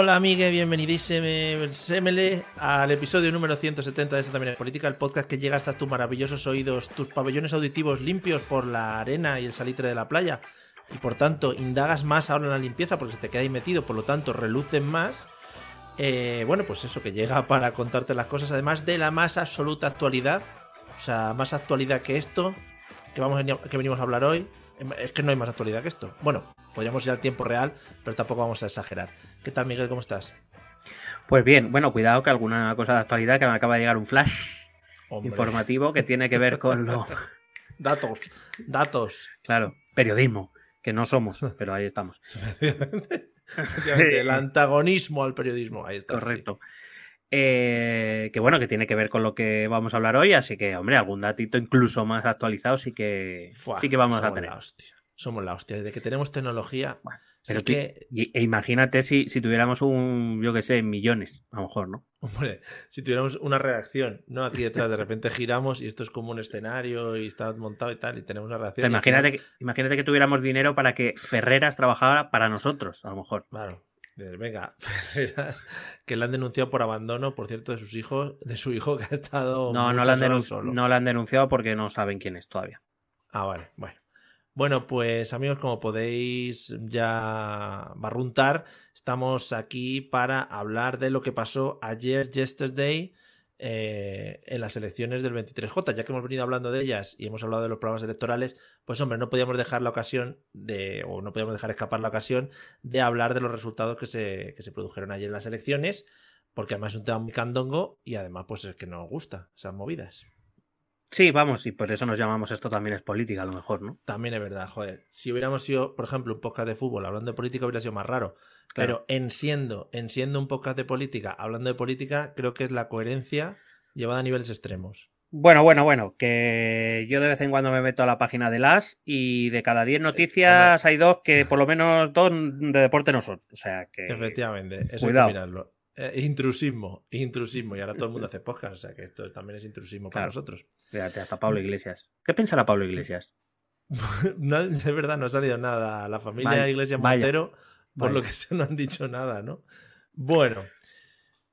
Hola, amigue, bienvenidísimo al episodio número 170 de también es política, el podcast que llega hasta tus maravillosos oídos, tus pabellones auditivos limpios por la arena y el salitre de la playa. Y por tanto, indagas más ahora en la limpieza porque se te queda ahí metido, por lo tanto, relucen más. Eh, bueno, pues eso, que llega para contarte las cosas, además de la más absoluta actualidad. O sea, más actualidad que esto, que, vamos, que venimos a hablar hoy. Es que no hay más actualidad que esto. Bueno, podríamos ir al tiempo real, pero tampoco vamos a exagerar. ¿Qué tal, Miguel? ¿Cómo estás? Pues bien, bueno, cuidado que alguna cosa de actualidad que me acaba de llegar un flash Hombre. informativo que tiene que ver con lo. datos, datos. Claro, periodismo, que no somos, pero ahí estamos. El antagonismo al periodismo. Ahí está. Correcto. Eh, que bueno, que tiene que ver con lo que vamos a hablar hoy, así que, hombre, algún datito incluso más actualizado sí que, Fua, sí que vamos a somos tener. La hostia. Somos la hostia. Desde que tenemos tecnología. Pero tú- que, e imagínate si, si tuviéramos un, yo que sé, millones, a lo mejor, ¿no? hombre, si tuviéramos una reacción, ¿no? Aquí detrás de repente giramos y esto es como un escenario y está montado y tal, y tenemos una O reacción. sea, imagínate, final- que, imagínate que tuviéramos dinero para que Ferreras trabajara para nosotros, a lo mejor. Claro. Venga, Ferreras, que le han denunciado por abandono, por cierto, de sus hijos, de su hijo que ha estado. No, no la, han solo. no la han denunciado porque no saben quién es todavía. Ah, vale, bueno. Bueno, pues amigos, como podéis ya barruntar, estamos aquí para hablar de lo que pasó ayer, yesterday, eh, en las elecciones del 23J. Ya que hemos venido hablando de ellas y hemos hablado de los programas electorales, pues hombre, no podíamos dejar la ocasión de, o no podíamos dejar escapar la ocasión de hablar de los resultados que se, que se produjeron ayer en las elecciones, porque además es un tema muy candongo y además pues es que nos gusta esas movidas. Sí, vamos, y por eso nos llamamos esto también es política, a lo mejor, ¿no? También es verdad, joder. Si hubiéramos sido, por ejemplo, un podcast de fútbol hablando de política hubiera sido más raro. Claro. Pero en siendo, en siendo un podcast de política hablando de política, creo que es la coherencia llevada a niveles extremos. Bueno, bueno, bueno, que yo de vez en cuando me meto a la página de las y de cada Eh, 10 noticias hay dos que por lo menos dos de deporte no son. O sea que... Efectivamente, eso cuidado. hay que mirarlo. Eh, intrusismo, intrusismo. Y ahora todo el mundo hace podcast, o sea que esto también es intrusismo para nosotros. Fíjate, hasta Pablo Iglesias. ¿Qué pensará Pablo Iglesias? No, es verdad, no ha salido nada. La familia Vaya, Iglesias Montero, por vaya. lo que sé, no han dicho nada, ¿no? Bueno.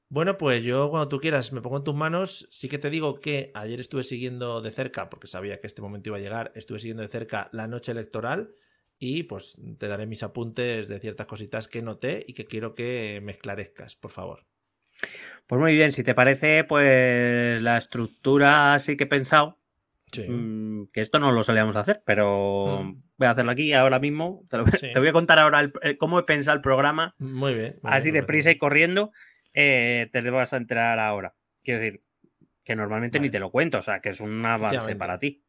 Bueno, pues yo cuando tú quieras me pongo en tus manos. Sí que te digo que ayer estuve siguiendo de cerca, porque sabía que este momento iba a llegar, estuve siguiendo de cerca la noche electoral y pues te daré mis apuntes de ciertas cositas que noté y que quiero que me esclarezcas, por favor. Pues muy bien, si te parece, pues la estructura así que he pensado, Sí. mm, que esto no lo solíamos hacer, pero Mm. voy a hacerlo aquí ahora mismo. Te, lo- Sí. te voy a contar ahora el- el- cómo he pensado el programa Muy bien. muy así bien, me deprisa y corriendo, eh, te lo vas a enterar ahora. Quiero decir, que normalmente Vale. ni te lo cuento, o sea, que es un avance para ti.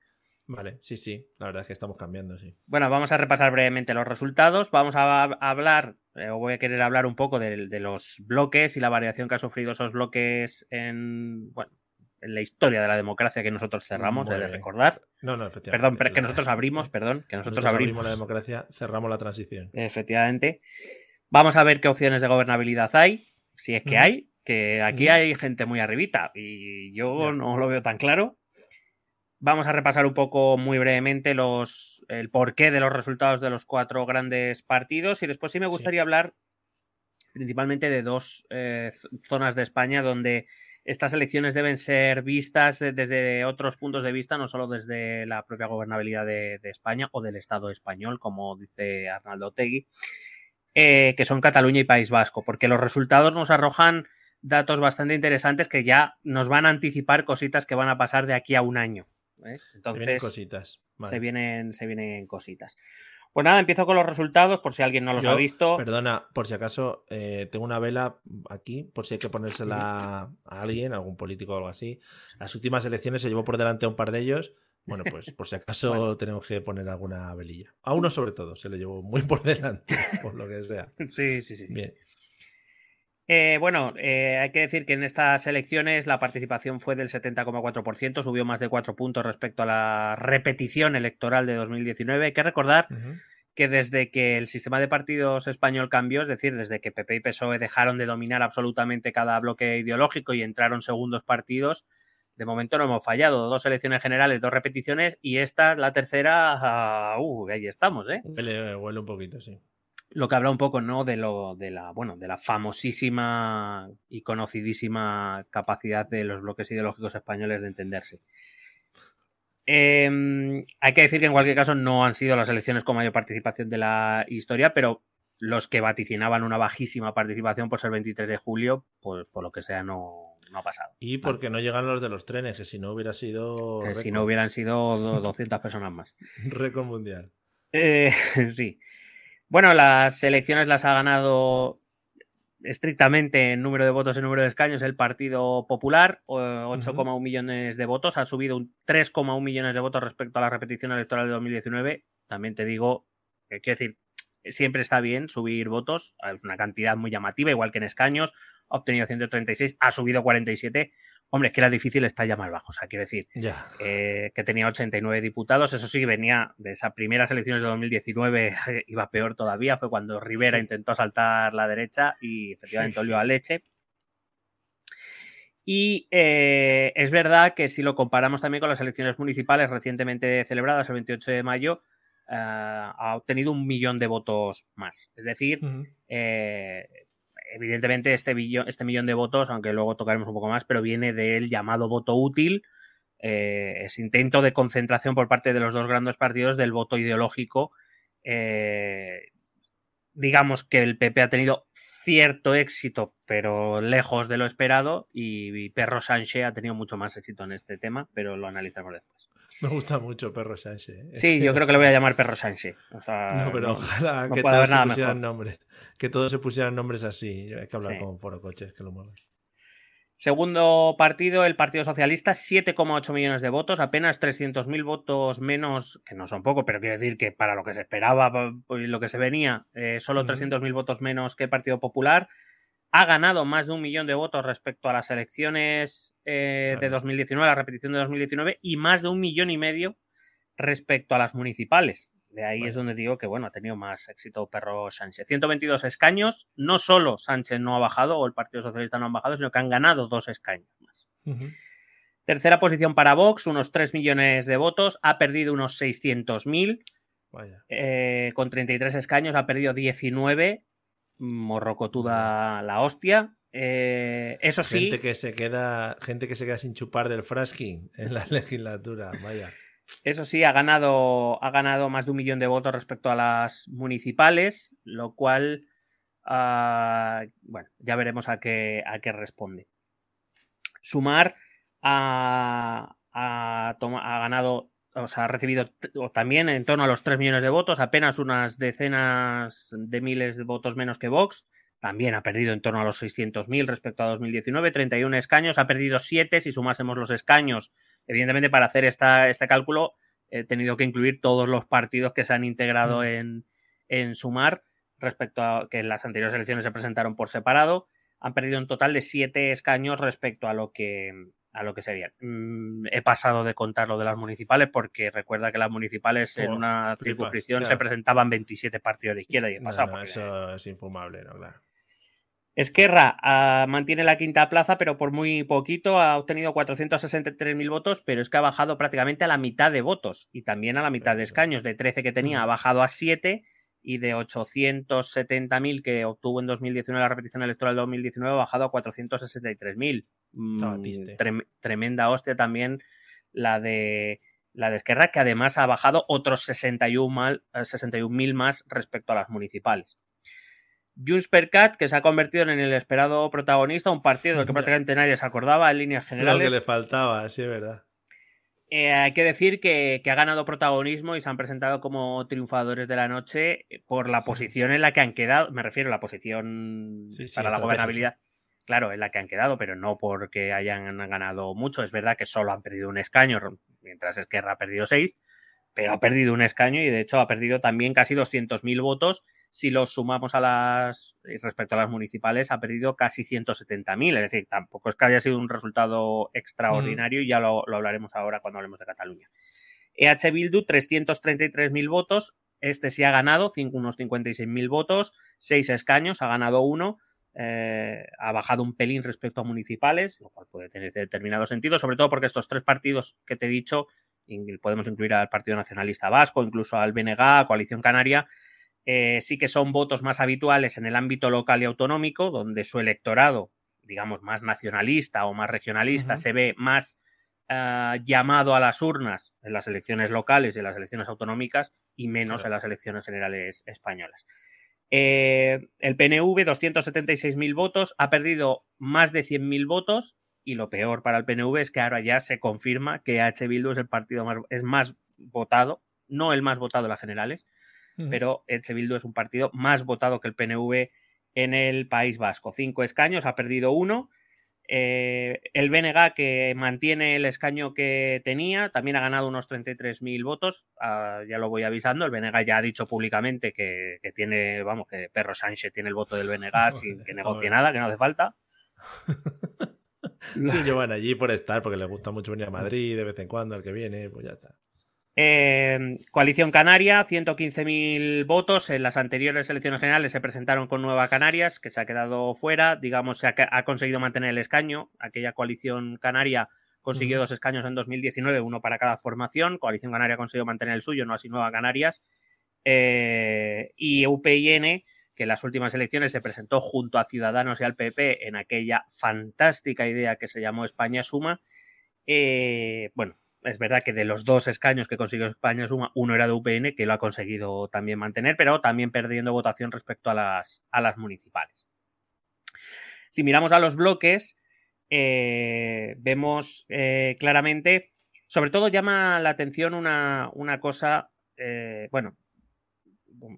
Vale, sí, sí. La verdad es que estamos cambiando, sí. Bueno, vamos a repasar brevemente los resultados. Vamos a hablar, eh, o voy a querer hablar un poco de, de los bloques y la variación que ha sufrido esos bloques en, bueno, en la historia de la democracia que nosotros cerramos, Muy he de bien. recordar. No, no, efectivamente. Perdón, pero que nosotros abrimos, perdón, que nosotros, nosotros abrimos. abrimos la democracia, cerramos la transición. Efectivamente. Vamos a ver qué opciones de gobernabilidad hay, si es que hay, que aquí hay gente muy arribita y yo Ya. no lo veo tan claro. Vamos a repasar un poco muy brevemente los, el porqué de los resultados de los cuatro grandes partidos y después sí me Sí. gustaría hablar principalmente de dos eh, zonas de España donde estas elecciones deben ser vistas eh, desde otros puntos de vista, no solo desde la propia gobernabilidad de, de España o del Estado español, como dice Arnaldo Otegui. eh, que son Cataluña y País Vasco, porque los resultados nos arrojan datos bastante interesantes que ya nos van a anticipar cositas que van a pasar de aquí a un año. ¿Eh? Entonces, se vienen cositas. Vale. se, vienen, se vienen cositas. Pues nada, empiezo con los resultados, por si alguien no los Yo, ha visto. Perdona, por si acaso, eh, tengo una vela aquí, por si hay que ponérsela a alguien, algún político o algo así. Las últimas elecciones se llevó por delante a un par de ellos. Bueno, pues por si acaso tenemos que poner alguna velilla. A uno sobre todo, se le llevó muy por delante, por lo que sea. Sí, sí, sí. Bien. Eh, bueno, eh, hay que decir que en estas elecciones la participación fue del 70,4%, subió más de 4 puntos respecto a la repetición electoral de 2019. Hay que recordar que desde que el sistema de partidos español cambió, es decir, desde que PP y PSOE dejaron de dominar absolutamente cada bloque ideológico y entraron segundos partidos, de momento no hemos fallado. Dos elecciones generales, dos repeticiones y esta, la tercera, ah, uh, ahí estamos, ¿eh? Huele, huele un poquito, sí. Lo que habla un poco, ¿no? De lo, de la, bueno, de la famosísima y conocidísima capacidad de los bloques ideológicos españoles de entenderse. Eh, hay que decir que en cualquier caso no han sido las elecciones con mayor participación de la historia, pero los que vaticinaban una bajísima participación por ser 23 de julio, pues por lo que sea no, no ha pasado. Y porque no llegan los de los trenes, que si no hubiera sido. Que si no hubieran sido do- 200 personas más. Récord mundial. Eh, sí. Bueno, las elecciones las ha ganado estrictamente en número de votos y número de escaños el Partido Popular, o- 8,1 millones de votos, ha subido un 3,1 millones de votos respecto a la repetición electoral de 2019. También te digo, que quiero decir, siempre está bien subir votos, es una cantidad muy llamativa, igual que en escaños, ha obtenido 136, ha subido 47. Hombre, es que era difícil estar ya más bajo, o sea, quiero decir, eh, que tenía 89 diputados. Eso sí, venía de esas primeras elecciones de 2019, iba peor todavía. Fue cuando Rivera intentó saltar la derecha y efectivamente olió a leche. Y eh, es verdad que si lo comparamos también con las elecciones municipales recientemente celebradas el 28 de mayo, eh, ha obtenido un millón de votos más. Es decir, evidentemente este, este millón de votos, aunque luego tocaremos un poco más, pero viene del llamado voto útil, eh, ese intento de concentración por parte de los dos grandes partidos del voto ideológico. eh, digamos que el PP ha tenido cierto éxito, pero lejos de lo esperado, y, Perro Sánchez ha tenido mucho más éxito en este tema, pero lo analizaremos después. Me gusta mucho Perro Sánchez. ¿eh? Sí, yo creo que le voy a llamar Perro Sánchez. O sea, No, pero no- ojalá no que todos se pusieran mejor. nombres. Que todos se pusieran nombres así. Hay que hablar Sí. con Foro Coches que lo muevan. Segundo partido, el Partido Socialista, 7,8 millones de votos, apenas 300.000 votos menos, que no son poco, pero quiero decir que para lo que se esperaba y lo que se venía, eh, solo Ujú. 300.000 votos menos que el Partido Popular. Ha ganado más de un millón de votos respecto a las elecciones eh, de Vale. 2019, la repetición de 2019, y más de un millón y medio respecto a las municipales. De ahí es donde digo que, bueno, ha tenido más éxito Perro Sánchez. 122 escaños, no solo Sánchez no ha bajado o el Partido Socialista no han bajado, sino que han ganado dos escaños más. Tercera posición para Vox, unos 3 millones de votos, ha perdido unos 600.000, Vaya. eh, con 33 escaños, ha perdido 19, morrocotuda la hostia. Eh, eso sí, Gente que se queda, gente que se queda sin chupar del frasking en la legislatura. Vaya. Eso sí, ha ganado, ha ganado más de un millón de votos respecto a las municipales, lo cual, ah, bueno, ya veremos a qué, a qué responde. Sumar ha, ha ganado, o sea, ha recibido también en torno a los 3 millones de votos, apenas unas decenas de miles de votos menos que Vox. También ha perdido en torno a los 600.000 respecto a 2019, 31 escaños, ha perdido 7 si sumásemos los escaños evidentemente para hacer esta, este cálculo he tenido que incluir todos los partidos que se han integrado Mm. en, en sumar respecto a que en las anteriores elecciones se presentaron por separado. Han perdido un total de siete escaños respecto a lo que a lo que serían. Mm, he pasado de contar lo de las municipales porque recuerda que las municipales en una circunscripción se presentaban 27 partidos de izquierda y he pasado no, eso es infumable, ¿no? Claro. Esquerra ah, mantiene la quinta plaza, pero por muy poquito ha obtenido 463.000 votos, pero es que ha bajado prácticamente a la mitad de votos y también a la mitad de escaños. De 13 que tenía, Mm. ha bajado a 7 y de 870.000 que obtuvo en 2019 la repetición electoral de 2019 ha bajado a 463.000. Mm, trem- tremenda hostia también la de la de Esquerra, que además ha bajado otros 61 mal- eh, 61.000 más respecto a las municipales. Junts per Cat, que se ha convertido en el esperado protagonista, un partido del que prácticamente nadie se acordaba en líneas generales. Lo que le faltaba, sí, es verdad. Eh, hay que decir que, ha ganado protagonismo y se han presentado como triunfadores de la noche por la posición en la que han quedado. Me refiero a la posición para la gobernabilidad. Claro, en la que han quedado, pero no porque hayan ganado mucho. Es verdad que solo han perdido un escaño, mientras Esquerra ha perdido seis pero ha perdido un escaño y de hecho ha perdido también casi 200.000 votos. Si los sumamos a las respecto a las municipales, ha perdido casi 170.000. Es decir, tampoco es que haya sido un resultado extraordinario y ya lo, hablaremos ahora cuando hablemos de Cataluña. EH Bildu, 333.000 votos. Este sí ha ganado, unos 56.000 votos, seis escaños, ha ganado uno. Eh, ha bajado un pelín respecto a municipales, lo cual puede tener determinado sentido, sobre todo porque estos tres partidos que te he dicho podemos incluir al Partido Nacionalista Vasco, incluso al BNG, Coalición Canaria, eh, sí que son votos más habituales en el ámbito local y autonómico, donde su electorado, digamos, más nacionalista o más regionalista, se ve más eh, llamado a las urnas en las elecciones locales y en las elecciones autonómicas y menos en las elecciones generales españolas. Eh, el PNV, 276.000 votos, ha perdido más de 100.000 votos y lo peor para el PNV es que ahora ya se confirma que H. Bildu es el partido más, es más votado, no el más votado en las generales, pero H. Bildu es un partido más votado que el PNV en el País Vasco. Cinco escaños, ha perdido uno. Eh, el BNG, que mantiene el escaño que tenía, también ha ganado unos 33.000 votos. Ah, ya lo voy avisando. El BNG ya ha dicho públicamente que, tiene, vamos, que Perro Sánchez tiene el voto del BNG sin que negocie nada, que no hace falta. Sí, llevan allí por estar, porque les gusta mucho venir a Madrid de vez en cuando, al que viene, pues ya está. Eh, Coalición Canaria, 115.000 votos. En las anteriores elecciones generales se presentaron con Nueva Canarias, que se ha quedado fuera. Digamos, se ha, conseguido mantener el escaño. Aquella Coalición Canaria consiguió dos escaños en 2019, uno para cada formación. Coalición Canaria ha conseguido mantener el suyo, no así Nueva Canarias. Eh, y UPIN que en las últimas elecciones se presentó junto a Ciudadanos y al PP en aquella fantástica idea que se llamó España Suma. Eh, bueno, es verdad que de los dos escaños que consiguió España uno era de UPN, que lo ha conseguido también mantener, pero también perdiendo votación respecto a las, a las municipales. Si miramos a los bloques, eh, vemos eh, claramente, sobre todo llama la atención una, una cosa, bueno,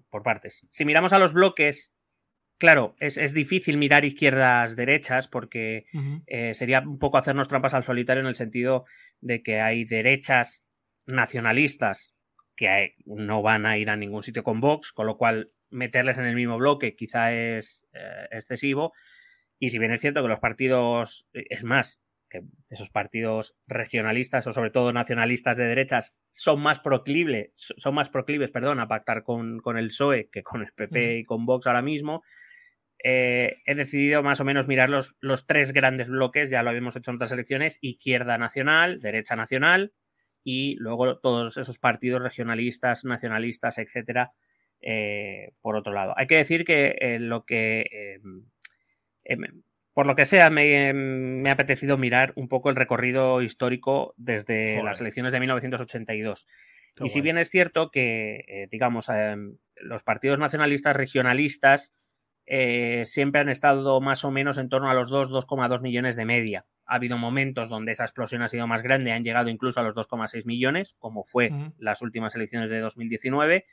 por partes. Si miramos a los bloques, claro, es, difícil mirar izquierdas, derechas, porque eh, sería un poco hacernos trampas al solitario en el sentido de que hay derechas nacionalistas que no van a ir a ningún sitio con Vox, con lo cual meterles en el mismo bloque quizá es eh, excesivo. Y si bien es cierto que los partidos, es más, que esos partidos regionalistas o sobre todo nacionalistas de derechas son más proclives, son más proclives, perdón, a pactar con, el PSOE que con el PP y con Vox ahora mismo. Eh, he decidido más o menos mirar los, los, tres grandes bloques, ya lo habíamos hecho en otras elecciones, izquierda nacional, derecha nacional y luego todos esos partidos regionalistas, nacionalistas, etcétera, eh, por otro lado. Hay que decir que eh, lo que em, por lo que sea, me, ha apetecido mirar un poco el recorrido histórico desde las elecciones de 1982. y si bien es cierto que, digamos, em, los partidos nacionalistas regionalistas eh, siempre han estado más o menos en torno a los 2, 2,2 millones de media. Ha habido momentos donde esa explosión ha sido más grande, han llegado incluso a los 2,6 millones, como fue las últimas elecciones de 2019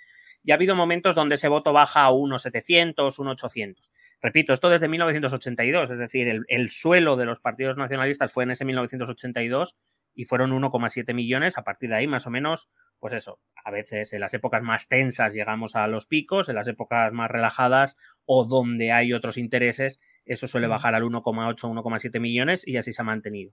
y ha habido momentos donde ese voto baja a unos 700, unos 800. Repito, esto desde 1982, es decir, el, suelo de los partidos nacionalistas fue en ese 1982 y fueron 1,7 millones. A partir de ahí, más o menos, pues eso, a veces en las épocas más tensas llegamos a los picos, en las épocas más relajadas o donde hay otros intereses, eso suele bajar al 1,8, 1,7 millones y así se ha mantenido.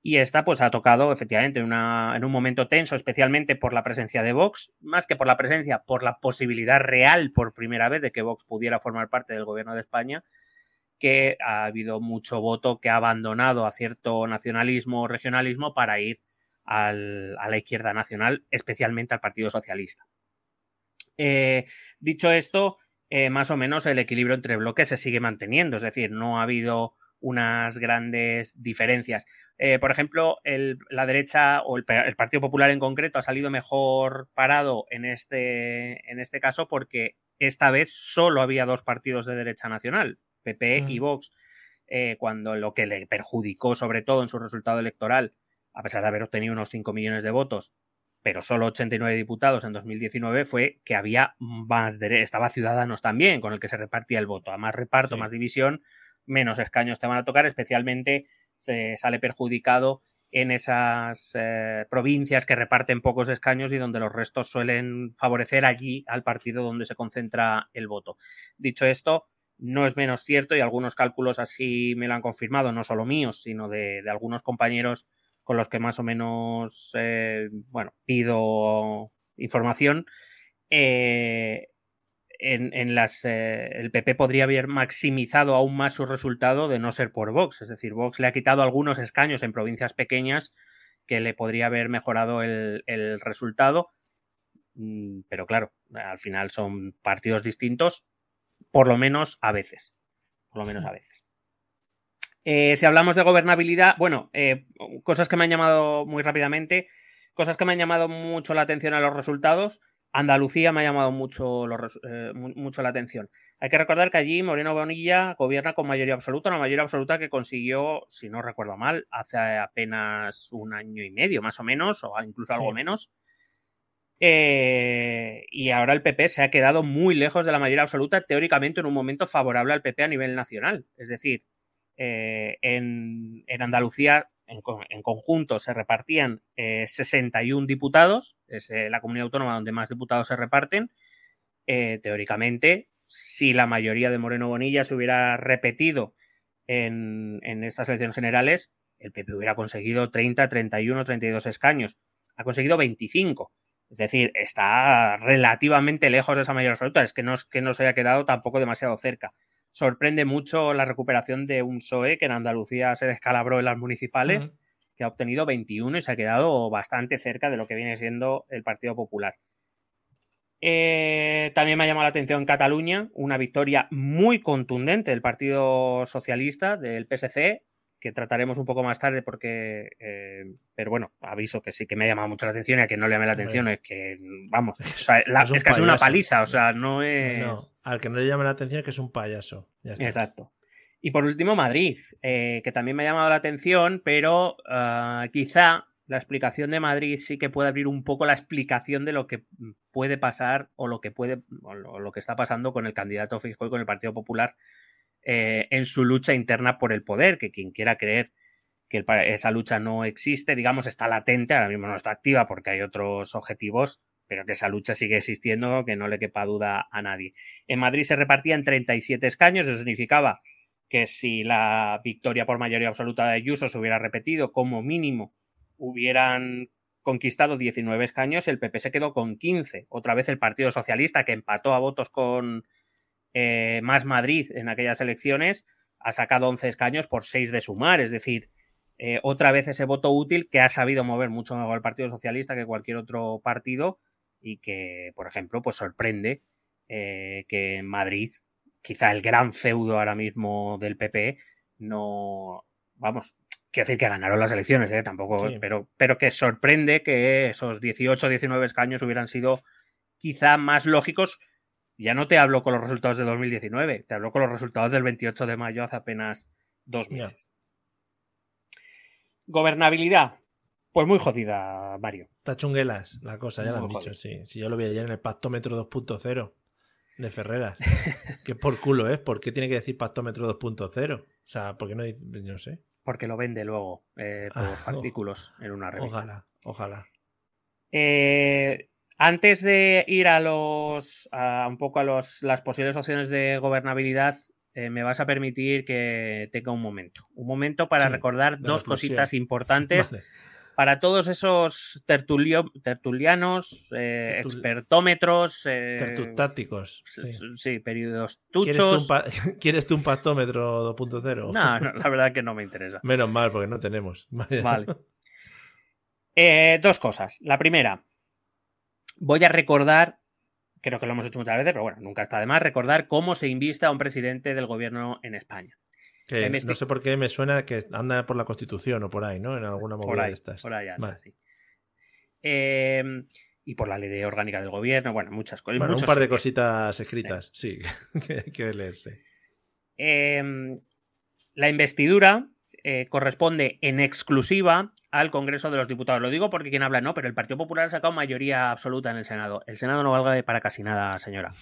Y esta pues ha tocado efectivamente en, en, un momento tenso, especialmente por la presencia de Vox, más que por la presencia, por la posibilidad real por primera vez de que Vox pudiera formar parte del gobierno de España, que ha habido mucho voto que ha abandonado a cierto nacionalismo o regionalismo para ir a la izquierda nacional, especialmente al Partido Socialista. Eh, dicho esto, eh, más o menos el equilibrio entre bloques se sigue manteniendo, es decir, no ha habido unas grandes diferencias. Eh, por ejemplo, la derecha o el, Partido Popular en concreto ha salido mejor parado en este, en este caso porque esta vez solo había dos partidos de derecha nacional, PP y. Vox, eh, cuando lo que le perjudicó sobre todo en su resultado electoral, a pesar de haber obtenido unos 5 millones de votos, pero solo 89 diputados en 2019, fue que había más dere- estaba Ciudadanos también, con el que se repartía el voto. A más reparto, Sí. más división, menos escaños te van a tocar, especialmente se sale perjudicado en esas eh, provincias que reparten pocos escaños y donde los restos suelen favorecer allí al partido donde se concentra el voto. Dicho esto, no es menos cierto y algunos cálculos así me lo han confirmado, no solo míos, sino de, algunos compañeros con los que más o menos, eh, bueno, pido información. Eh, en, las, eh, el PP podría haber maximizado aún más su resultado de no ser por Vox. Es decir, Vox le ha quitado algunos escaños en provincias pequeñas que le podría haber mejorado el, el resultado. Mm, Pero claro, al final son partidos distintos, por lo menos a veces. Por lo menos a veces. Eh, si hablamos de gobernabilidad, bueno, eh, cosas que me han llamado muy rápidamente, cosas que me han llamado mucho la atención a los resultados. Andalucía me ha llamado mucho, los eh, mu- mucho la atención. Hay que recordar que allí Moreno Bonilla gobierna con mayoría absoluta, una mayoría absoluta que consiguió, si no recuerdo mal, hace apenas un año y medio, más o menos, o incluso algo Sí. menos. Eh, y ahora el PP se ha quedado muy lejos de la mayoría absoluta, teóricamente en un momento favorable al PP a nivel nacional. Es decir, eh, en, en Andalucía en, co- en conjunto se repartían eh, 61 diputados, es eh, la comunidad autónoma donde más diputados se reparten. Teóricamente, si la mayoría de Moreno Bonilla se hubiera repetido en, en estas elecciones generales, el PP hubiera conseguido 30, 31, 32 escaños. Ha conseguido 25. Es decir, está relativamente lejos de esa mayoría absoluta. Es que no, es que no se haya quedado tampoco demasiado cerca. Sorprende mucho la recuperación de un PSOE que en Andalucía se descalabró en las municipales, que ha obtenido 21 y se ha quedado bastante cerca de lo que viene siendo el Partido Popular. Eh, también me ha llamado la atención Cataluña, una victoria muy contundente del Partido Socialista, del PSC, que trataremos un poco más tarde porque, eh, pero bueno, aviso que sí que me ha llamado mucho la atención y a que no le llame la atención es que, vamos, o sea, la- Es un es casi una paliza, o sea, no es... No, al que no le llame la atención es que es un payaso. Ya está. Exacto. Y por último, Madrid, eh, que también me ha llamado la atención, pero ah, quizá la explicación de Madrid sí que puede abrir un poco la explicación de lo que puede pasar o lo que puede o lo, o lo que está pasando con el candidato Feijóo y con el Partido Popular eh, en su lucha interna por el poder, que quien quiera creer que esa lucha no existe, digamos, está latente, ahora mismo no está activa porque hay otros objetivos, pero que esa lucha sigue existiendo, que no le quepa duda a nadie. En Madrid se repartían 37 escaños, eso significaba que si la victoria por mayoría absoluta de Ayuso se hubiera repetido, como mínimo hubieran conquistado 19 escaños, el PP se quedó con 15. Otra vez el Partido Socialista, que empató a votos con eh, Más Madrid en aquellas elecciones, ha sacado 11 escaños por 6 de sumar. Es decir, eh, otra vez ese voto útil que ha sabido mover mucho mejor el Partido Socialista que cualquier otro partido y que, por ejemplo, pues sorprende eh, que en Madrid, quizá el gran feudo ahora mismo del PP, no, vamos, quiero decir que ganaron las elecciones, ¿eh? tampoco, Sí. pero, pero que sorprende que esos 18 19 escaños hubieran sido quizá más lógicos. Ya no te hablo con los resultados de 2019, te hablo con los resultados del 28 de mayo hace apenas dos meses. Gobernabilidad. Pues muy jodida, Mario. Está chunguelas la cosa, ya lo han Muy dicho, sí. Si yo lo vi ayer en el pactómetro 2.0 de Ferreras. que por culo es, ¿por qué tiene que decir pactómetro 2.0? O sea, ¿por qué no no sé. Porque lo vende luego eh, por Ah, artículos en una revista. Ojalá, ojalá. Eh, antes de ir a los a un poco a los, las posibles opciones de gobernabilidad, eh, me vas a permitir que tenga un momento. Un momento para Sí, recordar dos cositas importantes Vale. para todos esos tertulio- tertulianos, eh, Tertul- expertómetros, eh, Tertutácticos. s- sí. sí, periodos ¿Quieres tú, un tuchos. ¿Quieres tú un pactómetro 2.0? No, no, la verdad que no me interesa. Menos mal, porque no tenemos. Vale. Eh, dos cosas. La primera, voy a recordar, creo que lo hemos hecho muchas veces, pero bueno, nunca está de más, recordar cómo se invista a un presidente del gobierno en España. Que Me no sé por qué me suena que anda por la Constitución o por ahí, ¿no? En alguna movida Por ahí, de estas. por ahí anda, Vale. sí. Eh, y por la ley de orgánica del gobierno, bueno, muchas cosas. Bueno, un par de cositas escritas, sí, que hay que leerse. Eh, la investidura eh, corresponde en exclusiva al Congreso de los Diputados. Lo digo porque quien habla no, pero el Partido Popular ha sacado mayoría absoluta en el Senado. El Senado no valga para casi nada, señora.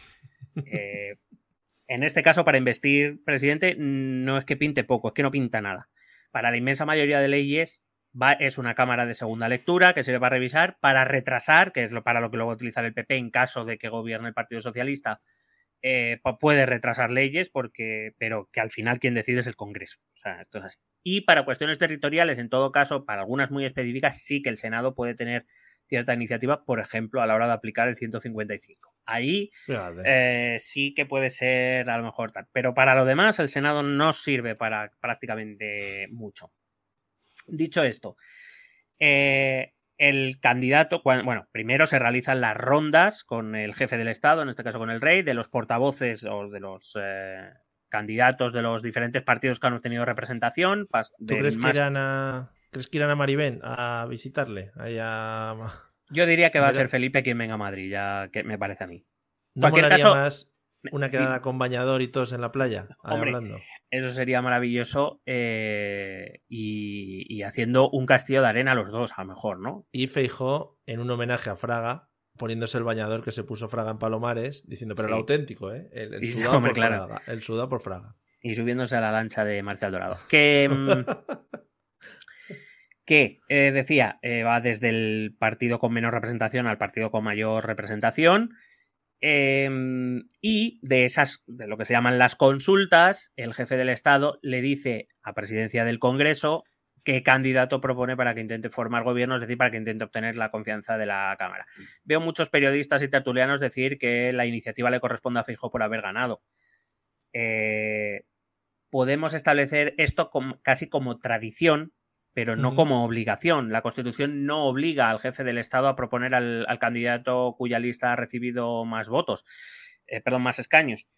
Eh, en este caso, para investir presidente, no es que pinte poco, es que no pinta nada. Para la inmensa mayoría de leyes va, es una Cámara de segunda lectura que sirve para revisar, para retrasar, que es lo, para lo que lo va a utilizar el PP en caso de que gobierne el Partido Socialista, eh, puede retrasar leyes, porque, pero que al final quien decide es el Congreso. O sea, esto es así. Y para cuestiones territoriales, en todo caso, para algunas muy específicas, sí que el Senado puede tener cierta iniciativa, por ejemplo, a la hora de aplicar el 155. Ahí eh, sí que puede ser a lo mejor tal. Pero para lo demás, el Senado no sirve para prácticamente mucho. Dicho esto, eh, el candidato, bueno, primero se realizan las rondas con el jefe del Estado, en este caso con el rey, de los portavoces o de los eh, candidatos de los diferentes partidos que han obtenido representación. ¿Tú crees, más... que irán a, crees que irán a Maribén a visitarle? Allá... Yo diría que va a ser Felipe quien venga a Madrid, ya que me parece a mí. ¿No cualquier caso, más una quedada con bañador y todos en la playa? Hombre, hablando. Eso sería maravilloso eh, y, y, haciendo un castillo de arena los dos, a lo mejor, ¿no? Y Feijó en un homenaje a Fraga, poniéndose el bañador que se puso Fraga en Palomares, diciendo, pero sí. el auténtico, ¿eh? El, el, sudado por claro. Fraga, el, sudado por Fraga. Y subiéndose a la lancha de Marcial Dorado. Que. que eh, decía, eh, va desde el partido con menos representación al partido con mayor representación. Eh, y de esas, de lo que se llaman las consultas, el jefe del Estado le dice a presidencia del Congreso qué candidato propone para que intente formar gobierno, es decir, para que intente obtener la confianza de la Cámara. Veo muchos periodistas y tertulianos decir que la iniciativa le corresponde a Fijo por haber ganado. Eh, podemos establecer esto como, casi como tradición, pero no como obligación. La Constitución no obliga al jefe del Estado a proponer al, al candidato cuya lista ha recibido más votos, eh, perdón, más escaños.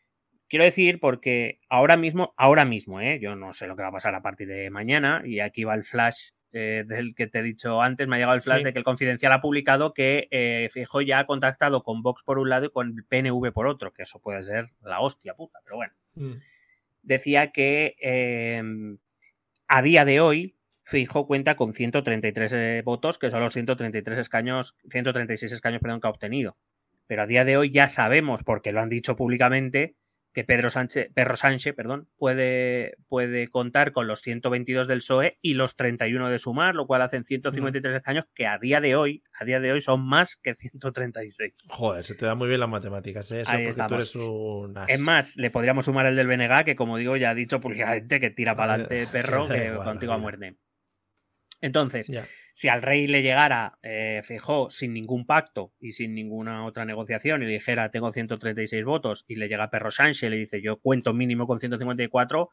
Quiero decir porque ahora mismo, ahora mismo, ¿eh? yo no sé lo que va a pasar a partir de mañana y aquí va el flash eh, del que te he dicho antes, me ha llegado el flash sí. de que el Confidencial ha publicado que eh, Fijo ya ha contactado con Vox por un lado y con el PNV por otro, que eso puede ser la hostia puta, pero bueno. Mm. Decía que a día de hoy Fijo cuenta con 133 eh, votos, que son los 133 escaños, 136 escaños, perdón, que ha obtenido. Pero a día de hoy ya sabemos, porque lo han dicho públicamente, que Pedro Sánchez, Perro Sánchez, perdón, puede, puede contar con los 122 del PSOE y los 31 de Sumar, lo cual hacen 153 mm. escaños, que a día de hoy, a día de hoy son más que 136. Joder, se te da muy bien las matemáticas, ¿eh? Eso Ahí porque estamos. tú eres un as. Es más, le podríamos sumar el del BNG, que como digo, ya ha dicho públicamente que tira para adelante perro, que contigo a muerte. Entonces, si al rey le llegara eh, sin ningún pacto y sin ninguna otra negociación y le dijera tengo 136 votos y le llega Perro Sánchez y le dice yo cuento mínimo con 154,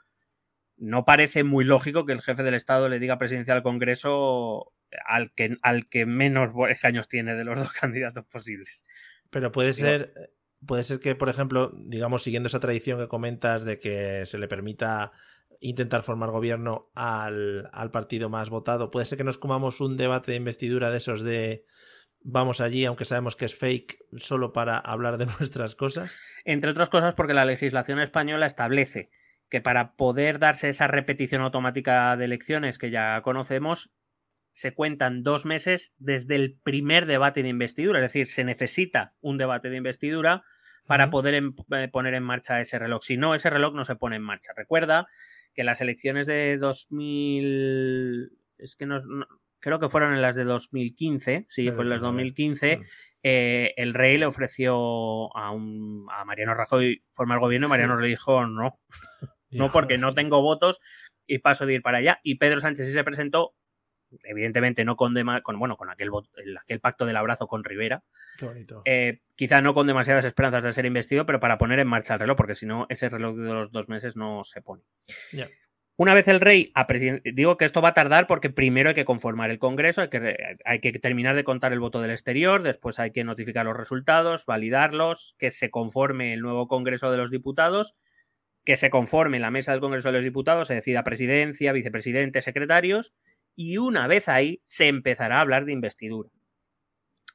no parece muy lógico que el jefe del Estado le diga presidencial al Congreso al que, al que menos escaños tiene de los dos candidatos posibles. Pero puede Digo- ser, puede ser que, por ejemplo, digamos, siguiendo esa tradición que comentas de que se le permita intentar formar gobierno al, al partido más votado, puede ser que nos comamos un debate de investidura de esos de vamos allí, aunque sabemos que es fake, solo para hablar de nuestras cosas. Entre otras cosas porque la legislación española establece que para poder darse esa repetición automática de elecciones que ya conocemos, se cuentan dos meses desde el primer debate de investidura. Es decir, se necesita un debate de investidura para poder en- eh, poner en marcha ese reloj. Si no, ese reloj no se pone en marcha. Recuerda que las elecciones de 2000... Es que no, no- creo que fueron en las de 2015, sí, fue en las 2015, Mm. eh, el rey le ofreció a, un, a Mariano Rajoy formar gobierno y Mariano le dijo no, no porque no tengo votos y paso de ir para allá. Y Pedro Sánchez sí se presentó, evidentemente no con, dema- con bueno, con aquel, el- aquel pacto del abrazo con Rivera, eh, quizá no con demasiadas esperanzas de ser investido, pero para poner en marcha el reloj, porque si no, ese reloj de los dos meses no se pone. Una vez el rey, digo que esto va a tardar porque primero hay que conformar el Congreso, hay que, hay que terminar de contar el voto del exterior, después hay que notificar los resultados, validarlos, que se conforme el nuevo Congreso de los Diputados, que se conforme la mesa del Congreso de los Diputados, se decida presidencia, vicepresidente, secretarios, y una vez ahí se empezará a hablar de investidura.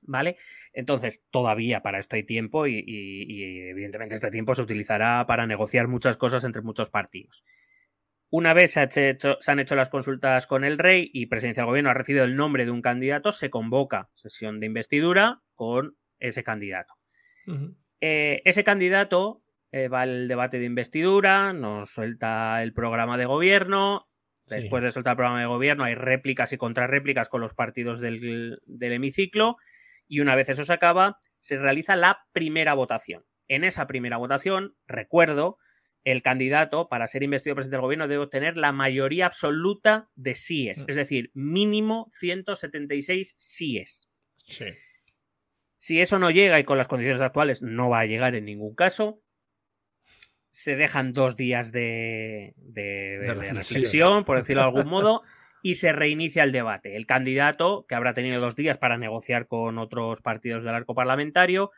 ¿Vale? Entonces, todavía para esto hay tiempo y, y- y, evidentemente este tiempo se utilizará para negociar muchas cosas entre muchos partidos. Una vez se, ha hecho- se han hecho las consultas con el rey y Presidencia del Gobierno ha recibido el nombre de un candidato, se convoca sesión de investidura con ese candidato. Eh, ese candidato eh, va al debate de investidura, nos suelta el programa de gobierno. Sí. Después de soltar el programa de gobierno, hay réplicas y contrarréplicas con los partidos del, del hemiciclo. Y una vez eso se acaba, se realiza la primera votación. En esa primera votación, recuerdo, el candidato para ser investido presidente del gobierno debe obtener la mayoría absoluta de síes, Mm. es decir, mínimo 176 síes. Sí. Si eso no llega y con las condiciones actuales no va a llegar en ningún caso, se dejan dos días de, de- de reflexión. reflexión, por decirlo de algún modo, y se reinicia el debate. El candidato, que habrá tenido dos días para negociar con otros partidos del arco parlamentario,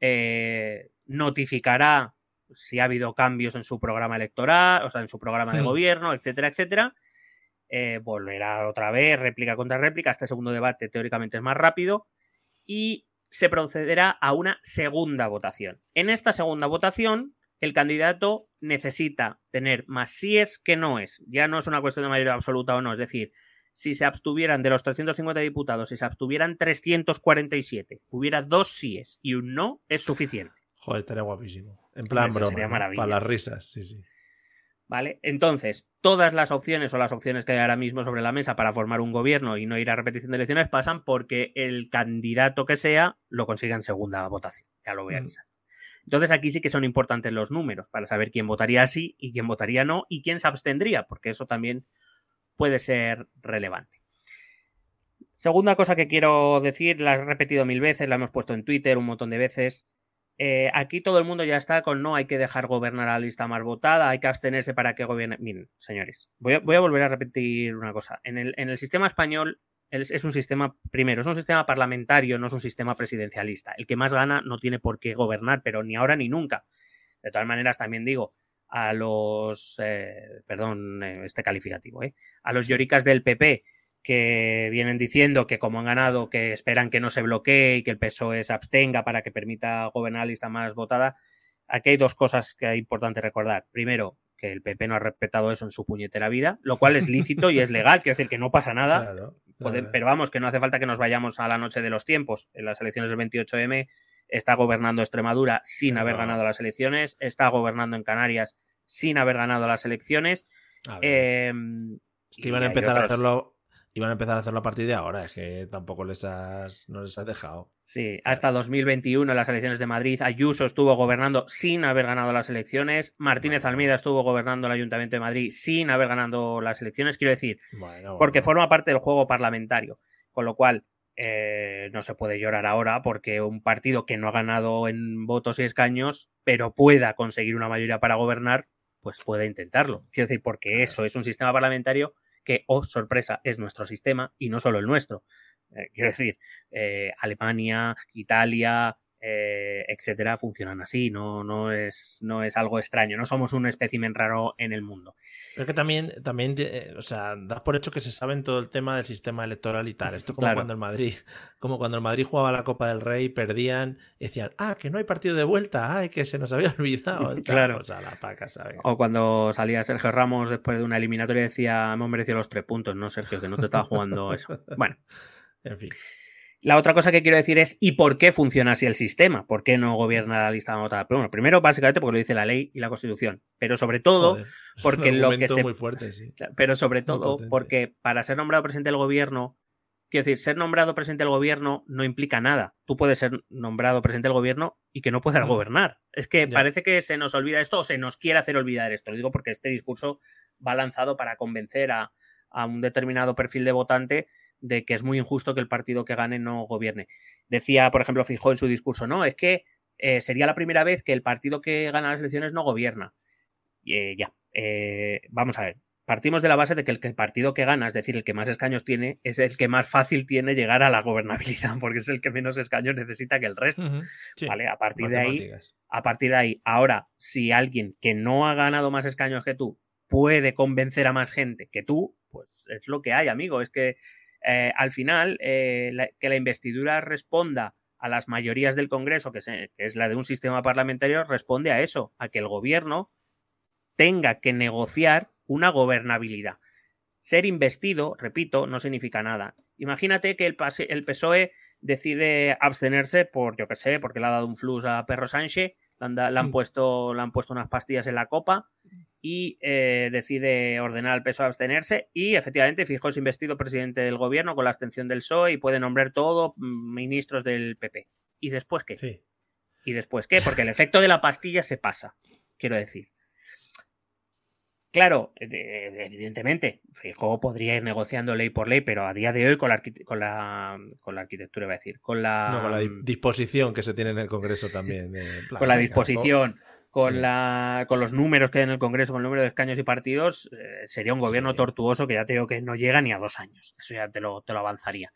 eh, notificará si ha habido cambios en su programa electoral, o sea, en su programa de Hmm. gobierno, etcétera, etcétera. Eh, volverá otra vez, réplica contra réplica. Este segundo debate teóricamente es más rápido. Y se procederá a una segunda votación. En esta segunda votación, el candidato necesita tener más síes que no es. Ya no es una cuestión de mayoría absoluta o no. Es decir, si se abstuvieran de los 350 diputados, si se abstuvieran 347, hubiera dos síes y un no, es suficiente. Joder, estaría guapísimo. En plan eso broma. ¿no? Para las risas, sí, sí. ¿Vale? Entonces, todas las opciones o las opciones que hay ahora mismo sobre la mesa para formar un gobierno y no ir a repetición de elecciones pasan porque el candidato que sea lo consiga en segunda votación. Ya lo voy a Mm. Entonces, aquí sí que son importantes los números para saber quién votaría sí y quién votaría no y quién se abstendría, porque eso también puede ser relevante. Segunda cosa que quiero decir, la he repetido mil veces, la hemos puesto en Twitter un montón de veces. Eh, aquí todo el mundo ya está con no hay que dejar gobernar a la lista más votada, hay que abstenerse para que gobierne. Miren, señores, voy a, voy a volver a repetir una cosa. En el, en el sistema español es, es un sistema, primero, es un sistema parlamentario, no es un sistema presidencialista. El que más gana no tiene por qué gobernar, pero ni ahora ni nunca. De todas maneras, también digo, a los, eh, perdón, eh, este calificativo, eh, a los lloricas del PP que vienen diciendo que como han ganado, que esperan que no se bloquee y que el PSOE se abstenga para que permita gobernar la lista más votada. Aquí hay dos cosas que es importante recordar. Primero, que el PP no ha respetado eso en su puñetera vida, lo cual es lícito y es legal, quiero decir que no pasa nada. Claro, Pero vamos, que no hace falta que nos vayamos a la noche de los tiempos. En las elecciones del 28M está gobernando Extremadura sin haber ganado las elecciones, está gobernando en Canarias sin haber ganado las elecciones. A Eh, es que iban a empezar a otros- hacerlo. Iban a empezar a hacerlo a partir de ahora. Es que tampoco les has. No les has dejado. Sí, hasta 2021 en las elecciones de Madrid, Ayuso estuvo gobernando sin haber ganado las elecciones, Martínez Bueno. Almeida estuvo gobernando el Ayuntamiento de Madrid sin haber ganado las elecciones, quiero decir, Bueno, porque forma parte del juego parlamentario, con lo cual eh, no se puede llorar ahora porque un partido que no ha ganado en votos y escaños, pero pueda conseguir una mayoría para gobernar, pues puede intentarlo. Quiero decir, porque eso es un sistema parlamentario que, oh sorpresa, es nuestro sistema y no solo el nuestro. Eh, quiero decir, eh, Alemania, Italia, eh, etcétera, funcionan así, no, no, es, no es algo extraño, no somos un espécimen raro en el mundo. Es que también, también eh, o sea, das por hecho que se sabe todo el tema del sistema electoral y tal. Esto como Claro. cuando el Madrid, como cuando el Madrid jugaba la Copa del Rey, perdían, y decían, ah, que no hay partido de vuelta, ay, que se nos había olvidado. Claro. O sea, la paca, ¿sabes? O cuando salía Sergio Ramos después de una eliminatoria y decía, hemos merecido los tres puntos, no Sergio, que no te estaba jugando eso. Bueno, En fin. La otra cosa que quiero decir es, ¿y por qué funciona así el sistema? ¿Por qué no gobierna la lista votada? Bueno, primero, básicamente, porque lo dice la ley y la Constitución, pero sobre todo, Joder, porque lo que se- muy fuerte, sí. pero sobre todo porque para ser nombrado presidente del gobierno, quiero decir, ser nombrado presidente del gobierno no implica nada. Tú puedes ser nombrado presidente del gobierno y que no puedas Mm. gobernar. Es que Ya. parece que se nos olvida esto o se nos quiere hacer olvidar esto. Lo digo porque este discurso va lanzado para convencer a, a un determinado perfil de votante de que es muy injusto que el partido que gane no gobierne. Decía, por ejemplo, Fijó en su discurso, no, es que eh, sería la primera vez que el partido que gana las elecciones no gobierna. Y, eh, ya, eh, vamos a ver. Partimos de la base de que el, que el partido que gana, es decir, el que más escaños tiene, es el que más fácil tiene llegar a la gobernabilidad, porque es el que menos escaños necesita que el resto. Sí, ¿Vale? A partir de ahí, a partir de ahí, ahora, si alguien que no ha ganado más escaños que tú puede convencer a más gente que tú, pues es lo que hay, amigo. Es que eh, al final, eh, que la investidura responda a las mayorías del Congreso, que, se- que es la de un sistema parlamentario, responde a eso, a que el gobierno tenga que negociar una gobernabilidad. Ser investido, repito, no significa nada. Imagínate que el, el PSOE decide abstenerse por, yo qué sé, porque le ha dado un flux a Perro Sánchez, le han, da- le han Mm. puesto, le han puesto unas pastillas en la copa y eh, decide ordenar al PSOE a abstenerse y efectivamente Fijó es investido presidente del gobierno con la abstención del PSOE y puede nombrar todo mm, ministros del PP. ¿Y después qué? Sí. ¿Y después qué? Porque el efecto de la pastilla se pasa, quiero decir. Claro, eh, evidentemente, Feijóo podría ir negociando ley por ley, pero a día de hoy con la, con la, con la arquitectura, iba a decir, con la, No, con la di- disposición que se tiene en el Congreso también. plan, con la disposición, con, Sí. la, con los números que hay en el Congreso, con el número de escaños y partidos, eh, sería un gobierno Sí. tortuoso que ya te digo que no llega ni a dos años. Eso ya te lo, te lo avanzaría.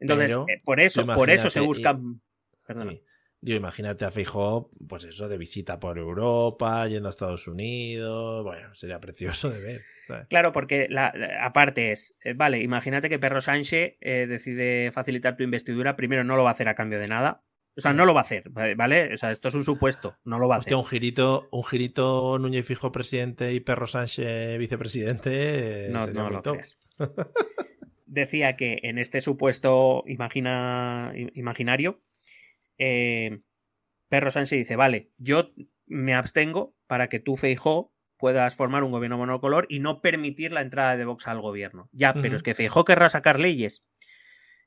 Entonces, Pero, eh, por eso, por eso se buscan. Perdona. Sí. Digo, imagínate a Feijóo, pues eso, de visita por Europa, yendo a Estados Unidos. Bueno, sería precioso de ver. ¿sabes? Claro, porque la, la- aparte es, eh, vale, imagínate que Perro Sánchez eh, decide facilitar tu investidura, primero no lo va a hacer a cambio de nada. O sea, no lo va a hacer, ¿vale? O sea, esto es un supuesto, no lo va a hacer. Un girito, un girito Núñez Fijo presidente y Perro Sánchez vicepresidente. eh, no sería no lo top. creas. Decía que en este supuesto imagina, imaginario, eh, Perro Sánchez dice, vale, yo me abstengo para que tú, Feijó, puedas formar un gobierno monocolor y no permitir la entrada de Vox al gobierno. Ya, pero es que Feijó querrá sacar leyes.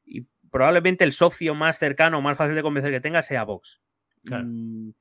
Y probablemente el socio más cercano, más fácil de convencer que tenga sea Vox. Claro. Mm,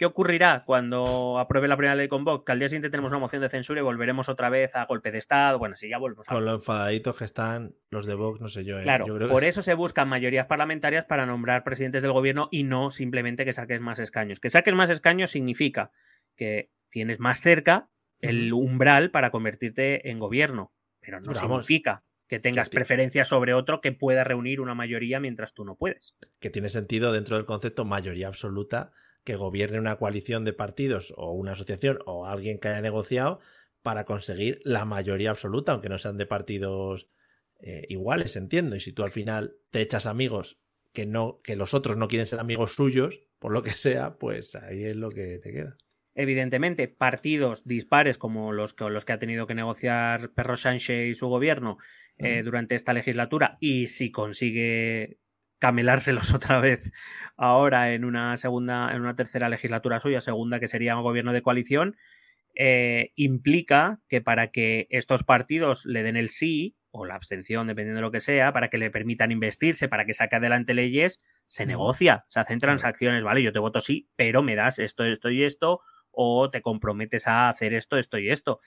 ¿Qué ocurrirá cuando apruebe la primera ley con Vox? Que al día siguiente tenemos una moción de censura y volveremos otra vez a golpe de Estado. Bueno, sí, ya volvemos a Con lo enfadaditos que están los de Vox, no sé yo. eh. Claro, Yo creo que- por eso se buscan mayorías parlamentarias para nombrar presidentes del gobierno y no simplemente que saques más escaños. Que saques más escaños significa que tienes más cerca el umbral para convertirte en gobierno, pero no vamos, significa que tengas preferencia sobre otro que pueda reunir una mayoría mientras tú no puedes. que tiene sentido dentro del concepto mayoría absoluta que gobierne una coalición de partidos o una asociación o alguien que haya negociado para conseguir la mayoría absoluta, aunque no sean de partidos eh, iguales, entiendo. Y si tú al final te echas amigos que no, que los otros no quieren ser amigos suyos, por lo que sea, pues ahí es lo que te queda. Evidentemente, partidos dispares como los que, los que ha tenido que negociar Perro Sánchez y su gobierno eh, durante esta legislatura, y si consigue camelárselos otra vez ahora en una segunda, en una tercera legislatura suya, segunda que sería un gobierno de coalición, eh, implica que para que estos partidos le den el sí o la abstención, dependiendo de lo que sea, para que le permitan investirse, para que saque adelante leyes, se negocia, se hacen transacciones, ¿vale? Yo te voto sí, pero me das esto, esto y esto, o te comprometes a hacer esto, esto y esto.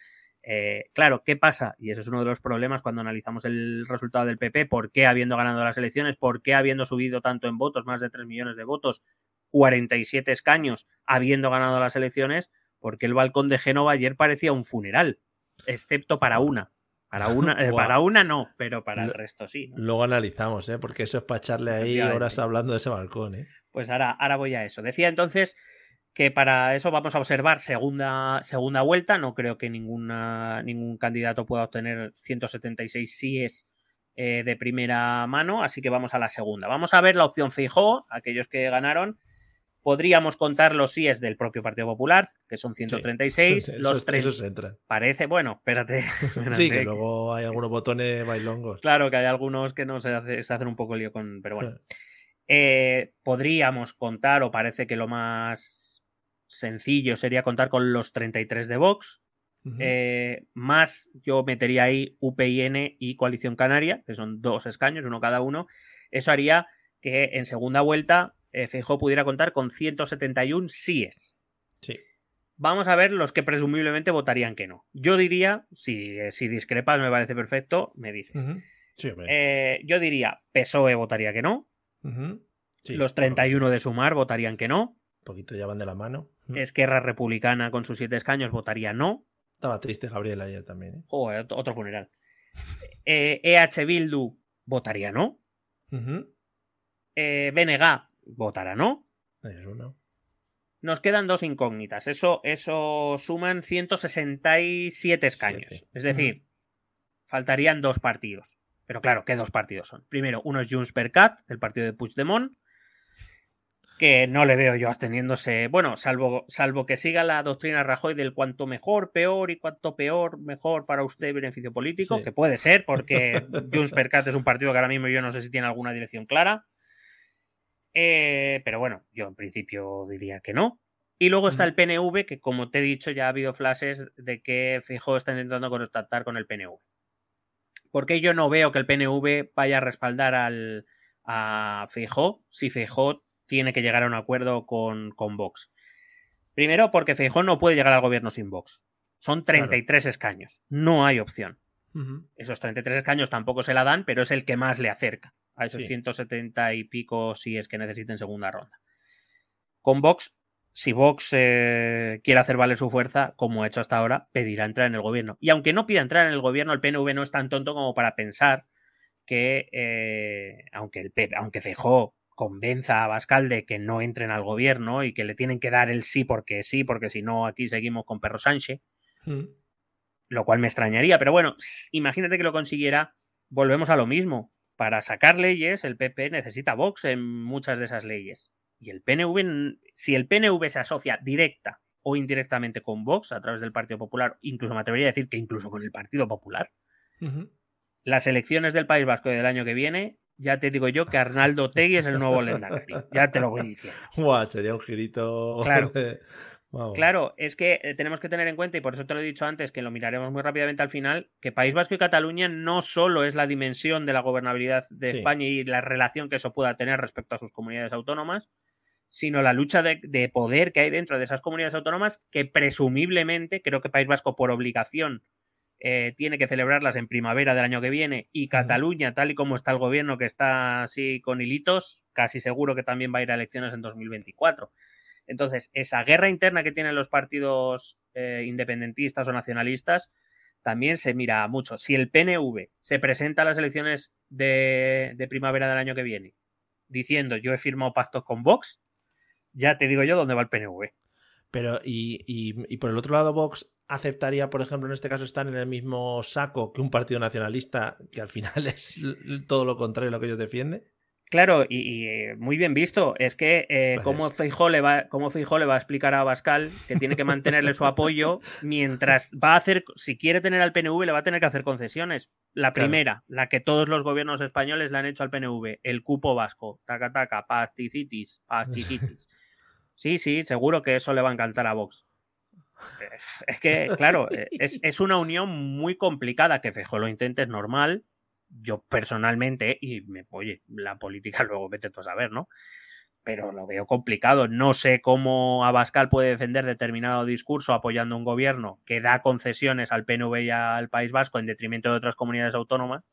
Eh, claro, ¿qué pasa? Y eso es uno de los problemas cuando analizamos el resultado del PP, ¿por qué habiendo ganado las elecciones, por qué habiendo subido tanto en votos, más de 3 millones de votos, 47 escaños, habiendo ganado las elecciones? Porque el balcón de Génova ayer parecía un funeral, excepto para una. Para una, eh, para una no, pero para el resto sí. ¿no? Luego analizamos, ¿eh? porque eso es para echarle ahí horas hablando de ese balcón. ¿eh? Pues ahora, ahora voy a eso. Decía entonces que para eso vamos a observar segunda, segunda vuelta. No creo que ninguna, ningún candidato pueda obtener 176 síes eh, de primera mano, así que vamos a la segunda. Vamos a ver la opción Fijó, aquellos que ganaron. Podríamos contar los síes del propio Partido Popular, que son 136. Esos- los tres parece, bueno, espérate. espérate, Sí, que luego hay algunos botones bailongos. Claro que hay algunos que no se, hace- se hacen un poco lío con. Pero bueno. Eh, podríamos contar, o parece que lo más sencillo sería contar con los 33 de Vox. Eh, más yo metería ahí UPIN y Coalición Canaria, que son dos escaños, uno cada uno. Eso haría que en segunda vuelta eh, Feijóo pudiera contar con 171 síes. Sí. Vamos a ver los que presumiblemente votarían que no. Yo diría, si, si discrepas me parece perfecto, me dices. Sí. Eh, yo diría PSOE votaría que no, Ujú. Sí, los bueno, 31 de Sumar votarían que no. Un poquito ya van de la mano. Esquerra Republicana con sus siete escaños votaría no. Estaba triste Gabriel ayer también. ¿eh? Joder, otro funeral. Eh, EH Bildu votaría no. Eh, BNG votará no. Ahí es uno. Nos quedan dos incógnitas. Eso, eso suman 167 escaños. Siete. Es decir, faltarían dos partidos. Pero claro, ¿qué dos partidos son? Primero, uno es Junts per Cat, el partido de Puigdemont, que no le veo yo absteniendo,se bueno, salvo, salvo que siga la doctrina Rajoy del cuanto mejor, peor y cuanto peor, mejor para usted beneficio político, Sí. que puede ser, porque Junts per Cat es un partido que ahora mismo yo no sé si tiene alguna dirección clara. Eh, pero bueno, yo en principio diría que no. Y luego está el PNV, que como te he dicho, ya ha habido flashes de que Feijóo está intentando contactar con el PNV. Porque yo no veo que el PNV vaya a respaldar al, a Feijóo si Feijóo tiene que llegar a un acuerdo con, con Vox. Primero, porque Feijóo no puede llegar al gobierno sin Vox. Son 33 escaños. No hay opción. Ujú. Esos 33 escaños tampoco se la dan, pero es el que más le acerca a esos Sí. 170 y pico si es que necesiten segunda ronda. Con Vox, si Vox eh, quiere hacer valer su fuerza, como ha hecho hasta ahora, pedirá entrar en el gobierno. Y aunque no pida entrar en el gobierno, el PNV no es tan tonto como para pensar que, eh, aunque el aunque Feijóo convenza a Bascal de que no entren al gobierno y que le tienen que dar el sí porque sí, porque si no aquí seguimos con Perro Sánchez, Ujú. lo cual me extrañaría, pero bueno, imagínate que lo consiguiera, volvemos a lo mismo. Para sacar leyes, el PP necesita Vox en muchas de esas leyes. Y el PNV, si el PNV se asocia directa o indirectamente con Vox a través del Partido Popular, incluso me atrevería a decir que incluso con el Partido Popular, las elecciones del País Vasco del año que viene, ya te digo yo que Arnaldo Tegui es el nuevo Lendakari. Ya te lo voy diciendo. Sería un girito. Claro. de-. Claro, es que eh, tenemos que tener en cuenta, y por eso te lo he dicho antes, que lo miraremos muy rápidamente al final, que País Vasco y Cataluña no solo es la dimensión de la gobernabilidad de Sí. España y la relación que eso pueda tener respecto a sus comunidades autónomas, sino la lucha de, de poder que hay dentro de esas comunidades autónomas que presumiblemente, creo que País Vasco por obligación eh, tiene que celebrarlas en primavera del año que viene y Cataluña, tal y como está el gobierno que está así con hilitos, casi seguro que también va a ir a elecciones en 2024. Entonces, esa guerra interna que tienen los partidos eh, independentistas o nacionalistas también se mira mucho. Si el PNV se presenta a las elecciones de, de primavera del año que viene diciendo yo he firmado pactos con Vox, ya te digo yo dónde va el PNV. Pero, y, y- y por el otro lado, Vox aceptaría, por ejemplo, en este caso, estar en el mismo saco que un partido nacionalista, que al final es todo lo contrario a lo que ellos defienden. Claro, y, y, eh, muy bien visto. Es que eh, cómo Feijó le va, cómo Feijóo le va a explicar a Bascal que tiene que mantenerle su apoyo mientras va a hacer, si quiere tener al PNV, le va a tener que hacer concesiones. La Claro. primera, la que todos los gobiernos españoles le han hecho al PNV, el cupo vasco, taca taca, pasticitis, pasticitis. Sí, sí, seguro que eso le va a encantar a Vox. Eh, Es que, claro, eh, es, es una unión muy complicada que Feijó lo intente, es normal. Yo personalmente, y me, oye, la política luego vete tú a saber, ¿no? Pero lo veo complicado. No sé cómo Abascal puede defender determinado discurso apoyando un gobierno que da concesiones al PNV y al País Vasco en detrimento de otras comunidades autónomas.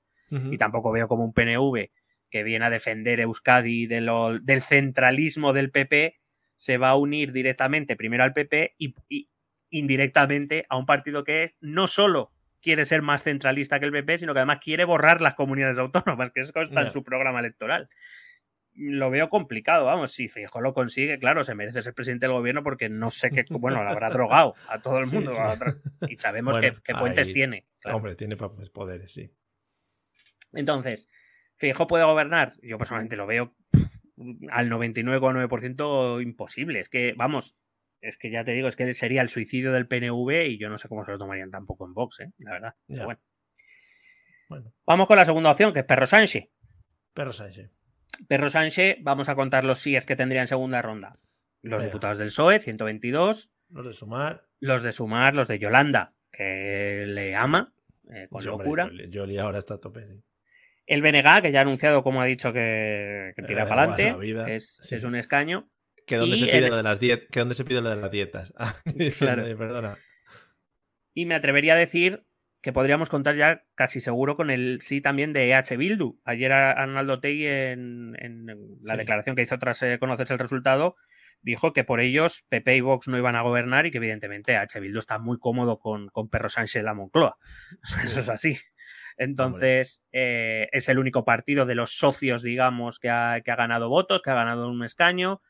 Y tampoco veo como un PNV que viene a defender Euskadi de lo- del centralismo del PP se va a unir directamente primero al PP y, y indirectamente a un partido que es no solo quiere ser más centralista que el PP, sino que además quiere borrar las comunidades autónomas, que eso está en su programa electoral. Lo veo complicado, vamos, si Feijóo lo consigue, claro, se merece ser presidente del gobierno porque no sé qué, bueno, lo habrá drogado a todo el mundo sí. y sabemos Bueno, qué, fuentes ahí- tiene. claro. Hombre, tiene poderes, sí. Entonces, ¿Feijóo puede gobernar? Yo personalmente lo veo al 99,9% imposible. Es que, vamos, es que ya te digo, es que sería el suicidio del PNV y yo no sé cómo se lo tomarían tampoco en Vox, ¿eh? la verdad. Pero bueno. Bueno, Vamos con la segunda opción, que es Perro Sánchez. perro Sánchez. Perro Sánchez, vamos a contar los síes que tendría en segunda ronda. Los Venga. diputados del PSOE, 122. Los de sumar. Los de Sumar, los de Yolanda, que le ama, eh, con Sí, hombre, locura. Yoli ahora está a tope. sí. El BNG, que ya ha anunciado, como ha dicho, que, que Le tira para adelante. Es, sí. es un escaño. Que donde se pide el- lo de las dietas. Que donde se pide lo de las dietas. Ah, Claro. eh, Perdona. Y me atrevería a decir que podríamos contar ya casi seguro con el sí también de EH Bildu. Ayer Arnaldo Tegui en, en la Sí. declaración que hizo tras eh, conocerse el resultado dijo que por ellos PP y Vox no iban a gobernar y que evidentemente EH Bildu está muy cómodo con, con Perro Sánchez en la Moncloa. Eso es así. Entonces, eh, es el único partido de los socios, digamos, que ha, que ha ganado votos, que ha ganado un escaño.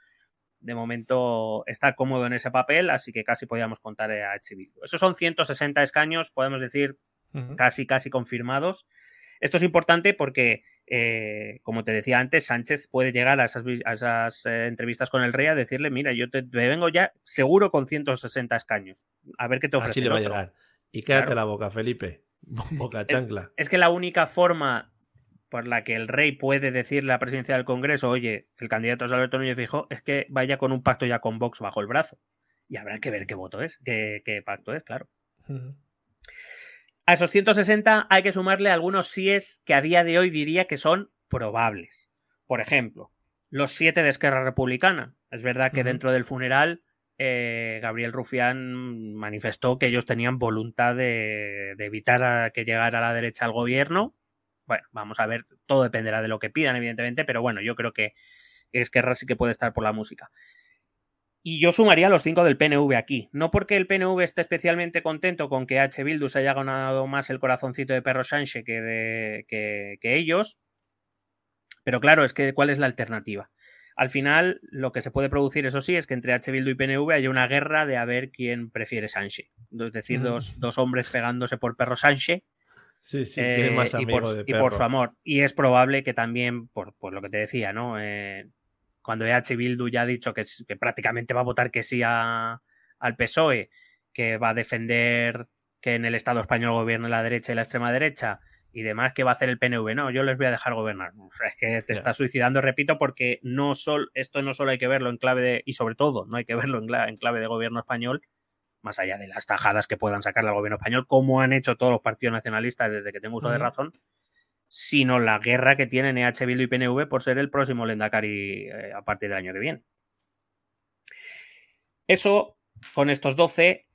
De momento está cómodo en ese papel, así que casi podríamos contar a Bildu. Esos son 160 escaños, podemos decir, casi, casi confirmados. Esto es importante porque, eh, como te decía antes, Sánchez puede llegar a esas, a esas eh, entrevistas con el rey a decirle, mira, yo te, te vengo ya seguro con 160 escaños. A ver qué te ofrece. Así le va a otro". llegar. Y Claro. la boca, Felipe. Boca chancla. Es que la única forma por la que el rey puede decirle a la presidencia del Congreso, oye, el candidato es Alberto Núñez Fijo, es que vaya con un pacto ya con Vox bajo el brazo. Y habrá que ver qué voto es, qué, qué pacto es, claro. A esos 160 hay que sumarle algunos síes que a día de hoy diría que son probables. Por ejemplo, los siete de Esquerra Republicana. Es verdad que dentro del funeral eh, Gabriel Rufián manifestó que ellos tenían voluntad de, evitar a que llegara la derecha al gobierno. Bueno, vamos a ver, todo dependerá de lo que pidan, evidentemente, pero bueno, yo creo que Esquerra sí que puede estar por la música. Y yo sumaría los cinco del PNV aquí. No porque el PNV esté especialmente contento con que H. Bildu se haya ganado más el corazoncito de Perro Sánchez que, de, que, que ellos. Pero claro, es que ¿cuál es la alternativa? Al final, lo que se puede producir, eso sí, es que entre H. Bildu y PNV haya una guerra de a ver quién prefiere Sánchez. Es decir, dos, dos hombres pegándose por Perro Sánchez Sí, sí, eh, y, por, de y por perro. su amor. Y es probable que también, por, por lo que te decía, ¿no? Eh, cuando EH Bildu ya ha dicho que, prácticamente va a votar que sí a- al PSOE, que va a defender que en el Estado español gobierne la derecha y la extrema derecha y demás, ¿qué va a hacer el PNV? No, yo les voy a dejar gobernar. O sea, es que te Ya. estás suicidando, repito, porque no sol, esto no solo hay que verlo en clave de, y sobre todo, no hay que verlo en, en clave de gobierno español, más allá de las tajadas que puedan sacar al gobierno español, como han hecho todos los partidos nacionalistas desde que tengo uso de razón, sino la guerra que tienen EH Bildu y PNV por ser el próximo Lendakari eh, a partir del año que viene. Eso, con estos 12,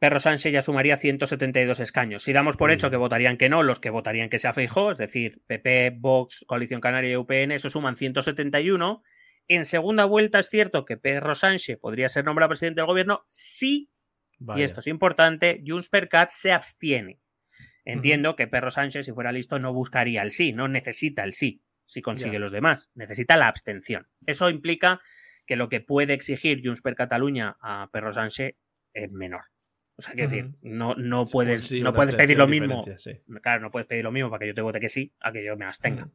Perro Sánchez ya sumaría 172 escaños. Si damos por hecho que votarían que no, los que votarían que sea Feijó, es decir, PP, Vox, Coalición Canaria y UPN, eso suman 171. En segunda vuelta es cierto que Perro Sánchez podría ser nombrado presidente del gobierno si y esto es importante, Junts per Cat se abstiene. Entiendo que Perro Sánchez, si fuera listo, no buscaría el sí, no necesita el sí, si consigue los demás, necesita la abstención. Eso implica que lo que puede exigir Junts per Cataluña a Perro Sánchez es menor. O sea, quiero decir, Ujú. no, no Sí, puedes, sí, no puedes pedir lo mismo. sí. Claro, no puedes pedir lo mismo para que yo te vote que sí, a que yo me abstenga.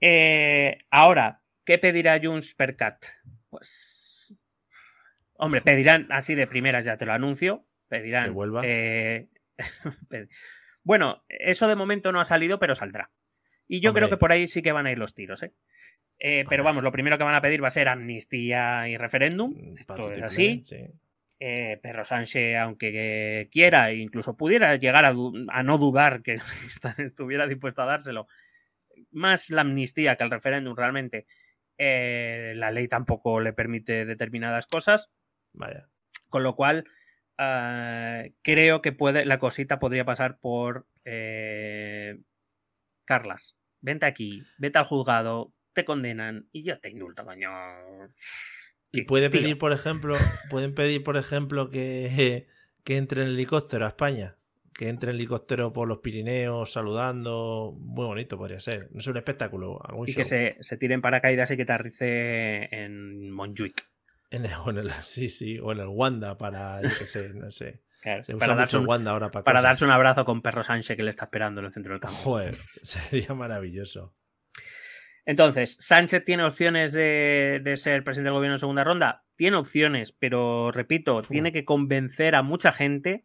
Eh, ahora, ¿qué pedirá Junts per Cat? Pues. Hombre, pedirán así de primeras, ya te lo anuncio. Pedirán. Que vuelva. eh, bueno, eso de momento no ha salido, pero saldrá. Y yo Hombre. creo que por ahí sí que van a ir los tiros, ¿eh? Eh, pero vamos, lo primero que van a pedir va a ser amnistía y referéndum. Mm, Esto es así. Sí. Eh, Perro Sánchez, aunque quiera e incluso pudiera llegar a, no dudar que estuviera dispuesto a dárselo, más la amnistía que el referéndum realmente, eh, la ley tampoco le permite determinadas cosas, Vaya. con lo cual eh, creo que puede, la cosita podría pasar por eh, Carlas. Vente aquí, vete al juzgado, te condenan y yo te indulto, coño. Y puede tío. pedir, por ejemplo, pueden pedir, por ejemplo, que, que entre en helicóptero a España. Que entre en helicóptero por los Pirineos saludando. Muy bonito podría ser. No sé, un espectáculo, algún y show. que se, se tiren paracaídas y que te aterrice en Montjuic. En el, o en el- sí, sí, o en el Wanda para, yo qué sé, no sé. Claro, Se usa para, darse un, Wanda ahora para, para darse un abrazo con Perro Sánchez que le está esperando en el centro del campo. Joder, sería maravilloso. Entonces, ¿Sánchez tiene opciones de, de ser presidente del gobierno en segunda ronda? Tiene opciones, pero repito, Uf. tiene que convencer a mucha gente.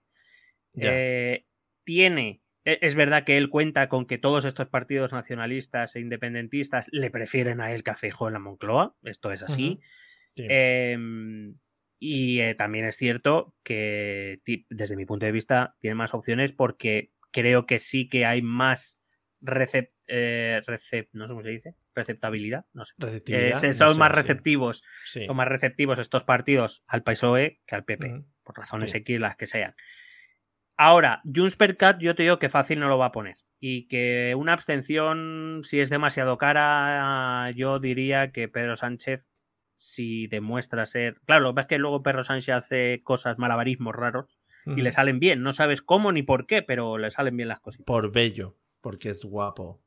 Ya. Eh, tiene. e- Es verdad que él cuenta con que todos estos partidos nacionalistas e independentistas le prefieren a él que a Feijóo en la Moncloa. Esto es así. Sí. Eh, y eh, también es cierto que, desde mi punto de vista, tiene más opciones porque creo que sí que hay más recep, eh, recep- no sé cómo se dice, receptabilidad, no sé. Eh, Receptividad, no son sé, más receptivos, Sí. son más receptivos estos partidos al PSOE que al PP, por razones Sí. X las que sean. Ahora, Junts per Cat yo te digo que fácil no lo va a poner. Y que una abstención, si es demasiado cara, yo diría que Pedro Sánchez, si demuestra ser... Claro, lo que pasa es que luego Pedro Sánchez hace cosas, malabarismos raros, y le salen bien. No sabes cómo ni por qué, pero le salen bien las cositas. Por bello, porque es guapo.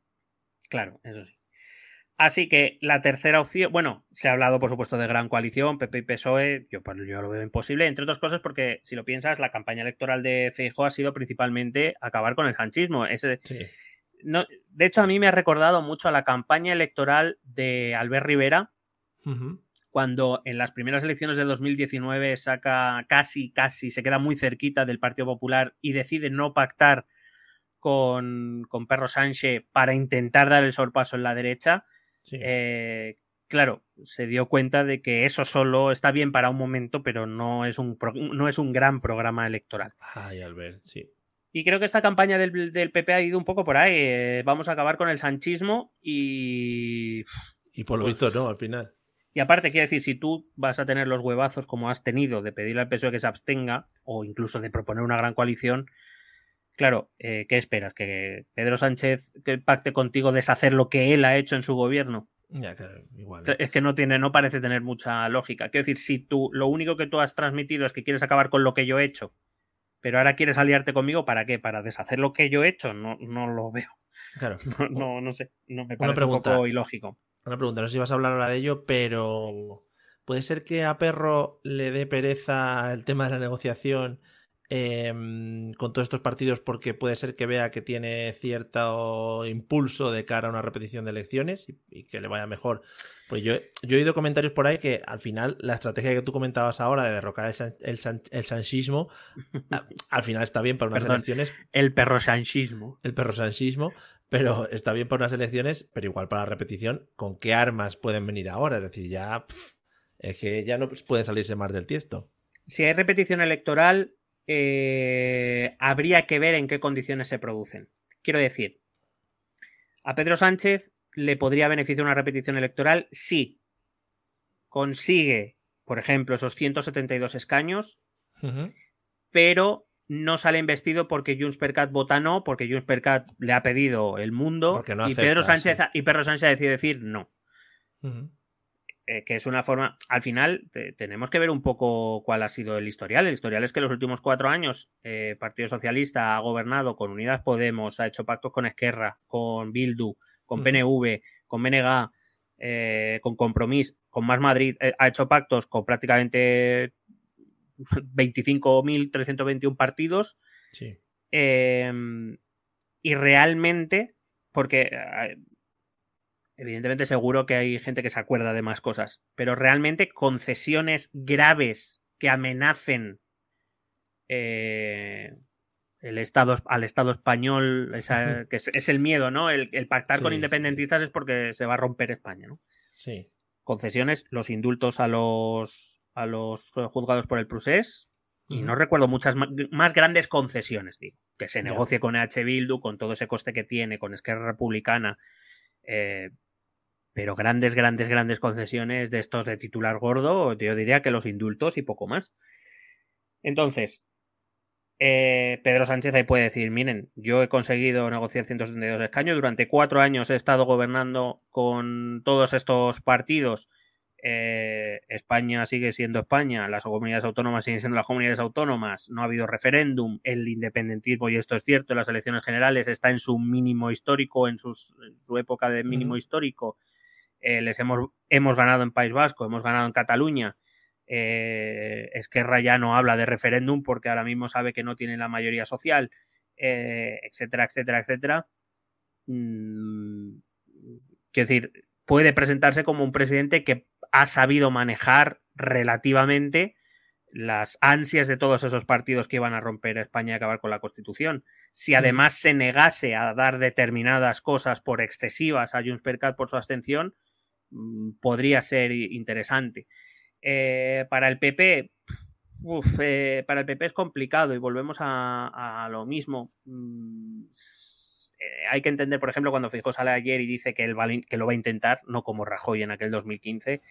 Claro, eso sí. Así que la tercera opción, bueno, se ha hablado por supuesto de gran coalición, PP y PSOE, yo, pues, yo lo veo imposible, entre otras cosas porque si lo piensas, la campaña electoral de Feijóo ha sido principalmente acabar con el sanchismo. Ese, Sí. no, de hecho, a mí me ha recordado mucho a la campaña electoral de Albert Rivera, cuando en las primeras elecciones de 2019 saca casi, casi, se queda muy cerquita del Partido Popular y decide no pactar con, con Perro Sánchez para intentar dar el sorpaso en la derecha. Sí. Eh, claro, se dio cuenta de que eso solo está bien para un momento, pero no es un, pro- no es un gran programa electoral. Ay, Albert, sí. Y creo que esta campaña del, del PP ha ido un poco por ahí. eh, vamos a acabar con el sanchismo y... Y por lo visto no, al final. Y aparte, quiero decir, si tú vas a tener los huevazos como has tenido de pedirle al PSOE que se abstenga o incluso de proponer una gran coalición, claro, eh, ¿qué esperas? ¿Que Pedro Sánchez que pacte contigo deshacer lo que él ha hecho en su gobierno? Ya, claro, igual. Es que no tiene, no parece tener mucha lógica. Quiero decir, si tú lo único que tú has transmitido es que quieres acabar con lo que yo he hecho, pero ahora quieres aliarte conmigo, ¿para qué? ¿Para deshacer lo que yo he hecho? No, no lo veo. Claro. No, no, no sé. No me parece un poco ilógico. Una pregunta, no sé si vas a hablar ahora de ello, pero ¿puede ser que a Perro le dé pereza el tema de la negociación em, con todos estos partidos porque puede ser que vea que tiene cierto impulso de cara a una repetición de elecciones y, y que le vaya mejor? Pues yo, yo he oído comentarios por ahí que al final la estrategia que tú comentabas ahora de derrocar el, san- el, san- el sanchismo a- al final está bien para unas Perdón. elecciones El perro sanchismo. el perro sanchismo, pero está bien para unas elecciones, pero igual para la repetición, ¿con qué armas pueden venir ahora? Es decir, ya pf, es que ya no puede salirse más del tiesto. Si hay repetición electoral, eh, habría que ver en qué condiciones se producen. Quiero decir, a Pedro Sánchez le podría beneficiar una repetición electoral si consigue, por ejemplo, esos 172 escaños, pero no sale investido porque Junts per Cat vota no, porque Junts per Cat le ha pedido el mundo no y acepta, Pedro Sánchez sí. y Pedro Sánchez decide decir no. Eh, que es una forma. Al final, te- tenemos que ver un poco cuál ha sido el historial. El historial es que los últimos cuatro años, eh, Partido Socialista ha gobernado con Unidas Podemos, ha hecho pactos con Esquerra, con Bildu, con Ujú. PNV, con BNG, eh, con Compromís, con Más Madrid, eh, ha hecho pactos con prácticamente 25.321 partidos. Sí. Y realmente, porque evidentemente seguro que hay gente que se acuerda de más cosas, pero realmente concesiones graves que amenacen eh, el estado, al Estado español, esa- que es, es el miedo, ¿no? El, el pactar Sí, con sí, independentistas es porque se va a romper España, ¿no? Sí. Concesiones, los indultos a los a los juzgados por el procés, y no recuerdo muchas más grandes concesiones, digo, que se negocie con EH Bildu, con todo ese coste que tiene, con Esquerra Republicana, eh, pero grandes, grandes, grandes concesiones de estos de titular gordo, yo diría que los indultos y poco más. Entonces, eh, Pedro Sánchez ahí puede decir, miren, yo he conseguido negociar 172 escaños, durante cuatro años he estado gobernando con todos estos partidos, eh, España sigue siendo España, las comunidades autónomas siguen siendo las comunidades autónomas, no ha habido referéndum, el independentismo, y esto es cierto, en las elecciones generales está en su mínimo histórico, en, sus- en su época de mínimo histórico, eh, les hemos, hemos ganado en País Vasco, hemos ganado en Cataluña, eh, Esquerra ya no habla de referéndum porque ahora mismo sabe que no tiene la mayoría social, eh, etcétera, etcétera, etcétera. Mm, quiero decir, puede presentarse como un presidente que ha sabido manejar relativamente las ansias de todos esos partidos que iban a romper España y acabar con la Constitución. Si además se negase a dar determinadas cosas por excesivas a Junts per Cat por su abstención, mm, podría ser interesante. Eh, para el PP, uf, eh, para el PP es complicado y volvemos a, lo mismo. Mm, eh, hay que entender, por ejemplo, cuando Fijó sale ayer y dice que, él que lo va a intentar, no como Rajoy en aquel 2015,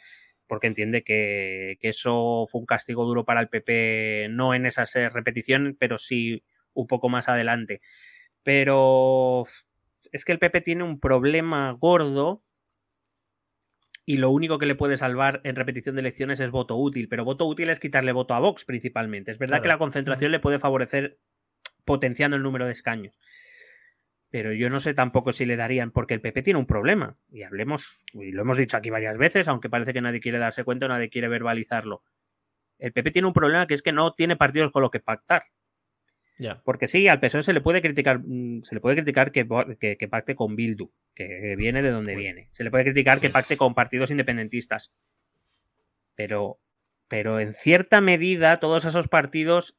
porque entiende que, eso fue un castigo duro para el PP, no en esas repeticiones, pero sí un poco más adelante. Pero es que el PP tiene un problema gordo y lo único que le puede salvar en repetición de elecciones es voto útil, pero voto útil es quitarle voto a Vox principalmente. Es verdad Claro. que la concentración le puede favorecer potenciando el número de escaños. Pero yo no sé tampoco si le darían, porque el PP tiene un problema. Y hablemos, y lo hemos dicho aquí varias veces, aunque parece que nadie quiere darse cuenta o nadie quiere verbalizarlo. El PP tiene un problema que es que no tiene partidos con los que pactar. Porque sí, al PSOE se le puede criticar, mm, se le puede criticar que, que- que pacte con Bildu, que viene de donde viene. Se le puede criticar que pacte con partidos independentistas. Pero, pero en cierta medida, todos esos partidos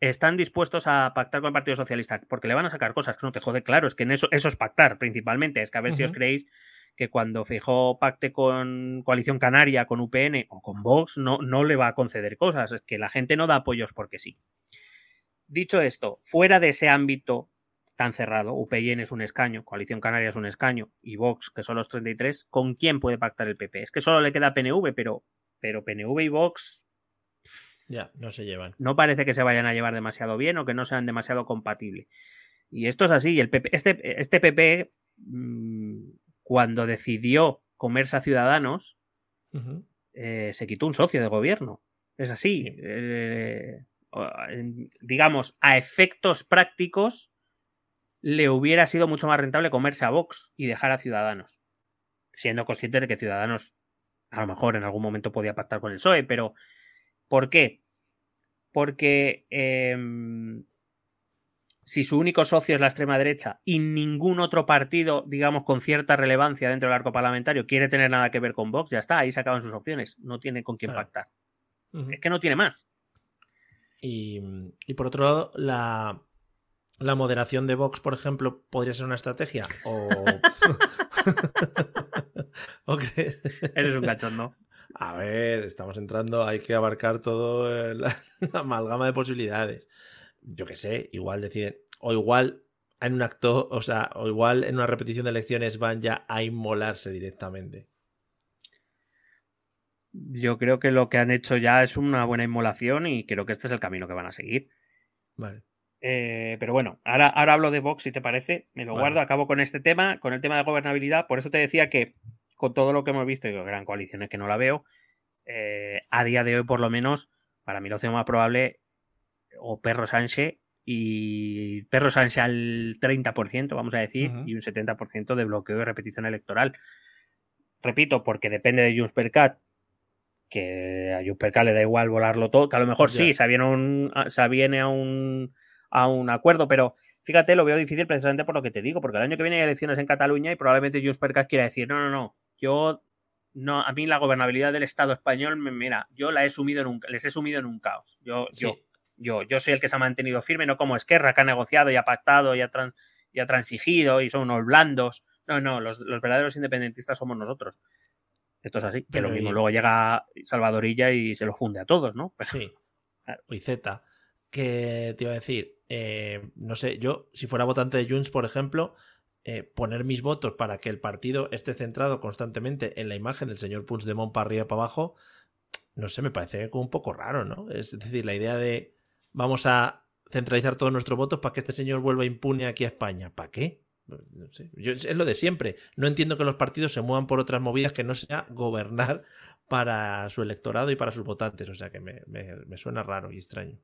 están dispuestos a pactar con el Partido Socialista, porque le van a sacar cosas que no te jode, claro, es que en eso, eso es pactar principalmente, es que a ver si os creéis que cuando Fijó pacte con Coalición Canaria, con UPN o con Vox, no, no le va a conceder cosas, es que la gente no da apoyos porque sí. Dicho esto, fuera de ese ámbito tan cerrado, UPN es un escaño, Coalición Canaria es un escaño y Vox, que son los 33, ¿con quién puede pactar el PP? Es que solo le queda PNV, pero, pero PNV y Vox Ya, no se llevan. no parece que se vayan a llevar demasiado bien o que no sean demasiado compatibles. Y esto es así. y El PP, este, este PP, mm, cuando decidió comerse a Ciudadanos, eh, se quitó un socio de gobierno. Es así. Sí. Eh, digamos, a efectos prácticos, le hubiera sido mucho más rentable comerse a Vox y dejar a Ciudadanos. Siendo consciente de que Ciudadanos a lo mejor en algún momento podía pactar con el PSOE, pero ¿por qué? Porque em, si su único socio es la extrema derecha y ningún otro partido, digamos, con cierta relevancia dentro del arco parlamentario quiere tener nada que ver con Vox, ya está, ahí se acaban sus opciones. No tiene con quién pactar. Es que no tiene más. Y, y por otro lado, la, la moderación de Vox, por ejemplo, podría ser una estrategia. O. ¿O crees? Eres un cachondo. A ver, estamos entrando, hay que abarcar todo el- la, amalgama de posibilidades. Yo qué sé, igual deciden, o igual en un acto, o sea, o igual en una repetición de elecciones van ya a inmolarse directamente. Yo creo que lo que han hecho ya es una buena inmolación y creo que este es el camino que van a seguir. Vale. Eh, pero bueno, ahora, ahora hablo de Vox, si te parece. Me lo Vale. guardo, acabo con este tema, con el tema de gobernabilidad. Por eso te decía que con todo lo que hemos visto, y gran coaliciones que no la veo, eh, a día de hoy, por lo menos, para mí lo opción más probable, o Perro Sánchez y Perro Sánchez al 30%, vamos a decir, y un 70% de bloqueo y repetición electoral. Repito, porque depende de Junts per Cat, que a Junts per Cat le da igual volarlo todo, que a lo mejor Ya. sí, se viene, a un, se viene a, un, a un acuerdo, pero fíjate, lo veo difícil precisamente por lo que te digo, porque el año que viene hay elecciones en Cataluña y probablemente Junts per Cat quiera decir, no, no, no, yo no, a mí la gobernabilidad del Estado español, mira, yo la he sumido en un, les he sumido en un caos. Yo, Sí. yo, yo, yo soy el que se ha mantenido firme, no como Esquerra, que ha negociado y ha pactado y ha, tran- y ha transigido y son unos blandos. No, no, los, los verdaderos independentistas somos nosotros. Esto es así. Que Pero lo mismo y- luego llega Salvadorilla y se lo funde a todos, ¿no? Sí. Claro. Y Z. Que te iba a decir, eh, no sé, yo, si fuera votante de Junts, por ejemplo, eh, poner mis votos para que el partido esté centrado constantemente en la imagen del señor Puigdemont para arriba y para abajo, no sé, me parece como un poco raro, ¿no? Es decir, la idea de vamos a centralizar todos nuestros votos para que este señor vuelva impune aquí a España. ¿Para qué? No sé. Yo- es lo de siempre. No entiendo que los partidos se muevan por otras movidas que no sea gobernar para su electorado y para sus votantes. O sea que me, suena raro y extraño.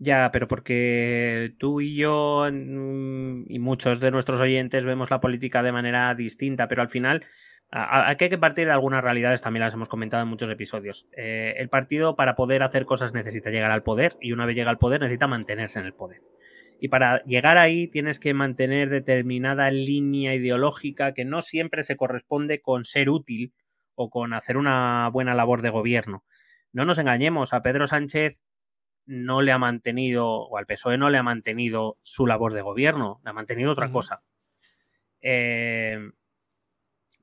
Ya, pero porque tú y yo mm, y muchos de nuestros oyentes vemos la política de manera distinta, pero al final aquí hay que partir de algunas realidades, también las hemos comentado en muchos episodios. Eh, el partido para poder hacer cosas necesita llegar al poder y una vez llega al poder necesita mantenerse en el poder. Y para llegar ahí tienes que mantener determinada línea ideológica que no siempre se corresponde con ser útil o con hacer una buena labor de gobierno. No nos engañemos, a Pedro Sánchez no le ha mantenido, o al PSOE no le ha mantenido su labor de gobierno, le ha mantenido otra cosa. Eh,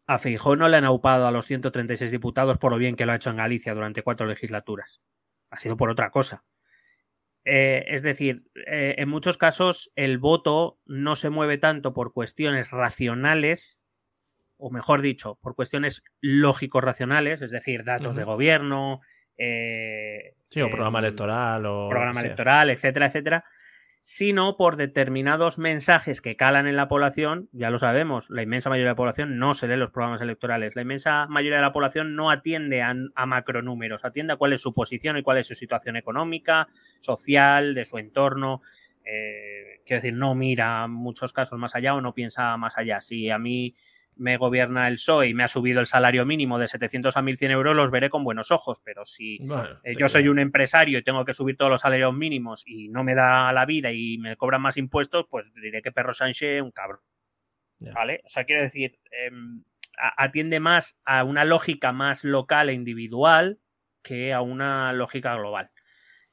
a Feijóo no le han aupado a los 136 diputados por lo bien que lo ha hecho en Galicia durante cuatro legislaturas. Ha sido por otra cosa. Eh, es decir, eh, en muchos casos el voto no se mueve tanto por cuestiones racionales, o mejor dicho, por cuestiones lógico-racionales, es decir, datos de gobierno, eh, Sí, o programa em, electoral o. programa electoral, etcétera, etcétera, sino por determinados mensajes que calan en la población, ya lo sabemos, la inmensa mayoría de la población no se lee los programas electorales, la inmensa mayoría de la población no atiende a, macronúmeros, atiende a cuál es su posición y cuál es su situación económica, social, de su entorno. Eh, quiero decir, no mira muchos casos más allá o no piensa más allá. Si a mí me gobierna el PSOE y me ha subido el salario mínimo de 700 a 1100 euros, los veré con buenos ojos. Pero si Bueno, eh, yo soy un empresario y tengo que subir todos los salarios mínimos y no me da la vida y me cobran más impuestos, pues diré que Perro Sánchez es un cabrón. ¿Vale? O sea, quiero decir, em, atiende más a una lógica más local e individual que a una lógica global.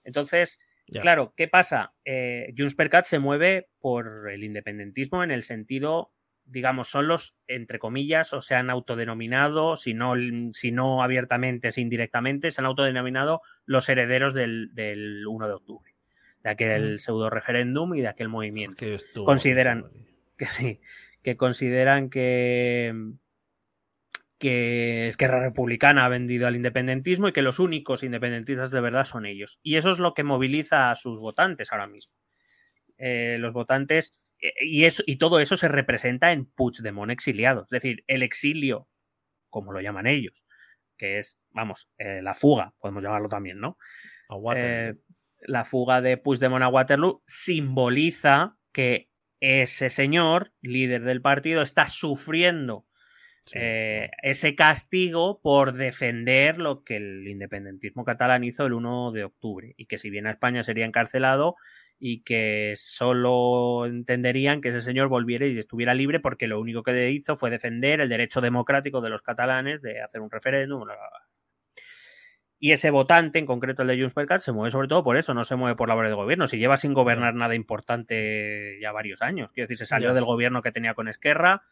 Entonces, claro, ¿qué pasa? Eh, Junts per Cat se mueve por el independentismo en el sentido, digamos, son los, entre comillas, o se han autodenominado, si no, si no abiertamente, si indirectamente, se han autodenominado los herederos del, del 1 de octubre, de aquel Mm. pseudo referéndum y de aquel movimiento Que estuvo consideran- que sí, que consideran que, que Esquerra Republicana ha vendido al independentismo y que los únicos independentistas de verdad son ellos. Y eso es lo que moviliza a sus votantes ahora mismo. Eh, los votantes, y, eso, y todo eso se representa en Puigdemont exiliado. Es decir, el exilio, como lo llaman ellos, que es, vamos, eh, la fuga, podemos llamarlo también, ¿no? A Waterloo. Eh, la fuga de Puigdemont a Waterloo simboliza que ese señor, líder del partido, está sufriendo Sí. eh, ese castigo por defender lo que el independentismo catalán hizo el 1 de octubre y que si viene a España sería encarcelado y que solo entenderían que ese señor volviera y estuviera libre porque lo único que hizo fue defender el derecho democrático de los catalanes de hacer un referéndum. bla, bla, bla. Y ese votante, en concreto el de Junts per Cat, se mueve sobre todo por eso, no se mueve por labor de gobierno. Si lleva sin gobernar nada importante ya varios años, quiero decir, se salió Ya. del gobierno que tenía con Esquerra,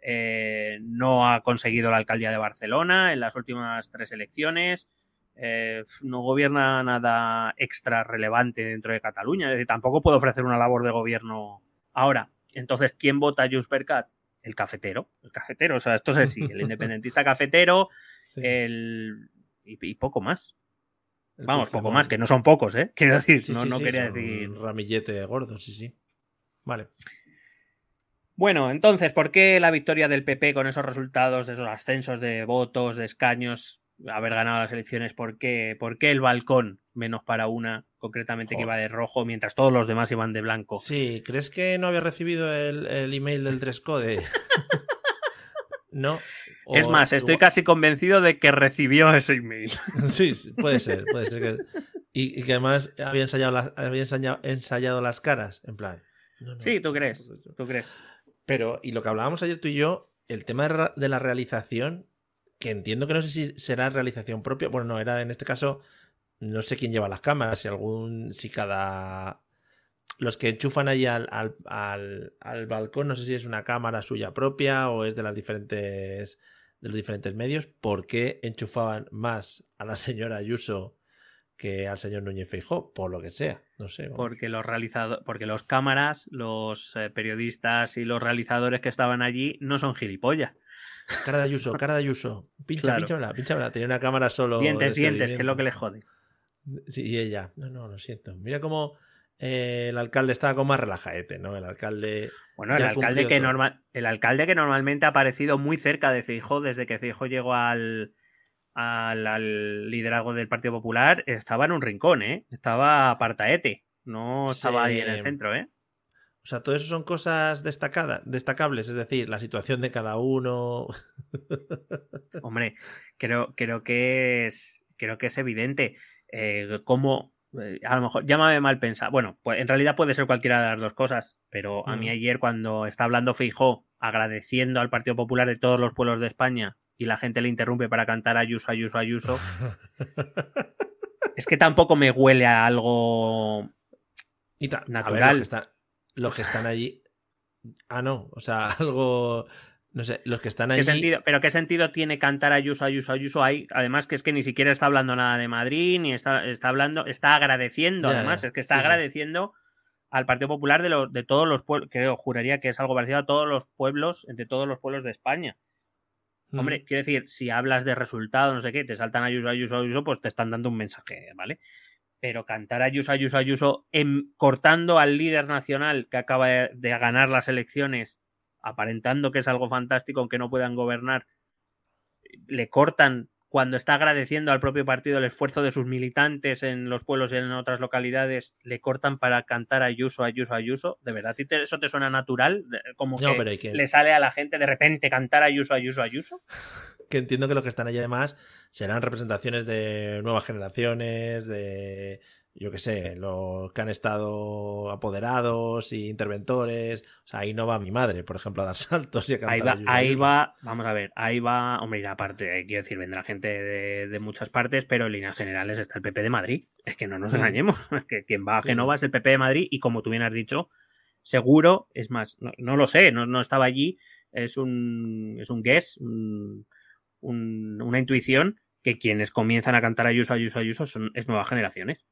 eh, no ha conseguido la alcaldía de Barcelona en las últimas tres elecciones, eh, no gobierna nada extra relevante dentro de Cataluña, es decir, tampoco puede ofrecer una labor de gobierno ahora. Entonces, ¿quién vota a Junts per Cat? El cafetero, el cafetero, o sea, esto es así, el independentista cafetero, Sí. el y, y poco más. El Vamos, poco más, que no son pocos, ¿eh? Quiero decir, Sí, no, sí, no sí, quería decir. Un ramillete gordo, sí, sí. Vale. Bueno, entonces, ¿por qué la victoria del PP con esos resultados, esos ascensos de votos, de escaños, haber ganado las elecciones? ¿Por qué, por qué el balcón, menos para una, concretamente que iba de rojo, mientras todos los demás iban de blanco? Sí, ¿crees que no había recibido el, el email del dress code? no. O- es más, estoy casi convencido de que recibió ese email. Sí, sí, puede ser, puede ser que. Y, y que además había ensayado las, había ensayado, ensayado las caras, en plan. no, no, Sí, ¿tú crees? ¿Tú crees? Pero, y lo que hablábamos ayer tú y yo, el tema de, la realización, que entiendo que no sé si será realización propia. Bueno, no, era en este caso, no sé quién lleva las cámaras, si algún, si cada. Los que enchufan ahí al, al, al, al balcón, no sé si es una cámara suya propia o es de diferentes de los diferentes medios, ¿por qué enchufaban más a la señora Ayuso que al señor Núñez Feijó? Por lo que sea, no sé. vamos. Porque los realizadores, porque los cámaras, los eh, periodistas y los realizadores que estaban allí no son gilipollas. Cara de Ayuso, cara de Ayuso. Pincha, Claro. pinchamela, pinchamela. Tenía una cámara solo. dientes, dientes, que es lo que le jode. Sí, y ella. No, no, lo siento. Mira cómo eh, el alcalde estaba como más relajete, ¿no? El alcalde. Bueno, el alcalde, que normal, el alcalde que normalmente ha aparecido muy cerca de Feijóo desde que Feijóo llegó al, al, al liderazgo del Partido Popular, estaba en un rincón, ¿eh? Estaba apartaete. No estaba ahí en el centro, ¿eh? O sea, todo eso son cosas destacadas, destacables, es decir, la situación de cada uno. Hombre, creo, creo que es. Creo que es evidente. Eh, cómo. eh, A lo mejor, llámame mal pensado. Bueno, pues en realidad puede ser cualquiera de las dos cosas. Pero a mí Mm. ayer, cuando está hablando Feijó, agradeciendo al Partido Popular de todos los pueblos de España, y la gente le interrumpe para cantar Ayuso, Ayuso, Ayuso, es que tampoco me huele a algo. Y ta- A ver, Natural. los que, están, los que están allí. Ah, no. O sea, algo. No sé, los que están allí. ¿Qué sentido, pero ¿qué sentido tiene cantar Ayuso, Ayuso, Ayuso? Hay, además que es que ni siquiera está hablando nada de Madrid, ni está, está hablando, está agradeciendo, Ya, además, ya. es que está Sí, sí. agradeciendo al Partido Popular de, los, de todos los pueblos, creo, juraría que es algo parecido a todos los pueblos, de todos los pueblos de España. Mm. Hombre, quiero decir, si hablas de resultados, no sé qué, te saltan Ayuso, Ayuso, Ayuso, pues te están dando un mensaje, ¿vale? Pero cantar Ayuso, Ayuso, Ayuso, en, cortando al líder nacional que acaba de, de ganar las elecciones, aparentando que es algo fantástico, aunque no puedan gobernar, le cortan cuando está agradeciendo al propio partido el esfuerzo de sus militantes en los pueblos y en otras localidades, le cortan para cantar Ayuso, Ayuso, Ayuso. ¿De verdad eso te suena natural? Como que, le sale a la gente de repente cantar Ayuso, Ayuso, Ayuso. que entiendo que lo que están allí además serán representaciones de nuevas generaciones, de yo qué sé, los que han estado apoderados y interventores. O sea, ahí no va mi madre, por ejemplo, a dar saltos y a Ahí va, ahí va, vamos a ver, ahí va, hombre, y aparte, quiero decir, vendrá gente de, muchas partes, pero en líneas generales está el PP de Madrid. Es que no nos engañemos, es que quien va a Genova es el PP de Madrid y como tú bien has dicho, seguro, es más, no, lo sé, no, estaba allí, es un, es un guess, una intuición que quienes comienzan a cantar Ayuso, Ayuso, Ayuso son, es nuevas generaciones.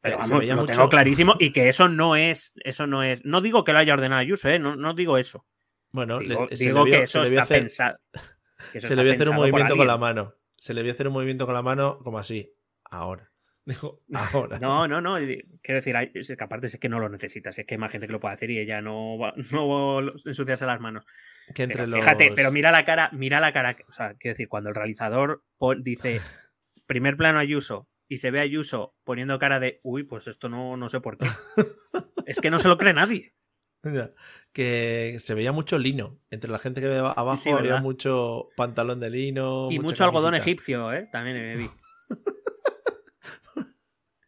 Pero vamos, lo tengo clarísimo y que eso no es, eso no es, no digo que lo haya ordenado Ayuso, ¿eh? no, no digo eso. Bueno, digo, que eso está hacer, pensado. se le voy a hacer un movimiento con la mano. Se le voy a hacer un movimiento con la mano como así. Ahora. Digo, ahora. no, no, no. Quiero decir, es que aparte es que no lo necesitas. Es que hay más gente que lo puede hacer y ella no va, no ensuciarse las manos. Que entre pero, Fíjate, pero mira la cara, mira la cara. O sea, quiero decir, cuando el realizador dice primer plano Ayuso, y se ve a Ayuso poniendo cara de, uy, pues esto no, no sé por qué. es que no se lo cree nadie. Que se veía mucho lino. Entre la gente que ve abajo había mucho pantalón de lino. Y mucho algodón egipcio, ¿eh? También me vi.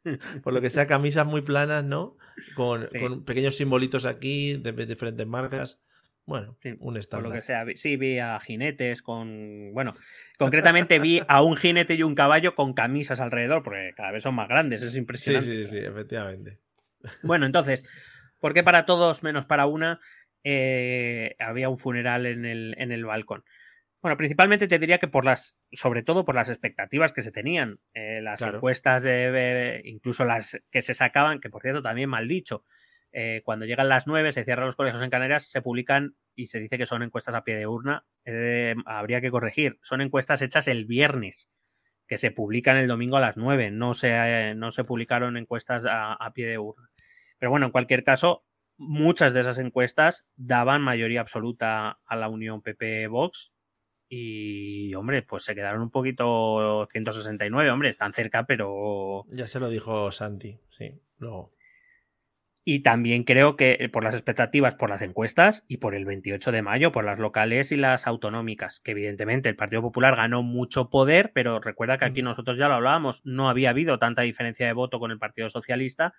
Por lo que sea, camisas muy planas, ¿no? Con, con pequeños simbolitos aquí de diferentes marcas. Bueno, un estándar. Por lo que sea, sí, vi a jinetes con. Bueno, concretamente vi a un jinete y un caballo con camisas alrededor, porque cada vez son más grandes, es impresionante. Sí, sí, sí, efectivamente. Bueno, entonces, ¿por qué para todos menos para una eh, había un funeral en el, en el balcón? Bueno, principalmente te diría que por las, sobre todo por las expectativas que se tenían, eh, las encuestas de, incluso las que se sacaban, que por cierto también mal dicho, eh, cuando llegan las 9, se cierran los colegios en Canarias, se publican y se dice que son encuestas a pie de urna. Habría que corregir. Son encuestas hechas el viernes, que se publican el domingo a las 9. No se, no se publicaron encuestas a, pie de urna. Pero bueno, en cualquier caso, muchas de esas encuestas daban mayoría absoluta a la Unión PP-Vox. Y, hombre, pues se quedaron un poquito 169, hombre, están cerca, pero... Ya se lo dijo Santi, sí, luego. Y también creo que eh, por las expectativas, por las encuestas y por el 28 de mayo, por las locales y las autonómicas, que evidentemente el Partido Popular ganó mucho poder, pero recuerda que aquí nosotros ya lo hablábamos, no había habido tanta diferencia de voto con el Partido Socialista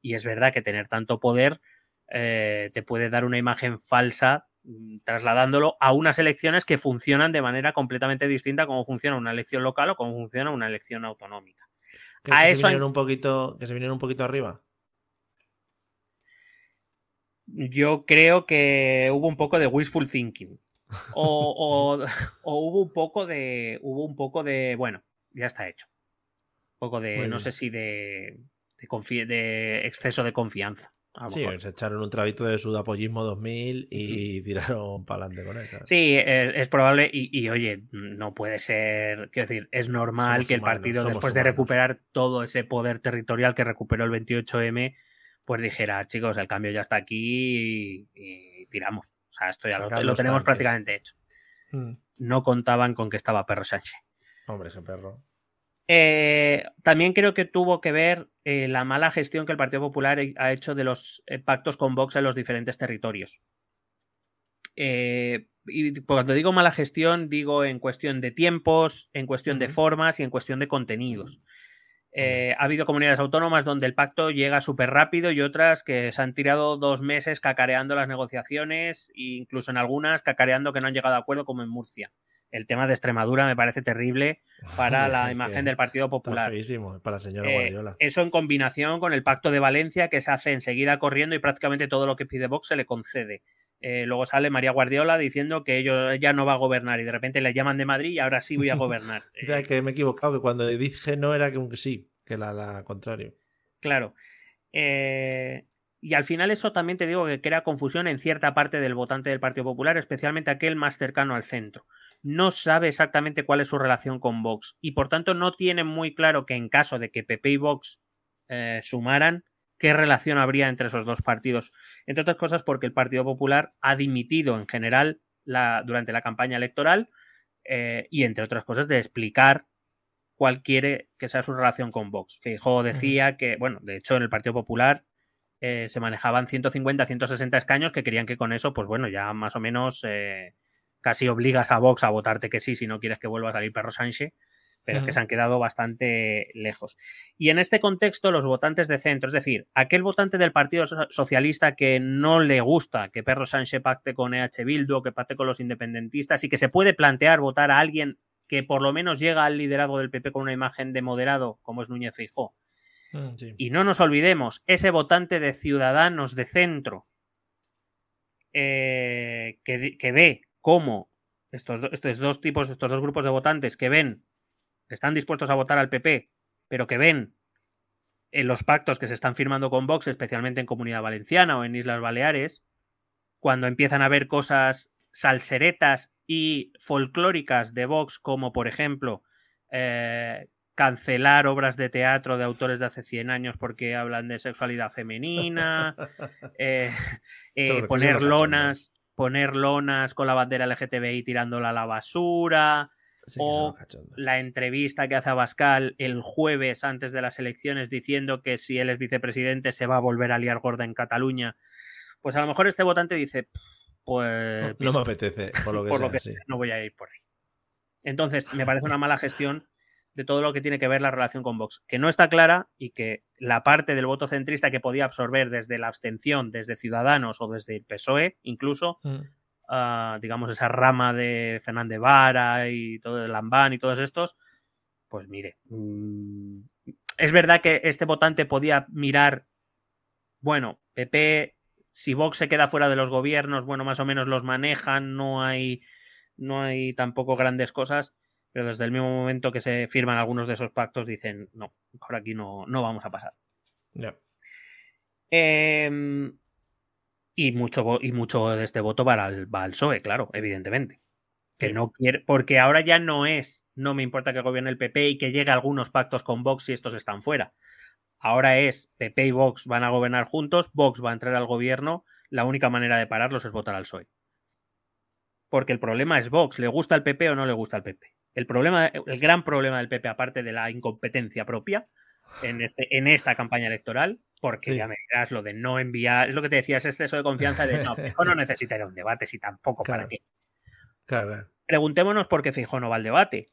y es verdad que tener tanto poder eh, te puede dar una imagen falsa mm, trasladándolo a unas elecciones que funcionan de manera completamente distinta a cómo funciona una elección local o cómo funciona una elección autonómica. A eso un poquito, que se vinieron un poquito arriba? Yo creo que hubo un poco de wishful thinking. O, hubo un poco de. Hubo un poco de. Bueno, ya está hecho. Un poco de. no sé si de. De, exceso de confianza. Sí, se echaron un trabito de sudapollismo 2000 y tiraron para adelante con eso. Sí, es, probable. Y, oye, no puede ser. Quiero decir, es normal que el partido, después de recuperar todo ese poder territorial que recuperó el 28M, pues dijera, chicos, el cambio ya está aquí y, tiramos. O sea, esto ya lo, tenemos prácticamente hecho. Hmm. No contaban con que estaba Perro Sánchez. Hombre, ese perro. Eh, también creo que tuvo que ver eh, la mala gestión que el Partido Popular ha hecho de los eh, pactos con Vox en los diferentes territorios. y cuando digo mala gestión, digo en cuestión de tiempos, en cuestión de formas y en cuestión de contenidos. Eh, ha habido comunidades autónomas donde el pacto llega súper rápido y otras que se han tirado dos meses cacareando las negociaciones e incluso en algunas cacareando que no han llegado a acuerdo como en Murcia. El tema de Extremadura me parece terrible para la imagen del Partido Popular. para la señora eh, Guardiola. eso en combinación con el pacto de Valencia que se hace enseguida corriendo y prácticamente todo lo que pide Vox se le concede. Eh, luego sale María Guardiola diciendo que ella no va a gobernar y de repente le llaman de Madrid y ahora sí voy a gobernar. que me he equivocado, que cuando dije no era que sí, que la, la contrario. Claro. Eh, y al final eso también te digo que crea confusión en cierta parte del votante del Partido Popular, especialmente aquel más cercano al centro. No sabe exactamente cuál es su relación con Vox y por tanto no tiene muy claro que en caso de que PP y Vox eh, sumaran, qué relación habría entre esos dos partidos. Entre otras cosas porque el Partido Popular ha dimitido en general la, durante la campaña electoral eh, y entre otras cosas de explicar cuál quiere que sea su relación con Vox. Fijo decía que, bueno, de hecho en el Partido Popular eh, se manejaban 150, 160 escaños que querían que con eso, pues bueno, ya más o menos eh, casi obligas a Vox a votarte que sí si no quieres que vuelva a salir Perro Sánchez, pero es que se han quedado bastante lejos. Y en este contexto, los votantes de centro, es decir, aquel votante del Partido Socialista que no le gusta que Perro Sánchez pacte con EH Bildu que pacte con los independentistas y que se puede plantear votar a alguien que por lo menos llega al liderazgo del PP con una imagen de moderado, como es Núñez Fijó. Mm, y no nos olvidemos, ese votante de ciudadanos de centro eh, que, ve cómo estos, estos dos tipos, estos dos grupos de votantes que ven, que están dispuestos a votar al PP, pero que ven en los pactos que se están firmando con Vox, especialmente en Comunidad Valenciana o en Islas Baleares, cuando empiezan a ver cosas salseretas y folclóricas de Vox, como por ejemplo eh, cancelar obras de teatro de autores de hace 100 años porque hablan de sexualidad femenina, eh, eh, poner lonas, poner lonas con la bandera LGTBI tirándola a la basura, o la entrevista que hace a Bascal el jueves antes de las elecciones diciendo que si él es vicepresidente se va a volver a liar gorda en Cataluña. Pues a lo mejor este votante dice, pues... No, me apetece, por lo que, sea, no voy a ir por ahí. Entonces, me parece una mala gestión de todo lo que tiene que ver la relación con Vox, que no está clara y que la parte del voto centrista que podía absorber desde la abstención, desde Ciudadanos o desde el PSOE, incluso, mm. Ah, digamos, esa rama de Fernández Vara y todo el Lambán y todos estos, pues mire, mm, es verdad que este votante podía mirar, bueno, PP, si Vox se queda fuera de los gobiernos, bueno, más o menos los manejan, no hay, no hay tampoco grandes cosas pero desde el mismo momento que se firman algunos de esos pactos dicen, no, por aquí no, no vamos a pasar. Em, y, mucho, y mucho de este voto va al, va PSOE, claro, evidentemente. Que no quiere, porque ahora ya no es, no me importa que gobierne el PP y que llegue algunos pactos con Vox si estos están fuera. Ahora es PP y Vox van a gobernar juntos, Vox va a entrar al gobierno, la única manera de pararlos es votar al PSOE. Porque el problema es Vox, ¿le gusta el PP o no le gusta el PP? El problema, el gran problema del PP, aparte de la incompetencia propia en, este, en esta campaña electoral, porque ya me dirás lo de no enviar, es lo que te decía, es exceso de confianza de no, Fijo no necesitaría un debate, si tampoco para qué. Claro, Preguntémonos por qué Fijo no va al debate.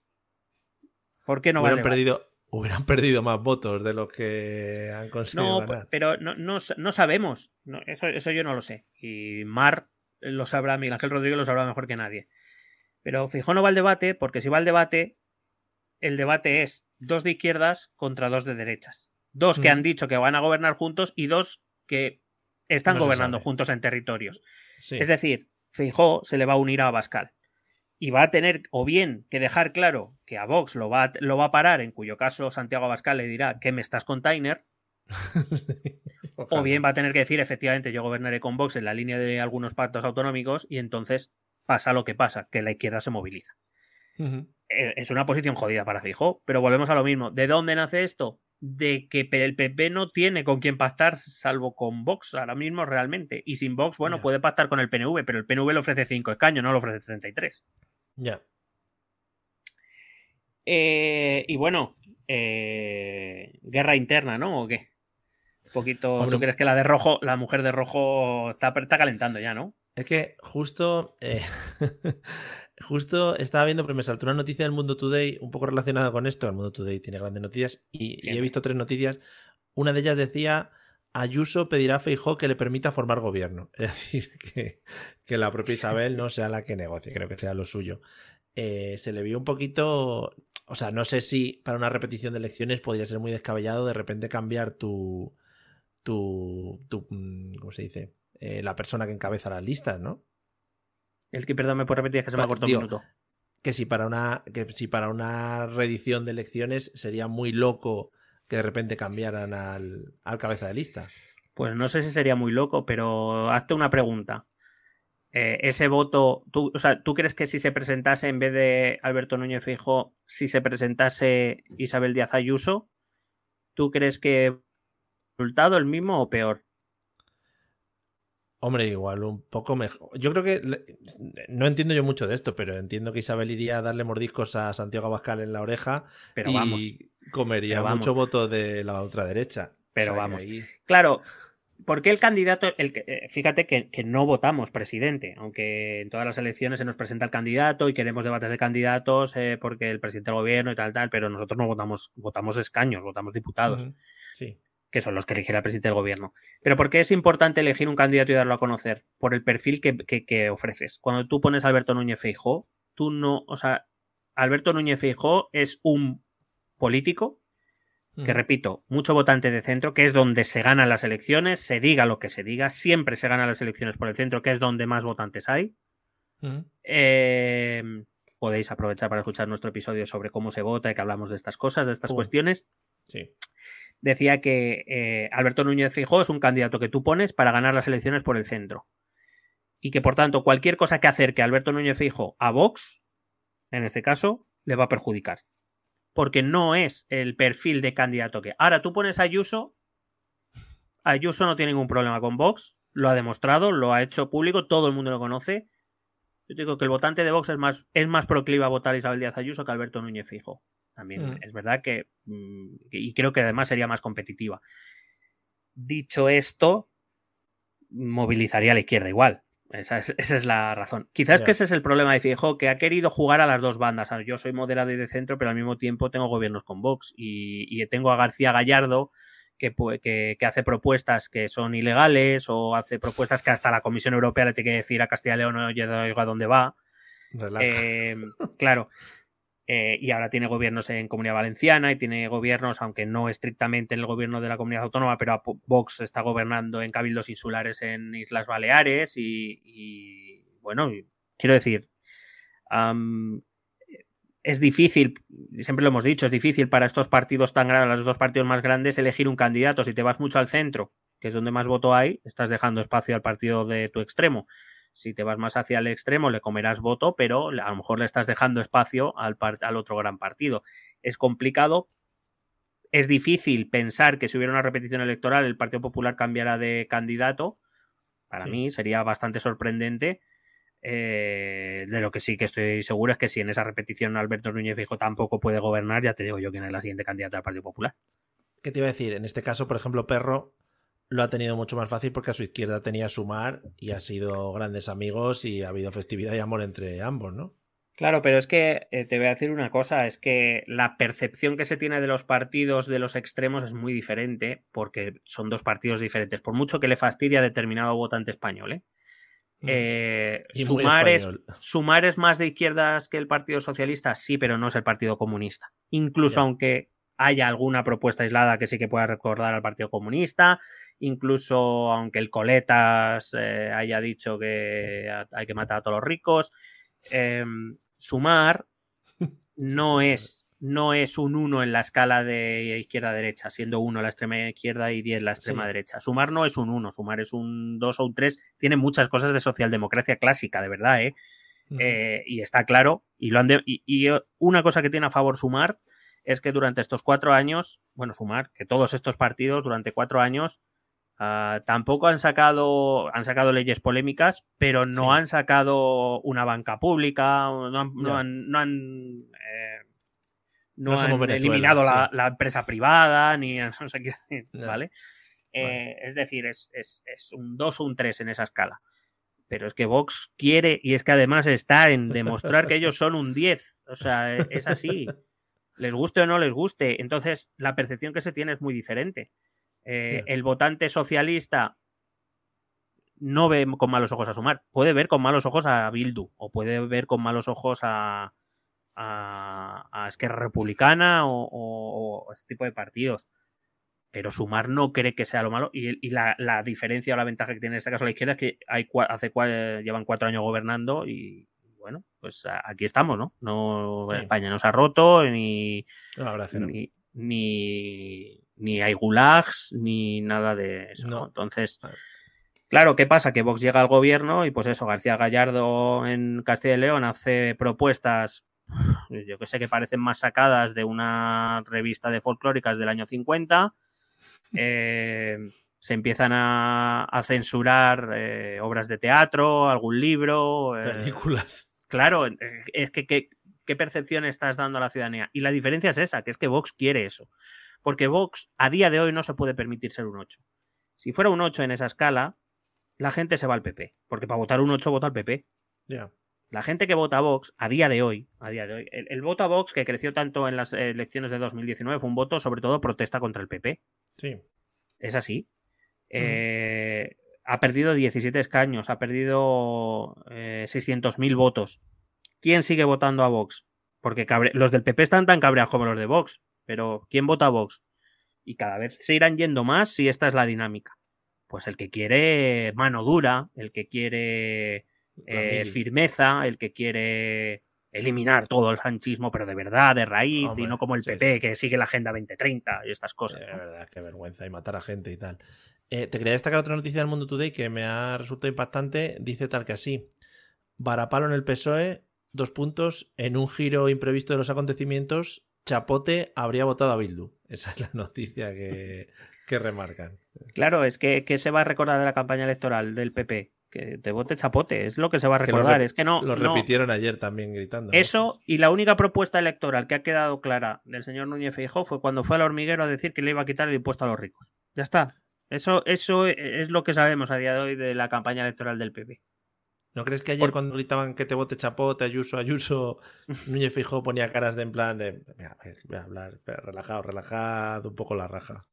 ¿Por qué no hubieran va al perdido, Hubieran perdido más votos de los que han conseguido. No, pero no, no, sabemos. eso, eso yo no lo sé. Y Mar lo sabrá, Miguel Ángel Rodríguez lo sabrá mejor que nadie. Pero Fijó no va al debate porque si va al debate, el debate es dos de izquierdas contra dos de derechas. Dos que han dicho que van a gobernar juntos y dos que están gobernando juntos en territorios. Es decir, Fijó se le va a unir a Abascal. Y va a tener o bien que dejar claro que a Vox lo va, lo va a parar, en cuyo caso Santiago Abascal le dirá que me estás container. o bien va a tener que decir, efectivamente, yo gobernaré con Vox en la línea de algunos pactos autonómicos y entonces pasa lo que pasa, que la izquierda se moviliza. Eh, es una posición jodida para Fijo, pero volvemos a lo mismo. ¿De dónde nace esto? De que el PP no tiene con quién pactar salvo con Vox ahora mismo realmente. Y sin Vox, bueno, puede pactar con el PNV, pero el PNV le ofrece 5 escaños, no le ofrece 33. Ya. Eh, y bueno, eh, guerra interna, ¿no? ¿O qué? Un poquito. ¿Tú crees que la de rojo, la mujer de rojo está, está calentando ya, ¿no? Es que justo, eh, justo estaba viendo, pero me saltó una noticia del Mundo Today un poco relacionada con esto. El Mundo Today tiene grandes noticias y, he visto tres noticias. Una de ellas decía, Ayuso pedirá a Feijó que le permita formar gobierno. Es decir, que, que la propia Isabel no sea la que negocie, creo que sea lo suyo. Eh, se le vio un poquito, o sea, no sé si para una repetición de elecciones podría ser muy descabellado de repente cambiar tu, tu, tu mm, ¿cómo se dice? Eh, la persona que encabeza las listas, ¿no? El que, perdón, me puede repetir, que se me ha cortado un minuto. Que si para una, que si para una reedición de elecciones sería muy loco que de repente cambiaran al, cabeza de lista. Pues no sé si sería muy loco, pero hazte una pregunta. Eh, ese voto, tú, o sea, ¿tú crees que si se presentase en vez de Alberto Núñez Fijo, si se presentase Isabel Díaz Ayuso, ¿tú crees que el resultado el mismo o peor? Hombre, igual un poco mejor. Yo creo que no entiendo yo mucho de esto, pero entiendo que Isabel iría a darle mordiscos a Santiago Abascal en la oreja pero y vamos, comería pero vamos. mucho voto de la otra derecha. Pero O sea, que vamos. ahí- Claro, porque el candidato, el que- eh, fíjate que, que no votamos presidente, aunque en todas las elecciones se nos presenta el candidato y queremos debates de candidatos eh, porque el presidente del gobierno y tal, tal, pero nosotros no votamos, votamos escaños, votamos diputados. Sí. Que son los que eligen al presidente del gobierno. Pero ¿por qué es importante elegir un candidato y darlo a conocer? Por el perfil que, que- que ofreces. Cuando tú pones a Alberto Núñez Feijó, tú no, o sea, Alberto Núñez Feijó es un político que Ujú. repito, mucho votante de centro, que es donde se ganan las elecciones, se diga lo que se diga, siempre se ganan las elecciones por el centro, que es donde más votantes hay. Ujú. Eh, podéis aprovechar para escuchar nuestro episodio sobre cómo se vota y que hablamos de estas cosas, de estas Pum. cuestiones. Sí. Decía que eh, Alberto Núñez Fijó es un candidato que tú pones para ganar las elecciones por el centro. Y que por tanto cualquier cosa que acerque a Alberto Núñez Fijó a Vox, en este caso, le va a perjudicar. Porque no es el perfil de candidato que. Ahora tú pones a Ayuso. Ayuso no tiene ningún problema con Vox. Lo ha demostrado, lo ha hecho público, todo el mundo lo conoce. Yo digo que el votante de Vox es más, es más proclive a votar a Isabel Díaz Ayuso que a Alberto Núñez Fijo. También Mm. es verdad que. mm, Y creo que además sería más competitiva. Dicho esto, movilizaría a la izquierda igual. Esa es, esa es la razón. Quizás que ese es el problema de Fijo, que ha querido jugar a las dos bandas. Yo soy moderado y de centro, pero al mismo tiempo tengo gobiernos con Vox. Y, y tengo a García Gallardo, que, que- que hace propuestas que son ilegales o hace propuestas que hasta la Comisión Europea le tiene que decir a Castilla y León, oye, oiga, ¿dónde va? Eh, claro. Eh, y ahora tiene gobiernos en Comunidad Valenciana y tiene gobiernos, aunque no estrictamente en el gobierno de la comunidad autónoma, pero Vox está gobernando en cabildos insulares en Islas Baleares y, y, bueno, quiero decir, am, es difícil, siempre lo hemos dicho, es difícil para estos partidos tan grandes, los dos partidos más grandes, elegir un candidato. Si te vas mucho al centro, que es donde más voto hay, estás dejando espacio al partido de tu extremo. Si te vas más hacia el extremo, le comerás voto, pero a lo mejor le estás dejando espacio al, otro gran partido. Es complicado. Es difícil pensar que si hubiera una repetición electoral el Partido Popular cambiara de candidato. Para Sí. mí sería bastante sorprendente. Eh, de lo que sí que estoy seguro es que si en esa repetición Alberto Núñez Fijo tampoco puede gobernar, ya te digo yo quién es la siguiente candidata del Partido Popular. ¿Qué te iba a decir? En este caso, por ejemplo, Perro lo ha tenido mucho más fácil porque a su izquierda tenía Sumar y ha sido grandes amigos y ha habido festividad y amor entre ambos, ¿no? Claro, pero es que eh, te voy a decir una cosa, es que la percepción que se tiene de los partidos de los extremos es muy diferente porque son dos partidos diferentes, por mucho que le fastidie a determinado votante español. ¿eh? Eh, Mm. Muy sumar, es, español. sumar es más de izquierdas que el Partido Socialista, sí, pero no es el Partido Comunista. Incluso Ya. aunque haya alguna propuesta aislada que sí que pueda recordar al Partido Comunista, incluso aunque el Coletas eh, haya dicho que hay que matar a todos los ricos, eh, sumar no es no es un 1 en la escala de izquierda a derecha, siendo 1 la extrema izquierda y 10 la extrema Sí. derecha. Sumar no es un 1, sumar es un 2 o un 3. Tiene muchas cosas de socialdemocracia clásica, de verdad, ¿eh? Eh, y está claro. Y, lo han de- y, y, una cosa que tiene a favor sumar es que durante estos cuatro años, bueno, sumar, que todos estos partidos durante cuatro años ah, tampoco han sacado, han sacado leyes polémicas, pero no Sí. han sacado una banca pública, no han, no han, no han, eh, no han eliminado la, sí. la empresa privada, ni no sé qué. ¿vale? Eh. Es decir, es, es, es un 2 o un 3 en esa escala. Pero es que Vox quiere, y es que además está en demostrar que ellos son un 10. O sea, es así. Les guste o no les guste. Entonces, la percepción que se tiene es muy diferente. Eh. El votante socialista no ve con malos ojos a Sumar. Puede ver con malos ojos a Bildu. O puede ver con malos ojos a, a, a Esquerra Republicana o, o- o este tipo de partidos pero Sumar no cree que sea lo malo y, y la, la diferencia o la ventaja que tiene en este caso la izquierda es que hay, hace llevan cuatro años gobernando y bueno, pues aquí estamos, ¿no? no Sí. España no se ha roto ni, No, la verdad es que no. ni, ni, hay gulags ni nada de eso. ¿no? No. Entonces, claro, ¿qué pasa? Que Vox llega al gobierno y pues eso, García Gallardo en Castilla y León hace propuestas yo que sé, que parecen más sacadas de una revista de folclóricas del año 50. Eh, se empiezan a, a censurar eh, obras de teatro, algún libro. eh, Películas. claro, es que, que- ¿qué percepción estás dando a la ciudadanía? Y la diferencia es esa, que es que Vox quiere eso. Porque Vox a día de hoy no se puede permitir ser un 8. Si fuera un 8 en esa escala, la gente se va al PP. Porque para votar un 8 vota al PP. La gente que vota a Vox, a día de hoy, a día de hoy, el, el voto a Vox que creció tanto en las elecciones de 2019 fue un voto sobre todo protesta contra el PP. Sí. Es así. Eh, ha perdido 17 escaños, ha perdido eh, 600.000 votos. ¿Quién sigue votando a Vox? Porque cabre- los del PP están tan cabreados como los de Vox, pero ¿quién vota a Vox? Y cada vez se irán yendo más si esta es la dinámica. Pues el que quiere mano dura, el que quiere eh, firmeza, el que quiere eliminar todo el sanchismo, pero de verdad, de raíz, Hombre, y no como el sí, PP que sigue la Agenda 2030 y estas cosas. Eh, ¿no? verdad, qué vergüenza y matar a gente y tal. Eh, te quería destacar otra noticia del Mundo Today que me ha resultado impactante. Dice tal que así. Varapalo en el PSOE, dos puntos, en un giro imprevisto de los acontecimientos, Chapote habría votado a Bildu. Esa es la noticia que, que remarcan. Claro, es que, que se va a recordar de la campaña electoral del PP. Que te vote chapote, es lo que se va a Que recordar. rep- Es que no. Lo no- repitieron ayer también gritando. Eso y la única propuesta electoral que ha quedado clara del señor Núñez Feijóo fue cuando fue al hormiguero a decir que le iba a quitar el impuesto a los ricos. Ya está. Eso, eso es lo que sabemos a día de hoy de la campaña electoral del PP. ¿No crees que ayer Por- cuando gritaban que te vote Chapote, Ayuso, Ayuso, Núñez Fijó ponía caras de en plan de "Mira, a ver, voy a hablar, relajado, relajad un poco la raja.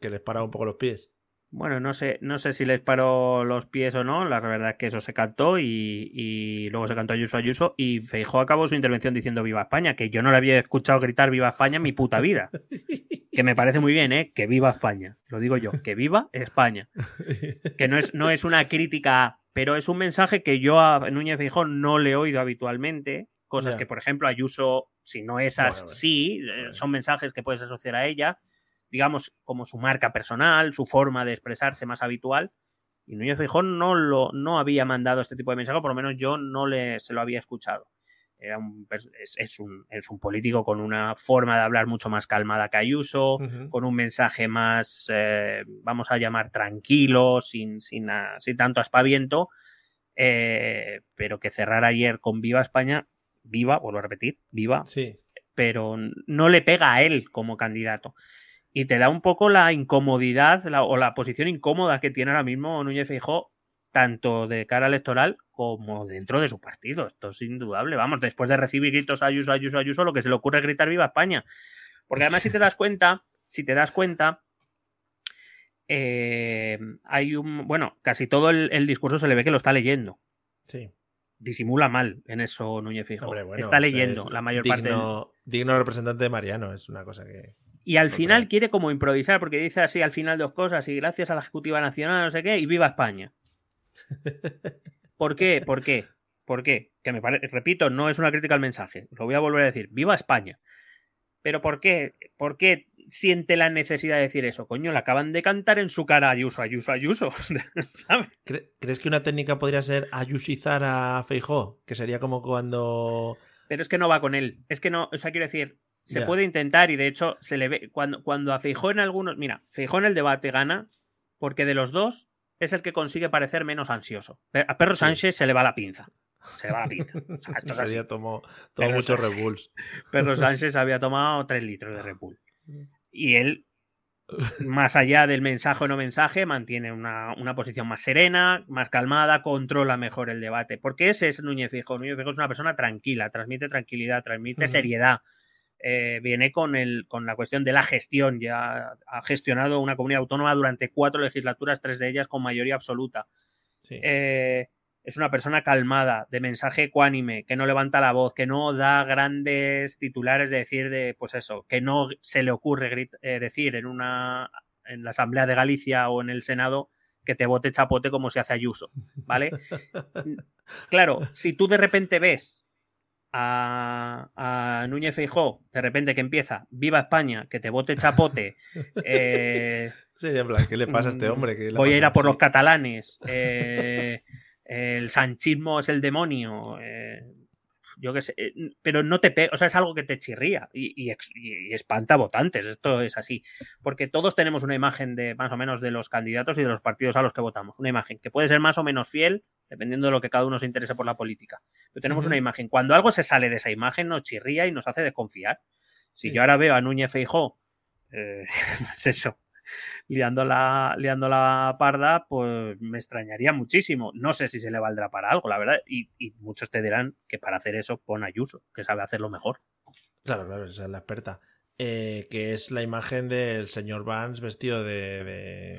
Que les paraba un poco los pies. Bueno, no sé, no sé si les paró los pies o no. La verdad es que eso se cantó y, y luego se cantó Ayuso Ayuso y Feijó acabó su intervención diciendo Viva España, que yo no le había escuchado gritar Viva España en mi puta vida. Que me parece muy bien, ¿eh? Que viva España. Lo digo yo, que viva España. Que no es, no es una crítica, pero es un mensaje que yo a Núñez Feijó no le he oído habitualmente. Cosas que, por ejemplo, Ayuso, si no esas, Bueno, sí, eh, Bueno. son mensajes que puedes asociar a ella digamos, como su marca personal, su forma de expresarse más habitual. Y Núñez Feijóo no, lo, no había mandado este tipo de mensaje, por lo menos yo no le, se lo había escuchado. Era un, pers- es, es un, es un político con una forma de hablar mucho más calmada que Ayuso, con un mensaje más, eh, vamos a llamar, tranquilo, sin, sin, a- sin tanto aspaviento, eh, pero que cerrar ayer con Viva España, viva, vuelvo a repetir, viva, Sí. pero no le pega a él como candidato. Y te da un poco la incomodidad la- o la posición incómoda que tiene ahora mismo Núñez Feijóo, tanto de cara electoral como dentro de su partido. Esto es indudable. Vamos, después de recibir gritos Ayuso, Ayuso, Ayuso, lo que se le ocurre es gritar Viva España. Porque además, si te das cuenta, si te das cuenta, eh, hay un. Bueno, casi todo el, el discurso se le ve que lo está leyendo. Sí. Disimula mal en eso Núñez. Hombre, bueno, está o sea, leyendo es la mayor parte del, digno, representante de Mariano, es una cosa que. Y al final quiere como improvisar, porque dice así al final dos cosas, y gracias a la Ejecutiva Nacional, no sé qué, y viva España. ¿Por qué? ¿Por qué? ¿Por qué? Que me parece, repito, no es una crítica al mensaje, lo voy a volver a decir, viva España. Pero ¿por qué? ¿Por qué siente la necesidad de decir eso? Coño, le acaban de cantar en su cara Ayuso, Ayuso, Ayuso, ¿sabes? ¿Cre- ¿Crees que una técnica podría ser ayusizar a Feijó? Que sería como cuando. Pero es que no va con él. Es que no, o sea, quiero decir, se puede intentar y de hecho se le ve cuando, cuando a Feijó en algunos, mira, Feijó en el debate gana porque de los dos es el que consigue parecer menos ansioso. A Perro Sí. Sánchez se le va la pinza. Se le va la pinza. O sea, Pero muchos Red Bulls. Perro Sánchez había tomado 3 litros de Red Bull. Y él, más allá del mensaje o no mensaje, mantiene una, una posición más serena, más calmada, controla mejor el debate. Porque ese es Núñez Fijo. Núñez Fijo es una persona tranquila, transmite tranquilidad, transmite seriedad. Eh, viene con, el, con la cuestión de la gestión. Ya ha gestionado una comunidad autónoma durante cuatro legislaturas, tres de ellas con mayoría absoluta. Sí. Eh, es una persona calmada, de mensaje ecuánime, que no levanta la voz, que no da grandes titulares de decir de, pues eso, que no se le ocurre grit- eh, decir en una en la Asamblea de Galicia o en el Senado que te vote chapote como se hace Ayuso, ¿vale? claro, si tú de repente ves a, a Núñez Feijó, de repente que empieza, viva España, que te vote chapote, eh, Sería en plan, ¿qué le pasa a este hombre? ¿Qué le Mm, Voy a ir a por Sí. los catalanes. eh, el sanchismo es el demonio. eh, yo qué sé, eh, pero no te pega, o sea, es algo que te chirría y, espanta votantes, esto es así, porque todos tenemos una imagen de más o menos de los candidatos y de los partidos a los que votamos, una imagen que puede ser más o menos fiel, dependiendo de lo que cada uno se interese por la política, pero tenemos una imagen, cuando algo se sale de esa imagen nos chirría y nos hace desconfiar. Si yo ahora veo a Núñez Feijó, eh, pues eso, liando la, liando la parda, pues me extrañaría muchísimo. No sé si se le valdrá para algo, la verdad. Y, muchos te dirán que para hacer eso pon Ayuso, que sabe hacerlo mejor. Claro, claro, esa es la experta. Eh, que es la imagen del señor Vance vestido de,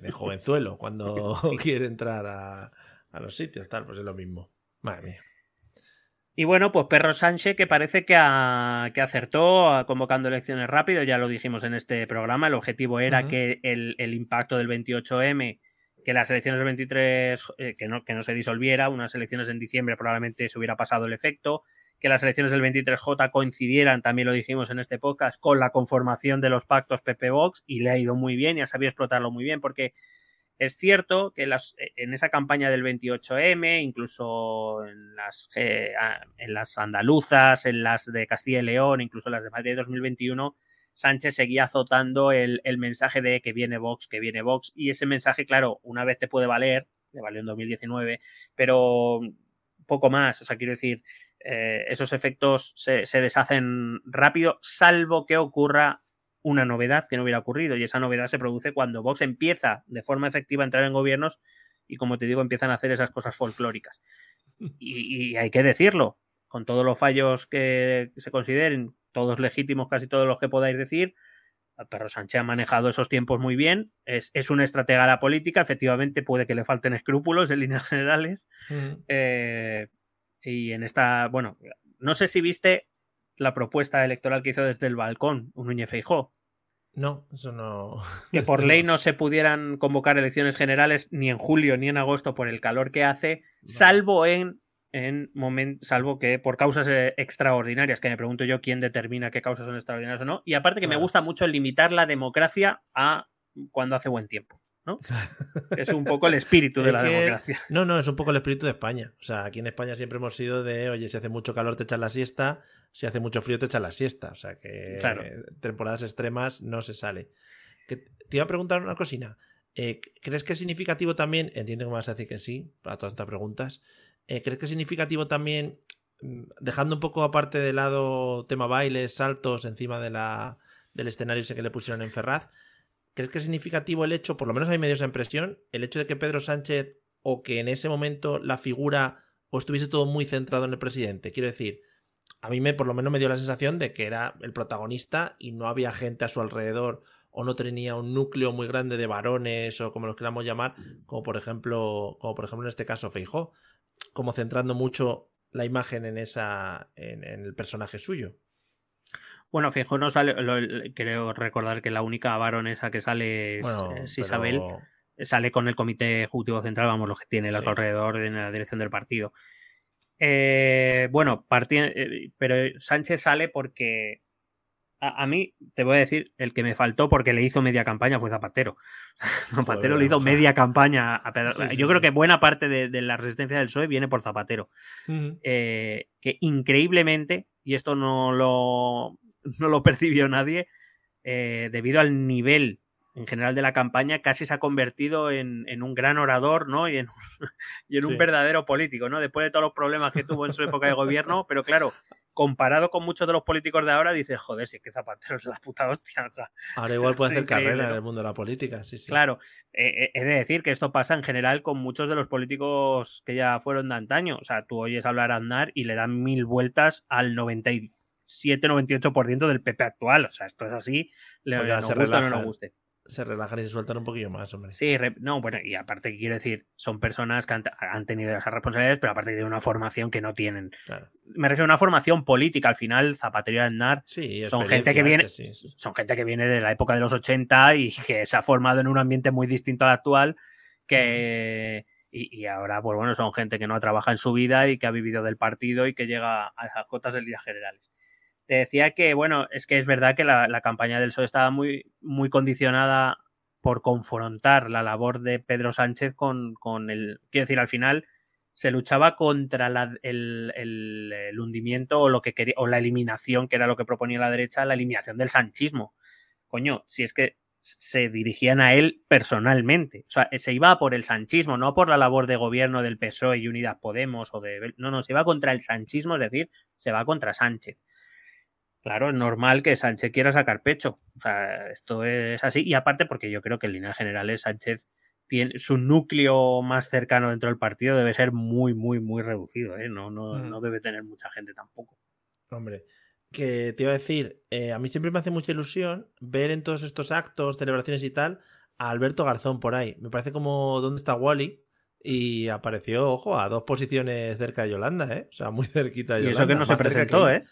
de, jovenzuelo cuando quiere entrar a, a, los sitios, tal, pues es lo mismo. Madre mía. Y bueno, pues Perro Sánchez que parece que, que acertó convocando elecciones rápido, ya lo dijimos en este programa, el objetivo era que el, impacto del 28M, que las elecciones del 23, eh, que, no, que no se disolviera, unas elecciones en diciembre probablemente se hubiera pasado el efecto, que las elecciones del 23J coincidieran, también lo dijimos en este podcast, con la conformación de los pactos PP-Vox y le ha ido muy bien y ha sabido explotarlo muy bien porque es cierto que las, e, en esa campaña del 28M, incluso en las, eh, en las andaluzas, en las de Castilla y León, incluso en las de Madrid 2021, Sánchez seguía azotando el, mensaje de que viene Vox, que viene Vox, y ese mensaje, claro, una vez te puede valer, le valió en 2019, pero poco más, o sea, quiero decir, eh, esos efectos se deshacen rápido, salvo que ocurra una novedad que no hubiera ocurrido y esa novedad se produce cuando Vox empieza de forma efectiva a entrar en gobiernos y como te digo empiezan a hacer esas cosas folclóricas. Y, hay que decirlo, con todos los fallos que se consideren, todos legítimos, casi todos los que podáis decir, Perro Sánchez ha manejado esos tiempos muy bien, es, es una estratega de la política, efectivamente puede que le falten escrúpulos en líneas generales. Eh, y en esta, bueno, no sé si viste la propuesta electoral que hizo desde el balcón un Núñez Feijó. No, eso no. Que por ley no se pudieran convocar elecciones generales ni en julio ni en agosto por el calor que hace, salvo en, en momento, salvo que por causas eh, extraordinarias, que me pregunto yo quién determina qué causas son extraordinarias o no. Y aparte que me gusta mucho limitar la democracia a cuando hace buen tiempo. ¿No? Es un poco el espíritu de la democracia. No, no, es un poco el espíritu de España. O sea, aquí en España siempre hemos sido de, oye, si hace mucho calor te echas la siesta, si hace mucho frío te echas la siesta. O sea, que temporadas extremas no se sale. te iba a preguntar una cosina. Eh, ¿Crees que es significativo también, entiendo que me vas a decir que sí, para todas estas preguntas, eh, ¿crees que es significativo también, mm, dejando un poco aparte de lado tema bailes, saltos encima de la, del escenario ese que le pusieron en Ferraz, ¿Crees que es significativo el hecho, por lo menos hay medios esa impresión, el hecho de que Pedro Sánchez o que en ese momento la figura o estuviese todo muy centrado en el presidente? Quiero decir, a mí me por lo menos me dio la sensación de que era el protagonista y no había gente a su alrededor o no tenía un núcleo muy grande de varones o como los queramos llamar, como por ejemplo, como por ejemplo en este caso Feijó, como centrando mucho la imagen en esa en el personaje suyo. Bueno, fijo, no sale, creo recordar que la única varonesa que sale es, Isabel. Sale con el comité ejecutivo central, vamos, lo que tiene a su alrededor en la dirección del partido. Eh, bueno, eh, pero Sánchez sale porque a, mí, te voy a decir, el que me faltó porque le hizo media campaña fue Zapatero. Zapatero le hizo media campaña a Pedro. Yo creo que buena parte de, la resistencia del PSOE viene por Zapatero. Eh, que increíblemente, y esto no lo, no lo percibió nadie, eh, debido al nivel en general de la campaña, casi se ha convertido en, un gran orador, ¿no? Y en, y en un verdadero político, ¿no? Después de todos los problemas que tuvo en su época de gobierno, pero claro, comparado con muchos de los políticos de ahora, dices, joder, si es que Zapatero es la puta hostia. ahora igual puede hacer carrera en el mundo de la política, sí, sí. Claro, eh, eh, he de decir que esto pasa en general con muchos de los políticos que ya fueron de antaño. O sea, tú oyes hablar a Andar y le dan mil vueltas al 95 97-98% del PP actual. O sea, esto es así, le, pues gusta o no nos guste. Se relajan y se sueltan un poquillo más, hombre. Sí, no, bueno, y aparte quiero decir, son personas que han, tenido esas responsabilidades, pero aparte de una formación que no tienen. Me refiero a una formación política. Al final, Zapatero y Aznar son gente que viene, son gente que viene de la época de los 80 y que se ha formado en un ambiente muy distinto al actual, que y, ahora, pues bueno, son gente que no ha trabajado en su vida y que ha vivido del partido y que llega a las cotas del día generales te decía que, bueno, es que es verdad que la, campaña del PSOE estaba muy, muy condicionada por confrontar la labor de Pedro Sánchez con, con el. Quiero decir, al final, se luchaba contra el, el, hundimiento o lo que quería, o la eliminación, que era lo que proponía la derecha, la eliminación del sanchismo. Coño, si es que se dirigían a él personalmente. O sea, se iba por el sanchismo, no por la labor de gobierno del PSOE y Unidas Podemos o de... No, no, se va contra el sanchismo, es decir, se va contra Sánchez. Claro, es normal que Sánchez quiera sacar pecho. O sea, esto es así. Y aparte porque yo creo que en líneas generales Sánchez tiene su núcleo más cercano dentro del partido debe ser muy, muy, muy reducido. ¿eh? No, no, mm. no debe tener mucha gente tampoco. Hombre, que te iba a decir, eh, a mí siempre me hace mucha ilusión ver en todos estos actos, celebraciones y tal, a Alberto Garzón por ahí. Me parece como ¿Dónde está Wally? Y apareció, ojo, a dos posiciones cerca de Yolanda, ¿eh? O sea, muy cerquita de Yolanda. Y eso que no se presentó, que, ¿eh?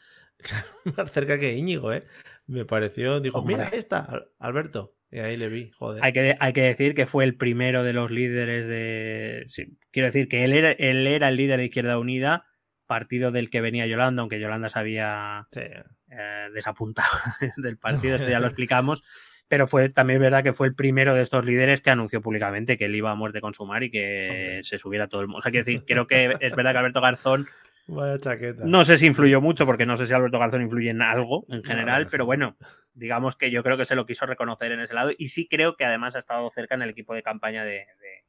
Más cerca que Íñigo, ¿eh? Me pareció, dijo, Hombre. mira, está, Alberto. Y ahí le vi, joder. Hay que, hay que decir que fue el primero de los líderes de. Sí, quiero decir que él era, él era el líder de Izquierda Unida partido del que venía Yolanda, aunque Yolanda se había sí. eh, desapuntado del partido, eso ya lo explicamos. Pero fue también verdad que fue el primero de estos líderes que anunció públicamente que él iba a muerte con su mar y que se subiera todo el mundo. O sea, quiero decir, creo que es verdad que Alberto Garzón. Vaya chaqueta. No sé si influyó mucho, porque no sé si Alberto Garzón influye en algo en general, no, pero bueno, digamos que yo creo que se lo quiso reconocer en ese lado y sí creo que además ha estado cerca en el equipo de campaña de, de,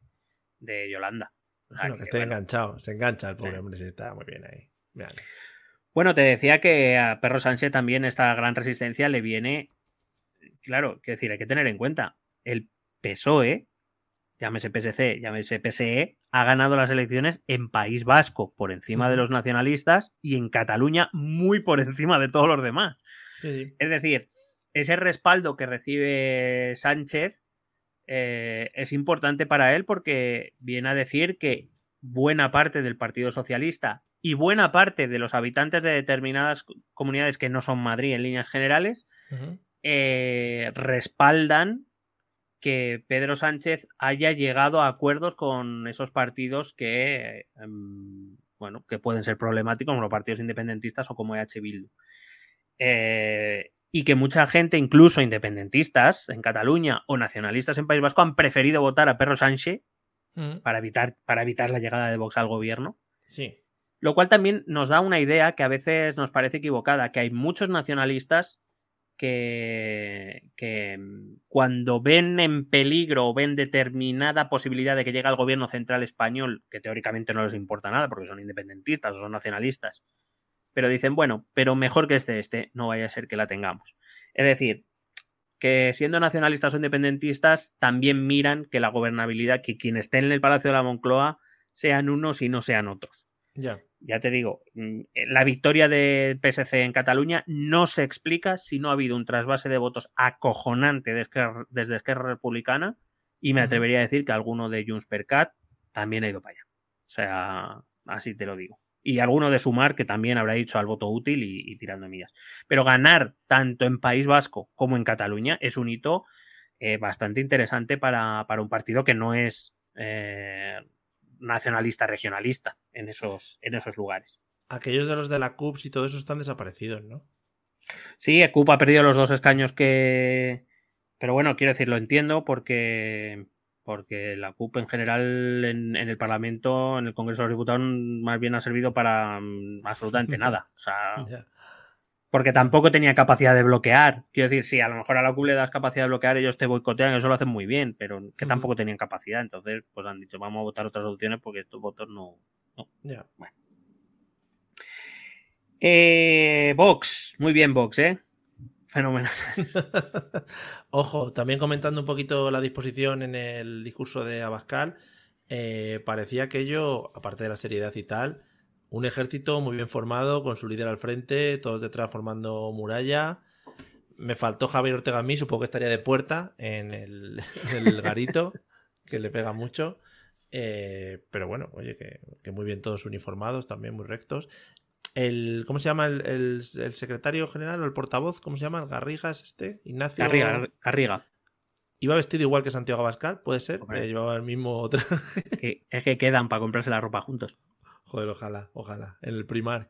de Yolanda. Bueno, que esté bueno. enganchado, se engancha el pobre sí. hombre, sí está muy bien ahí. Bien. Bueno, te decía que a Perro Sánchez también esta gran resistencia le viene, claro, quiero decir, hay que tener en cuenta, el PSOE, llámese PSC, llámese PSE, ha ganado las elecciones en País Vasco por encima de los nacionalistas y en Cataluña muy por encima de todos los demás. Sí, sí. Es decir, ese respaldo que recibe Sánchez eh, es importante para él porque viene a decir que buena parte del Partido Socialista y buena parte de los habitantes de determinadas comunidades que no son Madrid en líneas generales uh -huh. eh, respaldan que Pedro Sánchez haya llegado a acuerdos con esos partidos que, eh, bueno, que pueden ser problemáticos, como los partidos independentistas o como EH Bildu. Eh, y que mucha gente, incluso independentistas en Cataluña o nacionalistas en País Vasco, han preferido votar a Perro Sánchez mm. para, evitar, para evitar la llegada de Vox al gobierno. Sí. Lo cual también nos da una idea que a veces nos parece equivocada, que hay muchos nacionalistas que, que cuando ven en peligro o ven determinada posibilidad de que llegue al gobierno central español, que teóricamente no les importa nada porque son independentistas o son nacionalistas, pero dicen, bueno, pero mejor que este este, no vaya a ser que la tengamos. Es decir, que siendo nacionalistas o independentistas, también miran que la gobernabilidad, que quien esté en el Palacio de la Moncloa sean unos y no sean otros. Ya. Ya te digo, la victoria del PSC en Cataluña no se explica si no ha habido un trasvase de votos acojonante desde Esquerra Republicana y me atrevería a decir que alguno de Junts per Cat también ha ido para allá. O sea, así te lo digo y alguno de sumar que también habrá dicho al voto útil y, y, tirando millas. Pero ganar tanto en País Vasco como en Cataluña es un hito eh, bastante interesante para, para, un partido que no es eh, nacionalista regionalista en esos, en esos lugares. Aquellos de los de la CUP y todo eso están desaparecidos, ¿no? Sí, CUP ha perdido los dos escaños que... Pero bueno, quiero decir, lo entiendo porque porque la CUP en general en, en, el Parlamento, en el Congreso de los Diputados, más bien ha servido para um, absolutamente nada. O sea, yeah. Porque tampoco tenía capacidad de bloquear. Quiero decir, sí, a lo mejor a la CUP le das capacidad de bloquear, ellos te boicotean, eso lo hacen muy bien, pero que tampoco tenían capacidad. Entonces, pues han dicho, vamos a votar otras opciones porque estos votos no. no. Yeah. Bueno. Eh, Vox, muy bien, Vox, ¿eh? Fenomenal. Ojo, también comentando un poquito la disposición en el discurso de Abascal, eh, parecía aquello, aparte de la seriedad y tal, un ejército muy bien formado, con su líder al frente, todos detrás formando muralla. Me faltó Javier Ortega a mí, supongo que estaría de puerta en el, en el garito, que le pega mucho. Eh, pero bueno, oye, que, que, muy bien todos uniformados, también muy rectos el ¿cómo se llama el, el, el, secretario general o el portavoz? ¿Cómo se llama? ¿El Garrigas este? Ignacio Garriga, Garriga. Iba vestido igual que Santiago Abascal, puede ser. Eh, llevaba el mismo traje. Es que quedan para comprarse la ropa juntos. Joder, ojalá, ojalá. En el primar.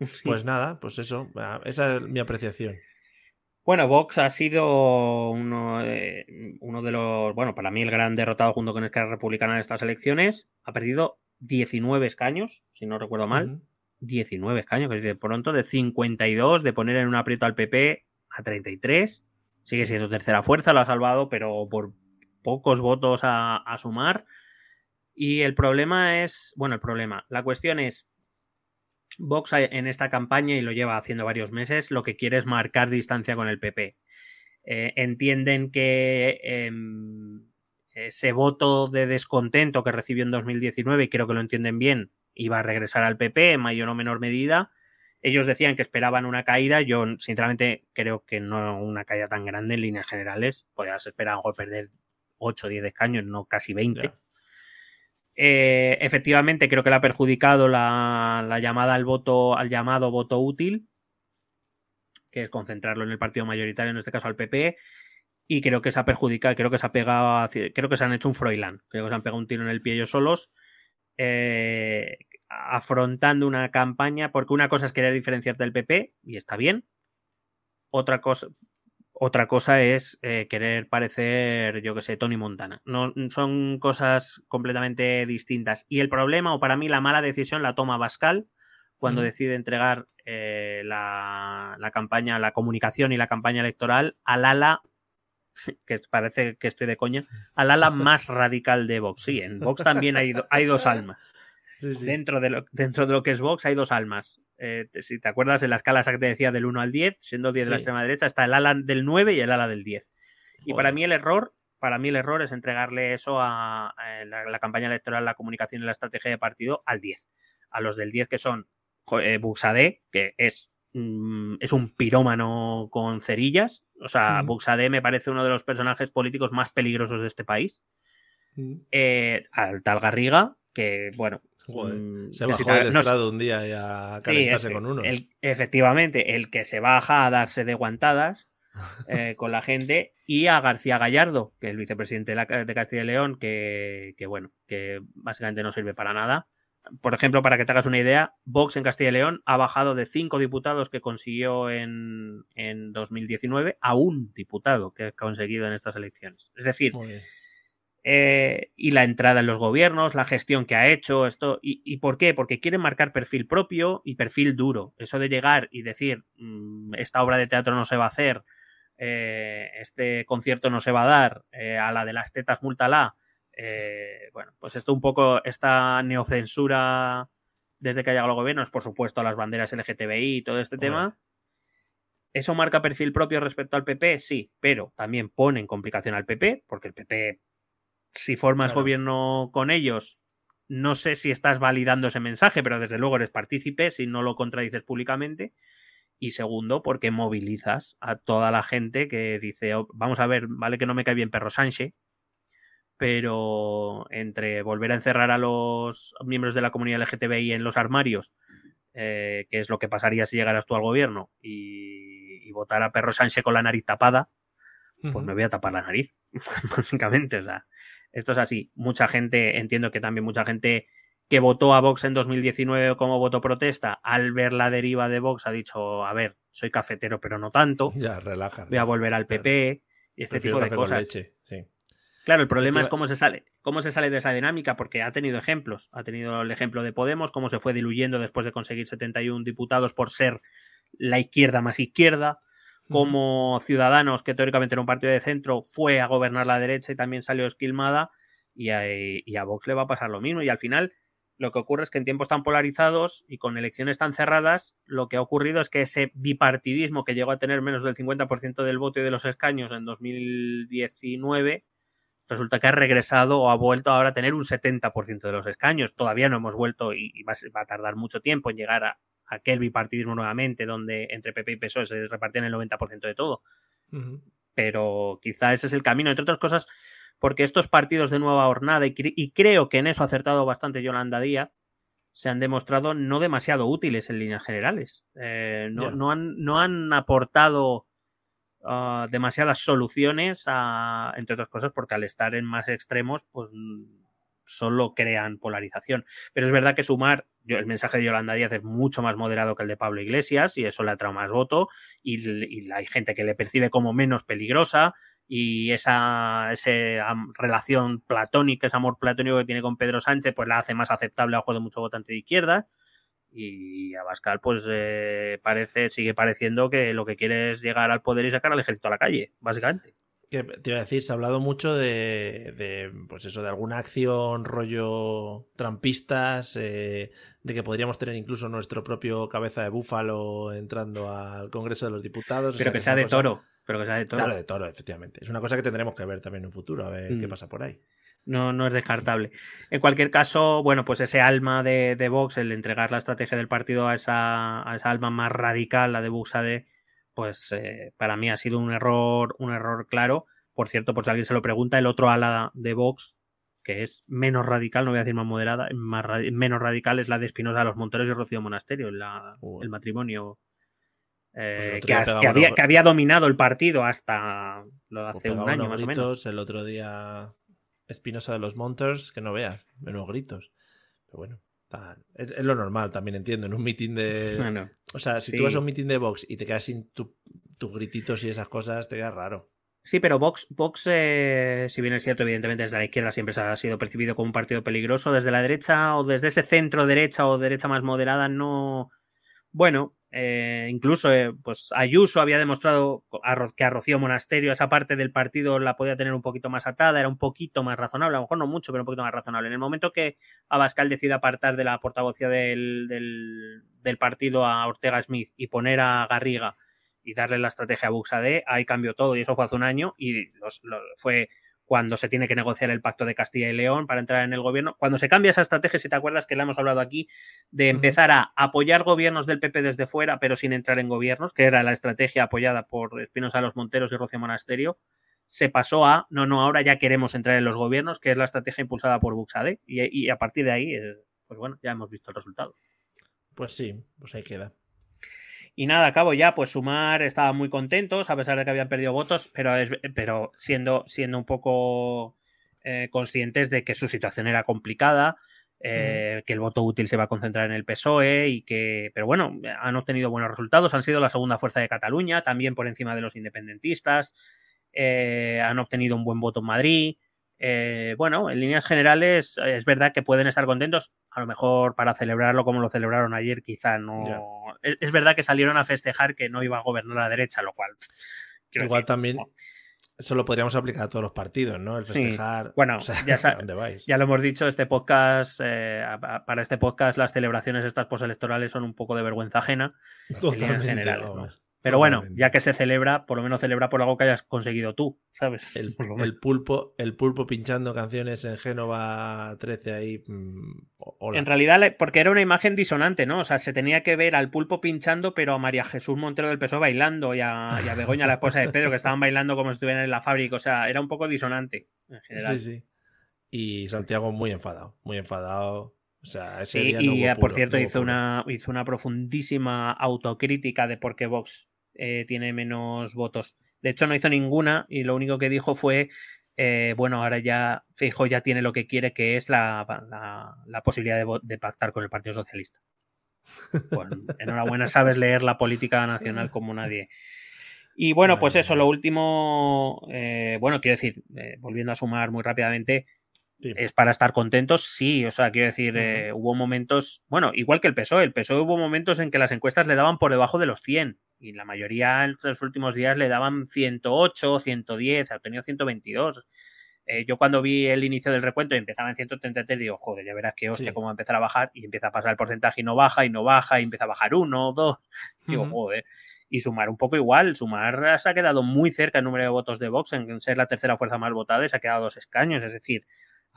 Pues nada, pues eso. Esa es mi apreciación. Bueno, Vox ha sido uno, eh, uno de los, bueno, para mí el gran derrotado junto con Esquerra Republicana en estas elecciones. Ha perdido 19 escaños, si no recuerdo mal. 19 escaños, que de pronto de 52, de poner en un aprieto al PP a 33. Sigue siendo tercera fuerza, lo ha salvado, pero por pocos votos a, a sumar. Y el problema es, bueno, el problema, la cuestión es, Vox en esta campaña, y lo lleva haciendo varios meses, lo que quiere es marcar distancia con el PP. Eh, entienden que em, ese voto de descontento que recibió en 2019, y creo que lo entienden bien, iba a regresar al PP en mayor o menor medida. Ellos decían que esperaban una caída. Yo, sinceramente, creo que no una caída tan grande en líneas generales. Podías esperar algo perder 8 o 10 escaños, no casi 20. Eh, efectivamente, creo que le ha perjudicado la, la, llamada al voto, al llamado voto útil, que es concentrarlo en el partido mayoritario, en este caso al PP, y creo que se ha perjudicado, creo que se ha pegado, creo que se han hecho un Froilán, creo que se han pegado un tiro en el pie ellos solos, eh, afrontando una campaña, porque una cosa es querer diferenciarte del PP, y está bien, otra cosa, otra cosa es eh, querer parecer, yo que sé, Tony Montana. No, son cosas completamente distintas. Y el problema, o para mí la mala decisión, la toma Bascal cuando decide entregar eh, la, la, campaña, la comunicación y la campaña electoral al ala, que parece que estoy de coña, al ala más radical de Vox. Sí, en Vox también hay, hay dos almas. Dentro, de lo, dentro de lo que es Vox hay dos almas. Eh, si te acuerdas en la escala que te decía del 1 al 10, siendo 10 de la extrema derecha, está el ala del 9 y el ala del 10. Y para mí el error, para mí el error es entregarle eso a, la, campaña electoral, la comunicación y la estrategia de partido al 10. A los del 10 que son eh, Buxade, que es, mm, es un pirómano con cerillas. O sea, Buxade me parece uno de los personajes políticos más peligrosos de este país. Eh, al tal Garriga, que bueno, Mm, se bajó del estrado un día y a calentarse con uno. efectivamente, el que se baja a darse de guantadas eh, con la gente y a García Gallardo, que es el vicepresidente de, Castilla y León, que, bueno, que básicamente no sirve para nada. Por ejemplo, para que te hagas una idea, Vox en Castilla y León ha bajado de cinco diputados que consiguió en, en 2019 a un diputado que ha conseguido en estas elecciones. Es decir, eh, y la entrada en los gobiernos, la gestión que ha hecho, esto. Y, por qué? Porque quieren marcar perfil propio y perfil duro. Eso de llegar y decir, mm, esta obra de teatro no se va a hacer, eh, este concierto no se va a dar, eh, a la de las tetas múltala. bueno, pues esto un poco, esta neocensura desde que ha llegado el gobierno, es por supuesto a las banderas LGTBI y todo este tema. ¿Eso marca perfil propio respecto al PP? Sí, pero también pone en complicación al PP, porque el PP si formas gobierno con ellos, no sé si estás validando ese mensaje, pero desde luego eres partícipe si no lo contradices públicamente. Y segundo, porque movilizas a toda la gente que dice, oh, vamos a ver, vale que no me cae bien Perro Sánchez, pero entre volver a encerrar a los miembros de la comunidad LGTBI en los armarios, eh, que es lo que pasaría si llegaras tú al gobierno, y, votar a Perro Sánchez con la nariz tapada, pues me voy a tapar la nariz, básicamente. O sea, esto es así. Mucha gente, entiendo que también mucha gente que votó a Vox en 2019 como voto protesta, al ver la deriva de Vox ha dicho, a ver, soy cafetero pero no tanto. Ya, relaja. Voy a volver al PP y este tipo de cosas. Claro, el problema es cómo se sale, cómo se sale de esa dinámica, porque ha tenido ejemplos. Ha tenido el ejemplo de Podemos, cómo se fue diluyendo después de conseguir 71 diputados por ser la izquierda más izquierda como Ciudadanos, que teóricamente era un partido de centro, fue a gobernar la derecha y también salió esquilmada, y a, Vox le va a pasar lo mismo. Y al final, lo que ocurre es que en tiempos tan polarizados y con elecciones tan cerradas, lo que ha ocurrido es que ese bipartidismo que llegó a tener menos del 50% del voto y de los escaños en 2019, resulta que ha regresado o ha vuelto ahora a tener un 70% de los escaños. Todavía no hemos vuelto y, va, a tardar mucho tiempo en llegar a, aquel bipartidismo nuevamente, donde entre PP y PSOE se repartían el 90% de todo. Pero quizá ese es el camino, entre otras cosas, porque estos partidos de nueva hornada, y, creo que en eso ha acertado bastante Yolanda Díaz, se han demostrado no demasiado útiles en líneas generales. Eh, no, han, no, han, aportado ah, demasiadas soluciones, a, entre otras cosas, porque al estar en más extremos, pues solo crean polarización. Pero es verdad que sumar el mensaje de Yolanda Díaz es mucho más moderado que el de Pablo Iglesias y eso le atrae más voto y, hay gente que le percibe como menos peligrosa y esa, relación platónica, ese amor platónico que tiene con Pedro Sánchez, pues la hace más aceptable a ojos de mucho votante de izquierda y Abascal pues eh, parece, sigue pareciendo que lo que quiere es llegar al poder y sacar al ejército a la calle, básicamente. Que te iba a decir, se ha hablado mucho de, pues eso, de alguna acción rollo trampistas, eh, de que podríamos tener incluso nuestro propio cabeza de búfalo entrando al Congreso de los Diputados. Pero que sea de toro, pero que sea de toro. Claro, de toro, efectivamente. Es una cosa que tendremos que ver también en un futuro, a ver qué mm. pasa por ahí. No, no es descartable. En cualquier caso, bueno, pues ese alma de, de Vox, el entregar la estrategia del partido a esa, a esa alma más radical, la de Buxade, pues eh, para mí ha sido un error, un error claro. Por cierto, por si alguien se lo pregunta, el otro ala de Vox, que es menos radical, no voy a decir más moderada, más menos radical es la de Espinosa de los Monteros y Rocío Monasterio, el matrimonio eh, pues que, había, dominado el partido hasta lo hace un año más o menos. El otro día Espinosa de los Monters, que no veas, menos gritos. Pero bueno. Es, lo normal, también entiendo, en un meeting de... o sea, si tú vas a un meeting de Vox y te quedas sin tus grititos y esas cosas, te queda raro. Sí, pero Vox, Vox eh, si bien es cierto, evidentemente desde la izquierda siempre se ha sido percibido como un partido peligroso, desde la derecha o desde ese centro derecha o derecha más moderada, no... Bueno, eh, incluso, eh, pues Ayuso había demostrado que a Rocío Monasterio esa parte del partido la podía tener un poquito más atada, era un poquito más razonable, a lo mejor no mucho, pero un poquito más razonable. En el momento que Abascal decide apartar de la portavocía del, del, partido a Ortega Smith y poner a Garriga y darle la estrategia a Buxade, ahí cambió todo y eso fue hace un año y los, fue cuando se tiene que negociar el pacto de Castilla y León para entrar en el gobierno. Cuando se cambia esa estrategia, si te acuerdas que la hemos hablado aquí, de empezar a apoyar gobiernos del PP desde fuera, pero sin entrar en gobiernos, que era la estrategia apoyada por Espinosa los Monteros y Rocío Monasterio, se pasó a, no, no, ahora ya queremos entrar en los gobiernos, que es la estrategia impulsada por Buxade, y, y a partir de ahí, eh, pues bueno, ya hemos visto el resultado. Pues sí, pues ahí queda. Y nada, acabo ya, pues Sumar estaba muy contentos, a pesar de que habían perdido votos, pero, pero siendo, siendo un poco eh, conscientes de que su situación era complicada, eh, que el voto útil se va a concentrar en el PSOE y que, pero bueno, han obtenido buenos resultados, han sido la segunda fuerza de Cataluña, también por encima de los independentistas, eh, han obtenido un buen voto en Madrid. Bueno, en líneas generales es verdad que pueden estar contentos, a lo mejor para celebrarlo como lo celebraron ayer, quizá no. Es, verdad que salieron a festejar que no iba a gobernar la derecha, lo cual. Igual también. Eso lo podríamos aplicar a todos los partidos, ¿no? El festejar. Bueno, ya, ya, lo hemos dicho, este podcast, eh, para este podcast, las celebraciones estas postelectorales son un poco de vergüenza ajena. Totalmente. En general, pero bueno, ya que se celebra, por lo menos celebra por algo que hayas conseguido tú, ¿sabes? El, pulpo, el pulpo pinchando canciones en Génova 13 ahí. Mm, en realidad, porque era una imagen disonante, ¿no? O sea, se tenía que ver al pulpo pinchando, pero a María Jesús Montero del Peso bailando y a, Begoña, la esposa de Pedro, que estaban bailando como si estuvieran en la fábrica. O sea, era un poco disonante en general. Sí, sí. Y Santiago muy enfadado, muy enfadado. O sea, ese sí, y por cierto hizo una, hizo una profundísima autocrítica de por qué Vox eh, tiene menos votos. De hecho, no hizo ninguna y lo único que dijo fue, eh, bueno, ahora ya Fijo ya tiene lo que quiere, que es la, posibilidad de, pactar con el Partido Socialista. Enhorabuena, sabes leer la política nacional como nadie. Y bueno, pues eso, lo último, eh, bueno, quiero decir, volviendo a sumar muy rápidamente, es para estar contentos, sí, o sea, quiero decir, hubo momentos, bueno, igual que el PSOE, el PSOE hubo momentos en que las encuestas le daban por debajo de los 100 y la mayoría en los últimos días le daban 108, 110, ha obtenido 122. Eh, yo cuando vi el inicio del recuento y empezaba en 133, digo, joder, ya verás que hostia, cómo va a empezar a bajar y empieza a pasar el porcentaje y no baja y no baja y empieza a bajar uno, dos. Digo, joder. Y sumar un poco igual, sumar se ha quedado muy cerca el número de votos de Vox en ser la tercera fuerza más votada y se ha quedado dos escaños, es decir,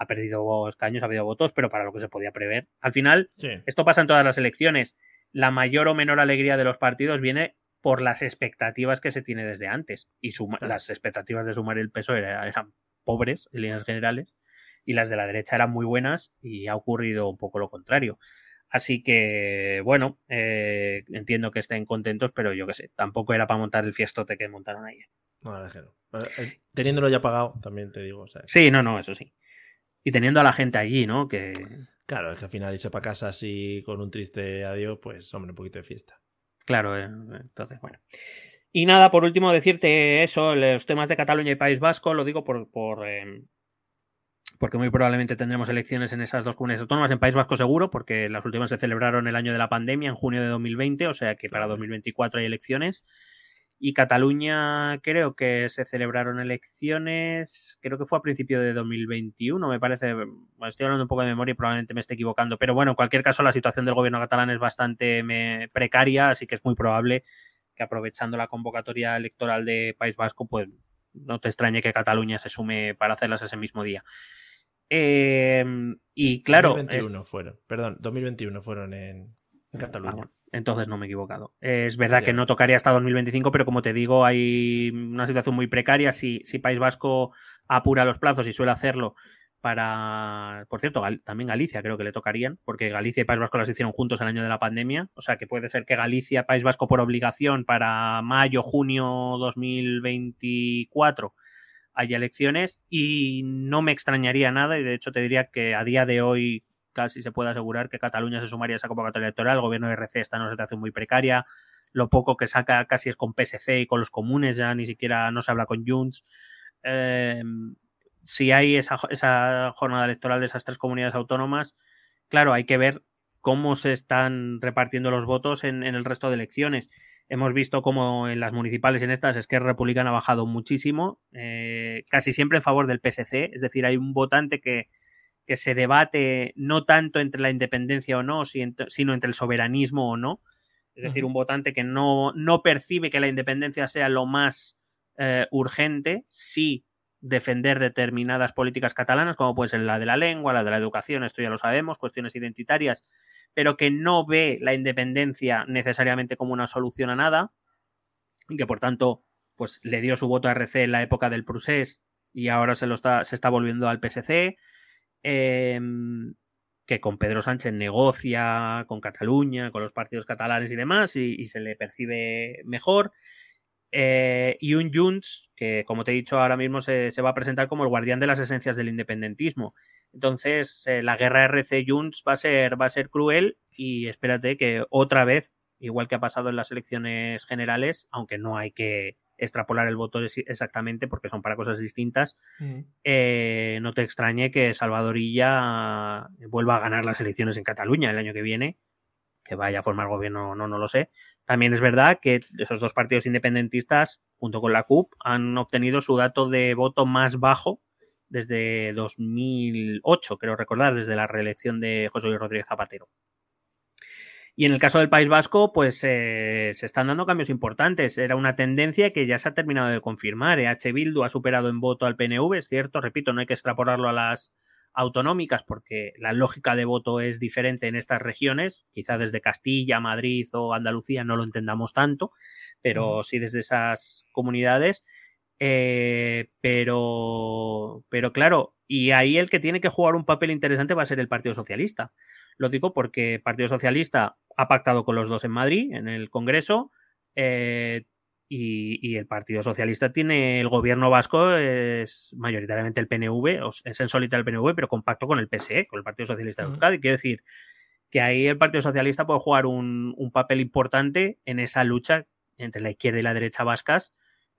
ha perdido escaños, ha perdido votos, pero para lo que se podía prever. Al final, esto pasa en todas las elecciones. La mayor o menor alegría de los partidos viene por las expectativas que se tiene desde antes. Y las expectativas de sumar el peso eran, pobres en líneas generales y las de la derecha eran muy buenas y ha ocurrido un poco lo contrario. Así que, bueno, eh, entiendo que estén contentos, pero yo qué sé, tampoco era para montar el fiestote que montaron ayer. No, eh, Teniéndolo ya pagado, también te digo. Sí, no, no, eso sí. Y teniendo a la gente allí, ¿no? Que, Claro, es que al final irse para casa así con un triste adiós, pues hombre, un poquito de fiesta. Claro, eh, entonces, bueno. Y nada, por último, decirte eso, los temas de Cataluña y País Vasco, lo digo por, por eh, porque muy probablemente tendremos elecciones en esas dos comunidades autónomas, en País Vasco seguro, porque las últimas se celebraron el año de la pandemia, en junio de 2020, o sea que para 2024 hay elecciones. Y Cataluña creo que se celebraron elecciones, creo que fue a principio de 2021, me parece, estoy hablando un poco de memoria y probablemente me esté equivocando, pero bueno, en cualquier caso la situación del gobierno catalán es bastante precaria, así que es muy probable que aprovechando la convocatoria electoral de País Vasco, pues no te extrañe que Cataluña se sume para hacerlas ese mismo día. Em, y claro. 2021 fueron, perdón, 2021 fueron en, Cataluña. Ah, entonces no me he equivocado. Es verdad que no tocaría hasta 2025, pero como te digo, hay una situación muy precaria. Si, si País Vasco apura los plazos y suele hacerlo para. Por cierto, también Galicia creo que le tocarían, porque Galicia y País Vasco las hicieron juntos el año de la pandemia. O sea que puede ser que Galicia, País Vasco por obligación para mayo, junio 2024 haya elecciones y no me extrañaría nada y de hecho te diría que a día de hoy casi se puede asegurar que Cataluña se sumaría a esa convocatoria electoral. El gobierno de RC está en una situación muy precaria. Lo poco que saca casi es con PSC y con los comunes, ya ni siquiera no se habla con Junts. Em, si hay esa, esa, jornada electoral de esas tres comunidades autónomas, claro, hay que ver cómo se están repartiendo los votos en, el resto de elecciones. Hemos visto cómo en las municipales en estas es que Republicana ha bajado muchísimo, eh, casi siempre en favor del PSC, es decir, hay un votante que, que se debate no tanto entre la independencia o no, sino entre el soberanismo o no. Es decir, un votante que no, no percibe que la independencia sea lo más eh, urgente, sí defender determinadas políticas catalanas, como puede ser la de la lengua, la de la educación, esto ya lo sabemos, cuestiones identitarias, pero que no ve la independencia necesariamente como una solución a nada, y que por tanto, pues le dio su voto a RC en la época del Prusés y ahora se lo está, se está volviendo al PSC. Em, que con Pedro Sánchez negocia con Cataluña, con los partidos catalanes y demás, y, se le percibe mejor. Eh, y un Junts que, como te he dicho, ahora mismo se, va a presentar como el guardián de las esencias del independentismo. Entonces, eh, la guerra RC Junts va a ser, va a ser cruel y espérate que otra vez, igual que ha pasado en las elecciones generales, aunque no hay que extrapolar el voto exactamente porque son para cosas distintas, eh, no te extrañe que Salvadorilla vuelva a ganar las elecciones en Cataluña el año que viene, que vaya a formar gobierno no, no lo sé. También es verdad que esos dos partidos independentistas, junto con la CUP, han obtenido su dato de voto más bajo desde 2008, creo recordar, desde la reelección de José Luis Rodríguez Zapatero. Y en el caso del País Vasco, pues eh, se están dando cambios importantes. Era una tendencia que ya se ha terminado de confirmar. EH Bildu ha superado en voto al PNV, es cierto, repito, no hay que extrapolarlo a las autonómicas porque la lógica de voto es diferente en estas regiones. Quizá desde Castilla, Madrid o Andalucía no lo entendamos tanto, pero sí desde esas comunidades. Eh, pero, pero claro, y ahí el que tiene que jugar un papel interesante va a ser el Partido Socialista. Lo digo porque el Partido Socialista ha pactado con los dos en Madrid, en el Congreso, eh, y, el Partido Socialista tiene el gobierno vasco, es mayoritariamente el PNV, es en solitario el PNV, pero compacto con el PSE, con el Partido Socialista de Euskadi. Quiero decir que ahí el Partido Socialista puede jugar un, papel importante en esa lucha entre la izquierda y la derecha vascas.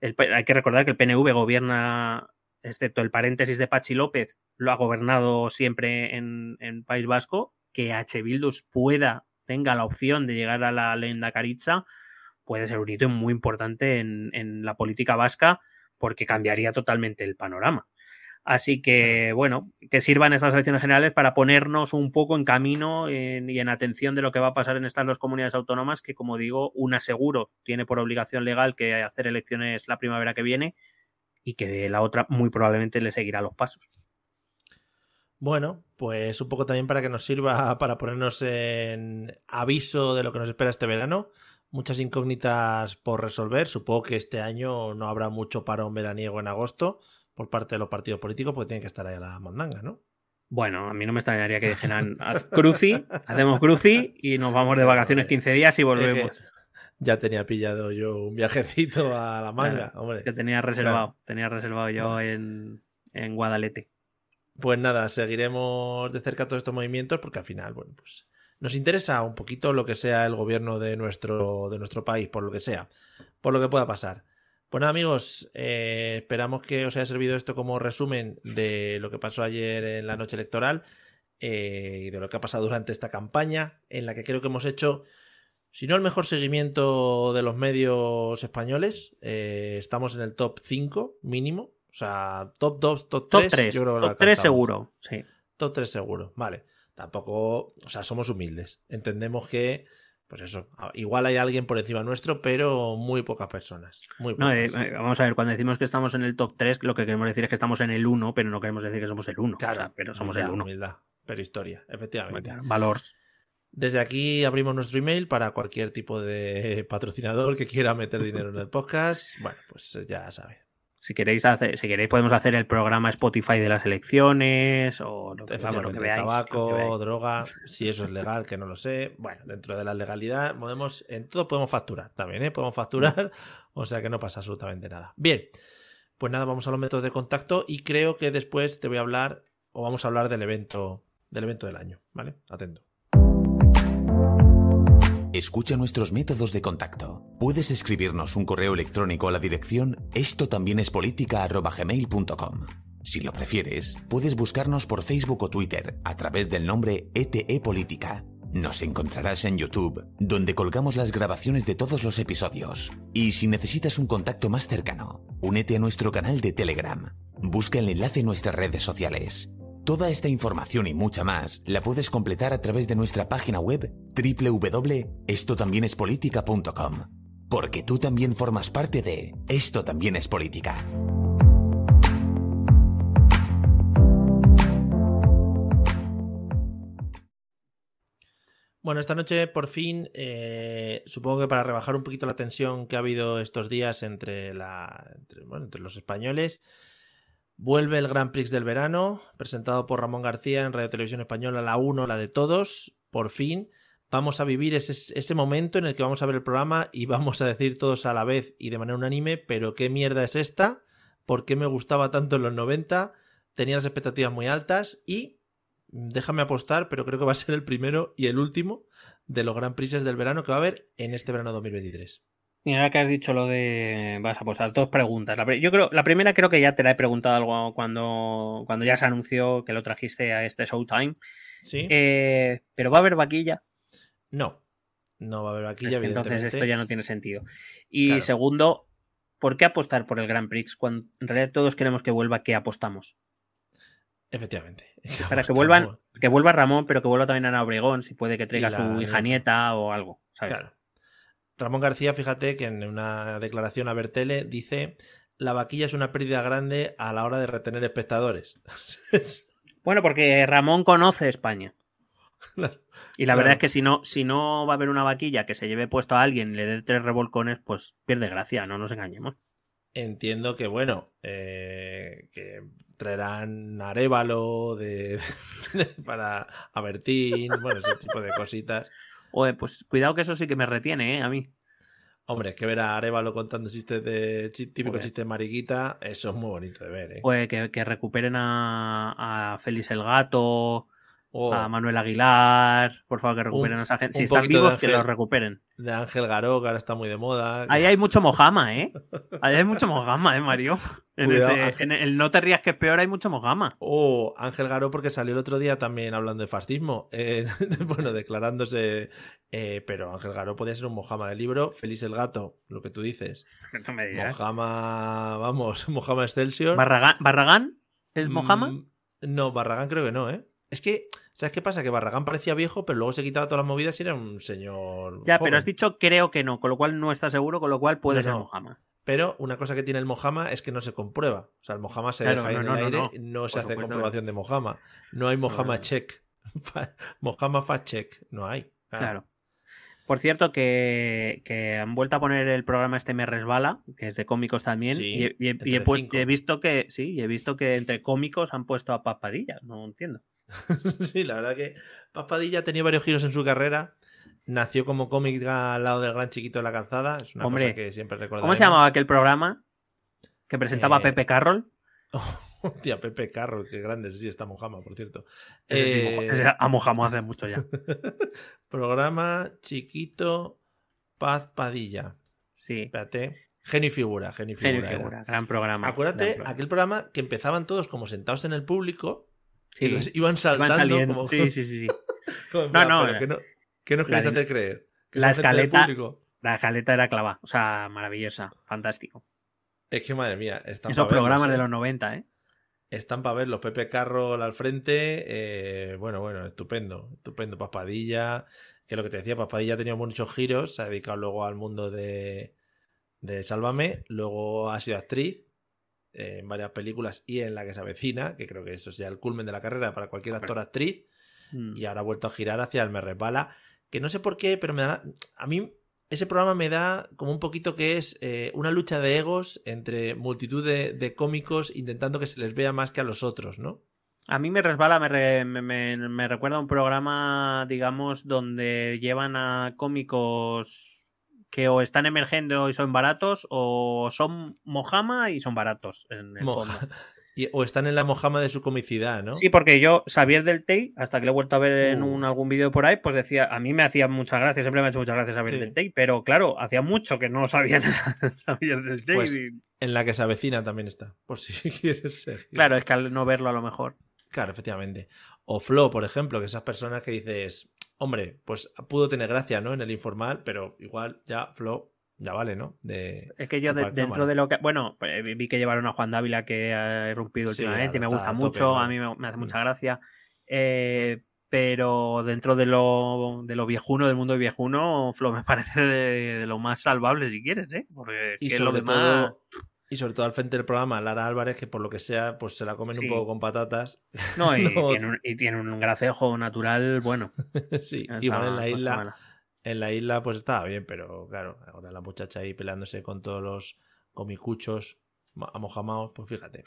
Hay que recordar que el PNV gobierna, excepto el paréntesis de Pachi López, lo ha gobernado siempre en, País Vasco que H. Bildus pueda, tenga la opción de llegar a la leyenda Caritza, puede ser un hito muy importante en, la política vasca porque cambiaría totalmente el panorama. Así que, bueno, que sirvan estas elecciones generales para ponernos un poco en camino y en atención de lo que va a pasar en estas dos comunidades autónomas, que, como digo, una seguro tiene por obligación legal que hacer elecciones la primavera que viene y que la otra muy probablemente le seguirá los pasos. Bueno, pues un poco también para que nos sirva para ponernos en aviso de lo que nos espera este verano. Muchas incógnitas por resolver. Supongo que este año no habrá mucho parón veraniego en agosto por parte de los partidos políticos porque tienen que estar ahí a la mandanga, ¿no? Bueno, a mí no me extrañaría que dijeran cruci, hacemos cruci y nos vamos de vacaciones 15 días y volvemos. ya tenía pillado yo un viajecito a la manga, hombre. Que tenía reservado, tenía reservado yo en, en Guadalete. Pues nada, seguiremos de cerca todos estos movimientos porque al final, bueno, pues nos interesa un poquito lo que sea el gobierno de nuestro, de nuestro país, por lo que sea, por lo que pueda pasar. Pues nada, amigos, eh, esperamos que os haya servido esto como resumen de lo que pasó ayer en la noche electoral eh, y de lo que ha pasado durante esta campaña, en la que creo que hemos hecho, si no el mejor seguimiento de los medios españoles, eh, estamos en el top 5 mínimo. O sea, top 2, top 3. Top 3, yo creo que lo top 3 alcanzamos. seguro, sí. Top 3 seguro, vale. Tampoco, o sea, somos humildes. Entendemos que, pues eso, igual hay alguien por encima nuestro, pero muy pocas personas. Muy No, pocas. eh, eh, vamos a ver, cuando decimos que estamos en el top 3, lo que queremos decir es que estamos en el 1, pero no queremos decir que somos el 1. Claro, o sea, pero somos humildad, el 1. Humildad, pero historia, efectivamente. Valores. Desde aquí abrimos nuestro email para cualquier tipo de patrocinador que quiera meter dinero en el podcast. Bueno, pues ya sabe. Si queréis hacer, si queréis podemos hacer el programa Spotify de las elecciones o lo que, vamos, lo que veáis. tabaco, lo que veáis. droga, si eso es legal, que no lo sé. Bueno, dentro de la legalidad, podemos, en todo podemos facturar también, ¿eh? Podemos facturar, o sea que no pasa absolutamente nada. Bien, pues nada, vamos a los métodos de contacto y creo que después te voy a hablar, o vamos a hablar del evento, del evento del año, ¿vale? Atento. Escucha nuestros métodos de contacto. Puedes escribirnos un correo electrónico a la dirección esto también es Si lo prefieres, puedes buscarnos por Facebook o Twitter a través del nombre ETE Política. Nos encontrarás en YouTube, donde colgamos las grabaciones de todos los episodios. Y si necesitas un contacto más cercano, únete a nuestro canal de Telegram. Busca el enlace en nuestras redes sociales. Toda esta información y mucha más la puedes completar a través de nuestra página web www.estotambiénespolitica.com. Porque tú también formas parte de Esto también es política. Bueno, esta noche por fin, eh, supongo que para rebajar un poquito la tensión que ha habido estos días entre, los españoles, vuelve el Grand Prix del verano, presentado por Ramón García en Radio Televisión Española, la 1, la de todos. Por fin vamos a vivir ese, ese momento en el que vamos a ver el programa y vamos a decir todos a la vez y de manera unánime, pero qué mierda es esta, por qué me gustaba tanto en los 90, tenía las expectativas muy altas y déjame apostar, pero creo que va a ser el primero y el último de los Grand Prix del verano que va a haber en este verano 2023. Mira, ahora que has dicho lo de. Vas a posar dos preguntas. La, yo creo, la primera creo que ya te la he preguntado algo cuando, cuando ya se anunció que lo trajiste a este Showtime. Sí. Eh, pero va a haber vaquilla. No, no va a haber vaquilla, Es entonces esto ya no tiene sentido. Y Claro. segundo, ¿por qué apostar por el Grand Prix cuando en realidad todos queremos que vuelva? ¿Qué apostamos? Efectivamente. Para que vuelvan, que vuelva Ramón, pero que vuelva también Ana Obregón, si puede que traiga la su hija nieta o algo. ¿sabes? Claro. Ramón García, fíjate que en una declaración a Bertele dice la vaquilla es una pérdida grande a la hora de retener espectadores. Bueno, porque Ramón conoce España. Claro, Y la claro. verdad es que si no, si no va a haber una vaquilla que se lleve puesto a alguien y le dé tres revolcones, pues pierde gracia, no nos engañemos. Entiendo que, bueno, eh, que traerán Arevalo de, para a Bertín, bueno, ese tipo de cositas. Oye, pues cuidado que eso sí que me retiene, ¿eh? A mí. Hombre, es que ver a Arevalo contando chistes de típico chiste de mariquita, eso es muy bonito de ver, ¿eh? Oye, que, que recuperen a, a Félix el Gato, O a Manuel Aguilar. Por favor, que recuperen Un- a esa gente. Si están de vivos, que los recuperen. de Ángel Garó, que ahora está muy de moda. Ahí hay mucho mojama, ¿eh? Ahí hay mucho mojama, ¿eh, Mario? En, Cuidado, ese- en el No te rías que es peor hay mucho mojama. O Ángel Garó, porque salió el otro día también hablando de fascismo. eh, bueno, declarándose. eh, pero Ángel Garó podía ser un mojama del libro. Feliz el gato, lo que tú dices. No me digas. Mojama, vamos, Mojama Excelsior. ¿Barragán, ¿Barragán es mojama? Mm, no, Barragán creo que no, ¿eh? Es que, ¿sabes qué pasa? Que Barragán parecía viejo, pero luego se quitaba todas las movidas y era un señor. Ya, joven. pero has dicho creo que no, con lo cual no está seguro, con lo cual puede No, ser no. Mojama. Pero una cosa que tiene el Mojama es que no se comprueba. O sea, el Mojama se Claro, deja no, en no, el no, aire, no. Por se hace comprobación de Mojama. No hay Mojama check. Mojama fact check. No hay. Claro. Por cierto, que, que han vuelto a poner el programa este Me Resbala, que es de cómicos también. Sí, y, he- y he- de y he, Telecinco. y he visto que, sí, y he visto que entre cómicos han puesto a Papadilla. No entiendo. sí, la verdad que Paspadilla ha tenido varios giros en su carrera. Nació como cómic al lado del gran chiquito de la calzada. Es una Hombre, cosa que siempre recordaremos. ¿Cómo se llamaba aquel programa que presentaba Eh, Pepe Carroll? Hostia, Pepe Carro, qué grande sí está Mojama, por cierto. Sí, Eh, a mojamos hace mucho ya. programa Chiquito Paz Padilla. Sí. Espérate. Genio y figura, genio y figura. Genio figura, gran programa. Acuérdate, gran programa. aquel programa que empezaban todos como sentados en el público Sí. entonces iban saltando Iban saliendo. como, Sí, sí, sí, sí. como en No, no, pero eh, ¿qué, no, qué nos queréis hacer creer? ¿Que la escaleta-? La escaleta era clava. O sea, maravillosa. Fantástico. Es que madre mía, están Esos verlos, programas ¿eh? de los 90, ¿eh? Están para verlos. Pepe Carroll al frente. eh, bueno, bueno, estupendo. Estupendo. Paspadilla. Que lo que te decía, Paspadilla ha tenido muchos giros. Se ha dedicado luego al mundo de, de Sálvame. Luego ha sido actriz eh, en varias películas y en la que se avecina, que creo que eso es ya el culmen de la carrera para cualquier actor actriz. Mm. Y ahora ha vuelto a girar hacia el Me Resbala. Que no sé por qué, pero me da. A mí ese programa me da como un poquito que es eh, una lucha de egos entre multitud de, de cómicos intentando que se les vea más que a los otros, ¿no? A mí me resbala, me, re- me- me- me recuerda a un programa, digamos, donde llevan a cómicos que o están emergiendo y son baratos o son Mojama y son baratos en el Moja- fondo. Y- o están en la mojama de su comicidad, ¿no? Sí, porque yo, Xavier del Tei, hasta que lo he vuelto a ver en Uh. un, algún vídeo por ahí, pues decía, a mí me hacía muchas gracias, siempre me ha hecho muchas gracias Xavier Sí. del Tei, pero claro, hacía mucho que no sabía nada de Xavier del. Pues, y- En la que se avecina también está, por si quieres seguir. Claro, es que al no verlo a lo mejor. Claro, efectivamente. O Flo, por ejemplo, que esas personas que dices, hombre, pues pudo tener gracia, ¿no? En el informal, pero igual ya Flo, ya vale, ¿no? De, Es que yo de dentro cámara. de lo que... Bueno, pues, vi que llevaron a Juan Dávila que ha irrumpido Sí, últimamente y me gusta tope, mucho, ¿no? a mí me, me hace Mm. mucha gracia. Eh, pero dentro de lo, de lo viejuno, del mundo viejuno, Flo me parece de, de lo más salvable si quieres, ¿eh? Porque es Y que lo sobre demás... todo, y sobre todo al frente del programa, Lara Álvarez, que por lo que sea, pues se la comen Sí. un poco con patatas. No, y, No. Tiene un, y tiene un gracejo natural bueno. sí, y bueno, en la isla, en la isla, pues estaba bien, pero claro, ahora la muchacha ahí peleándose con todos los comicuchos mo- amojamados, pues fíjate.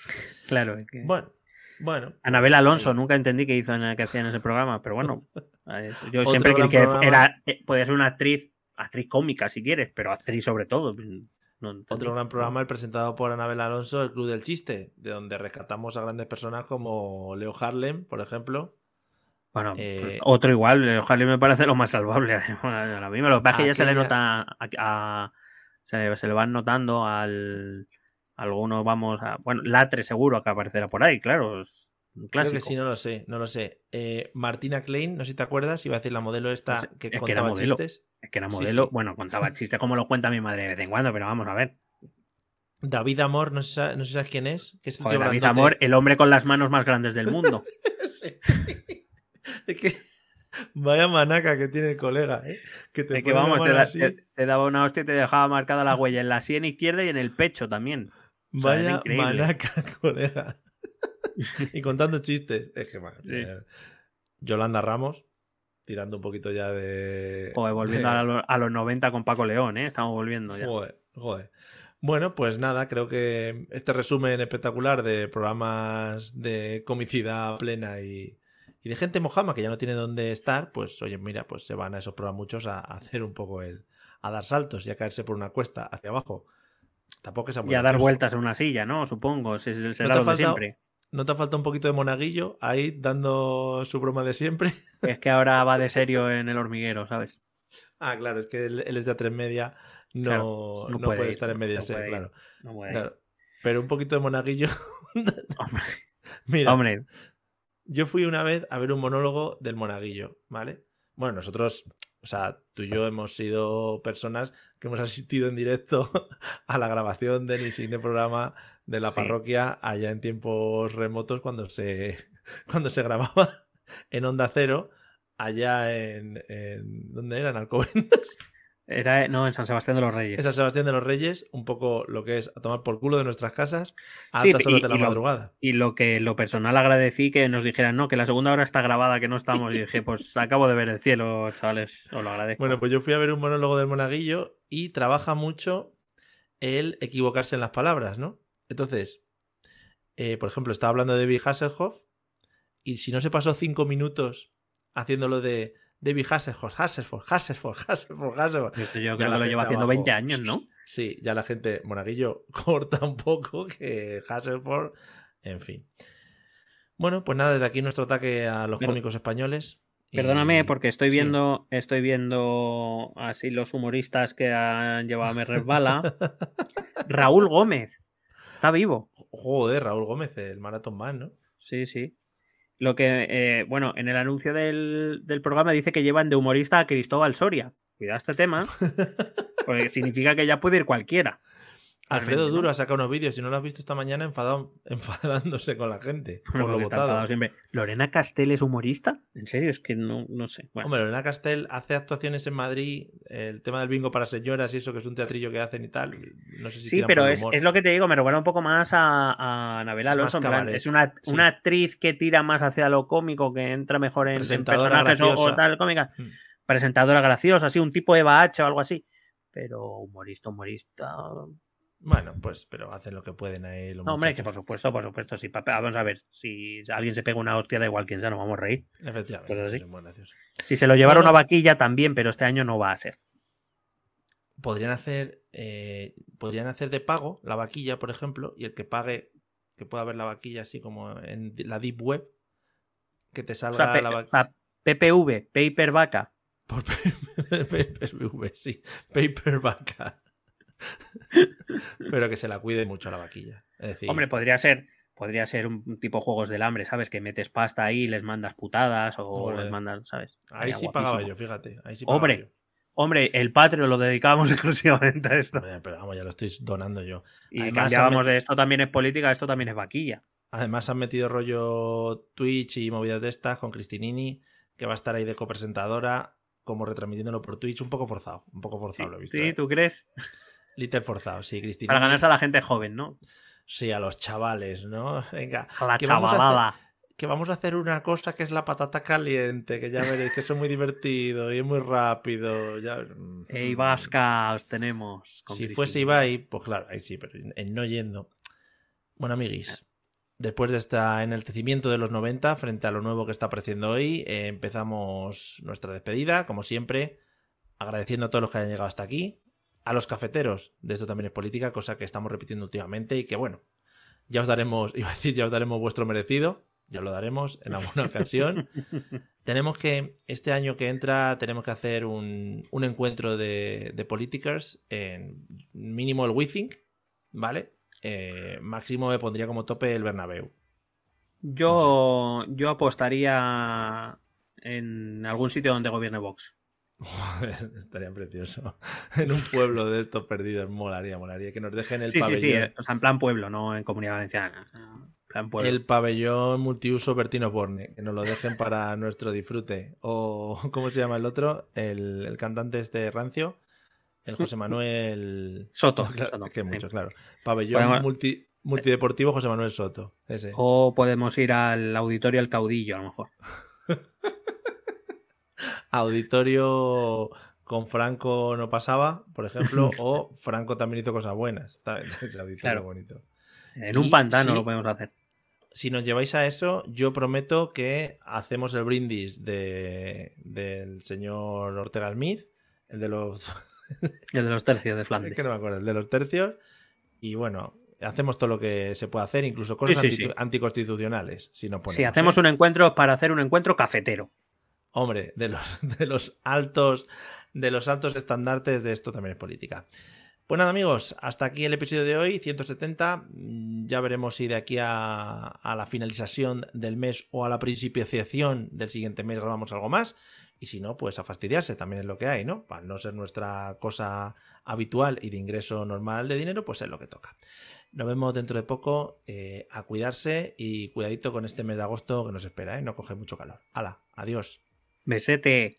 Claro, es que... Bueno, bueno. Anabel Alonso, nunca entendí qué hizo en el que hacía en ese programa, pero bueno, eh, yo siempre creí que programa. era, eh, podía ser una actriz, actriz cómica si quieres, pero actriz sobre todo. No. Otro gran programa, el presentado por Anabel Alonso, el Club del Chiste, de donde rescatamos a grandes personas como Leo Harlem, por ejemplo. Bueno, Eh, pues, otro igual, eh, ojalá me parece lo más salvable ahora mismo. Lo que pasa es que ya se le nota, a, a- se, le- se le van notando al algunos, vamos, a, bueno, Latre seguro que aparecerá por ahí, claro, es un Creo clásico. que sí, no lo sé, no lo sé. Eh, Martina Klein, no sé si te acuerdas, iba a decir la modelo esta No sé, que es contaba chistes. Es que era modelo, sí. bueno, contaba chistes como lo cuenta mi madre de vez en cuando, pero vamos a ver. David Amor, no sé, no sé sabes quién es. Que es Joder, David grandote. Amor, el hombre con las manos más grandes del mundo. Sí. es que vaya manaca que tiene el colega, ¿eh? Que te Es que pone una vamos, te, mano da- así. te- te daba una hostia y te dejaba marcada la huella en la sien izquierda y en el pecho también. O sea, era Vaya manaca, colega. y contando chistes. Es que, mía. Yolanda Ramos, tirando un poquito ya de. Joder, volviendo de- a, lo- a los 90 con Paco León, ¿eh? Estamos volviendo ya. Joder, joder. Bueno, pues nada, creo que este resumen espectacular de programas de comicidad plena y, y de gente mojama que ya no tiene dónde estar, pues oye, mira, pues se van a esos programas muchos a, a hacer un poco el. a dar saltos y a caerse por una cuesta hacia abajo. Tampoco es Y a dar vueltas en una silla, ¿no? Supongo. Si- si- Será ¿No te ha lo de faltado? siempre. ¿No te falta un poquito de monaguillo ahí dando su broma de siempre? Es que ahora va de serio en el hormiguero, ¿sabes? Ah, claro, es que él, él es de A3 Media, no, Claro, no no puede, puede ir, estar en no puede ir. claro. No puede. claro. Pero un poquito de monaguillo. Hombre, Mira, hombre, yo fui una vez a ver un monólogo del monaguillo, ¿vale? Bueno, nosotros, o sea, tú y yo hemos sido personas que hemos asistido en directo a la grabación del insigne programa de la Sí. parroquia allá en tiempos remotos cuando se, cuando se grababa en Onda Cero, allá en, en ¿dónde era? En Alcobendas. era no en San Sebastián de los Reyes. en San Sebastián de los Reyes, un poco lo que es a tomar por culo de nuestras casas a Sí, altas horas y- de la y lo- madrugada. Y lo que lo personal agradecí que nos dijeran, no, que la segunda hora está grabada, que no estamos. Y dije, pues acabo de ver el cielo, chavales, os lo agradezco. Bueno, pues yo fui a ver un monólogo del monaguillo y trabaja mucho el equivocarse en las palabras, ¿no? Entonces, eh, por ejemplo, estaba hablando de David Hasselhoff y si no se pasó cinco minutos haciéndolo de David Hasselhoff, Hasselhoff, Hasselhoff, Hasselhoff, Hasselhoff. Esto yo creo que lo lleva haciendo abajo. 20 años, ¿no? Sí, ya la gente, Monaguillo, corta un poco que Hasselhoff En fin. Bueno, pues nada, desde aquí nuestro ataque a los Pero- cómicos españoles. Perdóname, porque estoy sí. viendo, estoy viendo así los humoristas que han llevado a Me Resbala. Raúl Gómez. Está vivo. Joder, Raúl Gómez, el Marathon Man, ¿no? Sí, sí. Lo que, eh, bueno, en el anuncio del, del programa dice que llevan de humorista a Cristóbal Soria. Cuidado este tema, porque significa que ya puede ir cualquiera. Alfredo Realmente, ¿no? Duro ha sacado unos vídeos, si no lo has visto esta mañana, enfadado, enfadándose con la gente por lo votado. siempre. ¿Lorena Castel es humorista? ¿En serio? Es que no, no sé. Bueno, Hombre, Lorena Castel hace actuaciones en Madrid, el tema del bingo para señoras y eso, que es un teatrillo que hacen y tal. No sé si sí, pero es, lo que te digo, me recuerda un poco más a, a Anabel Alonso. Es una, sí. una actriz que tira más hacia lo cómico, que entra mejor en, en Presentadora personajes o, o graciosa. tal cómica. Mm. Presentadora graciosa, así, un tipo Eva H o algo así. Pero humorista, humorista. Bueno, pues, pero hacen lo que pueden ahí. los No, hombre, que por supuesto, por supuesto. Sí, pa- vamos a ver, si alguien se pega una hostia, da igual quién sea, nos vamos a reír. Efectivamente, Pues. Si se lo llevaron Bueno. a vaquilla también, pero este año no va a ser. Podrían hacer, eh, podrían hacer de pago la vaquilla, por ejemplo, y el que pague, que pueda ver la vaquilla así como en la Deep Web, que te O salga sea, pe- la vaquilla. PPV, Paper Vaca. Por PPV, sí. Paper vaca. Pero que se la cuide mucho la vaquilla. Es decir, Hombre, podría ser, podría ser un tipo juegos del hambre, ¿sabes? Que metes pasta ahí y les mandas putadas o les mandas, ¿sabes? ahí sí pagaba yo, fíjate. Ahí sí pagaba Hombre, yo. Hombre, el Patreon lo dedicábamos exclusivamente a esto. Hombre, Pero vamos, ya lo estoy donando yo. Y Además, cambiábamos de esto también es política, esto también es vaquilla. Además han metido rollo Twitch y movidas de estas con Cristinini, que va a estar ahí de copresentadora, como retransmitiéndolo por Twitch, un poco forzado. Un poco forzado lo he visto. Sí, ¿eh? ¿tú crees? Little forzado, sí, Cristinini. Para ganarse a la gente joven, ¿no? Sí, a los chavales, ¿no? Venga, A la que vamos a hacer- chavalada. que vamos a hacer una cosa que es la patata caliente, que ya veréis que es muy divertido y es muy rápido. Ya... Ey, Vasca, os tenemos. Si Cristina. fuese Ibai, pues claro, ahí sí, pero en no yendo. Bueno, amiguis, después de este enaltecimiento de los 90 frente a lo nuevo que está apareciendo hoy, eh, empezamos nuestra despedida, como siempre, agradeciendo a todos los que hayan llegado hasta aquí, a los cafeteros, de esto también es política, cosa que estamos repitiendo últimamente y que bueno, ya os daremos, iba a decir, ya os daremos vuestro merecido, ya lo daremos en alguna ocasión. tenemos que, este año que entra, tenemos que hacer un, un encuentro de, de politikers en mínimo el WeThink, ¿vale? Eh, máximo me pondría como tope el Bernabéu. Yo, yo apostaría en algún sitio donde gobierne Vox. Joder, estaría precioso. En un pueblo de estos perdidos, molaría, molaría. Que nos dejen el sí, sí, pabellón. sí. eh, O sea, en plan pueblo, no en comunidad valenciana. En plan pueblo. El pabellón multiuso Bertino Borne, que nos lo dejen para nuestro disfrute. O, ¿cómo se llama el otro? El, el cantante este rancio. El José Manuel Soto, Claro, Soto, que sí. mucho, claro. Pabellón Podemos- multi- multideportivo José Manuel Soto. Ese. O podemos ir al auditorio El Caudillo, a lo mejor. Auditorio con Franco no pasaba, por ejemplo, o Franco también hizo cosas buenas. Ese auditorio Claro. bonito. En un Y pantano sí. lo podemos hacer. Si nos lleváis a eso, yo prometo que hacemos el brindis de, del señor Ortega Smith, el de los. El de los tercios de es Flandes. que no me acuerdo, el de los tercios. Y bueno, hacemos todo lo que se puede hacer, incluso cosas Sí, sí, anti- sí. anticonstitucionales. Si Sí, ponemos, hacemos ¿eh? un encuentro para hacer un encuentro cafetero. Hombre, de los, de los altos. De los altos estandartes de esto también es política. Pues nada, amigos, hasta aquí el episodio de hoy, 170. Mm, Ya veremos si de aquí a, la finalización del mes o a la principiación del siguiente mes grabamos algo más. Y si no, pues a fastidiarse, también es lo que hay, ¿no? Para no ser nuestra cosa habitual y de ingreso normal de dinero, pues es lo que toca. Nos vemos dentro de poco. eh, a cuidarse y cuidadito con este mes de agosto que nos espera, ¿eh? No coge mucho calor. Hala, adiós. Besete.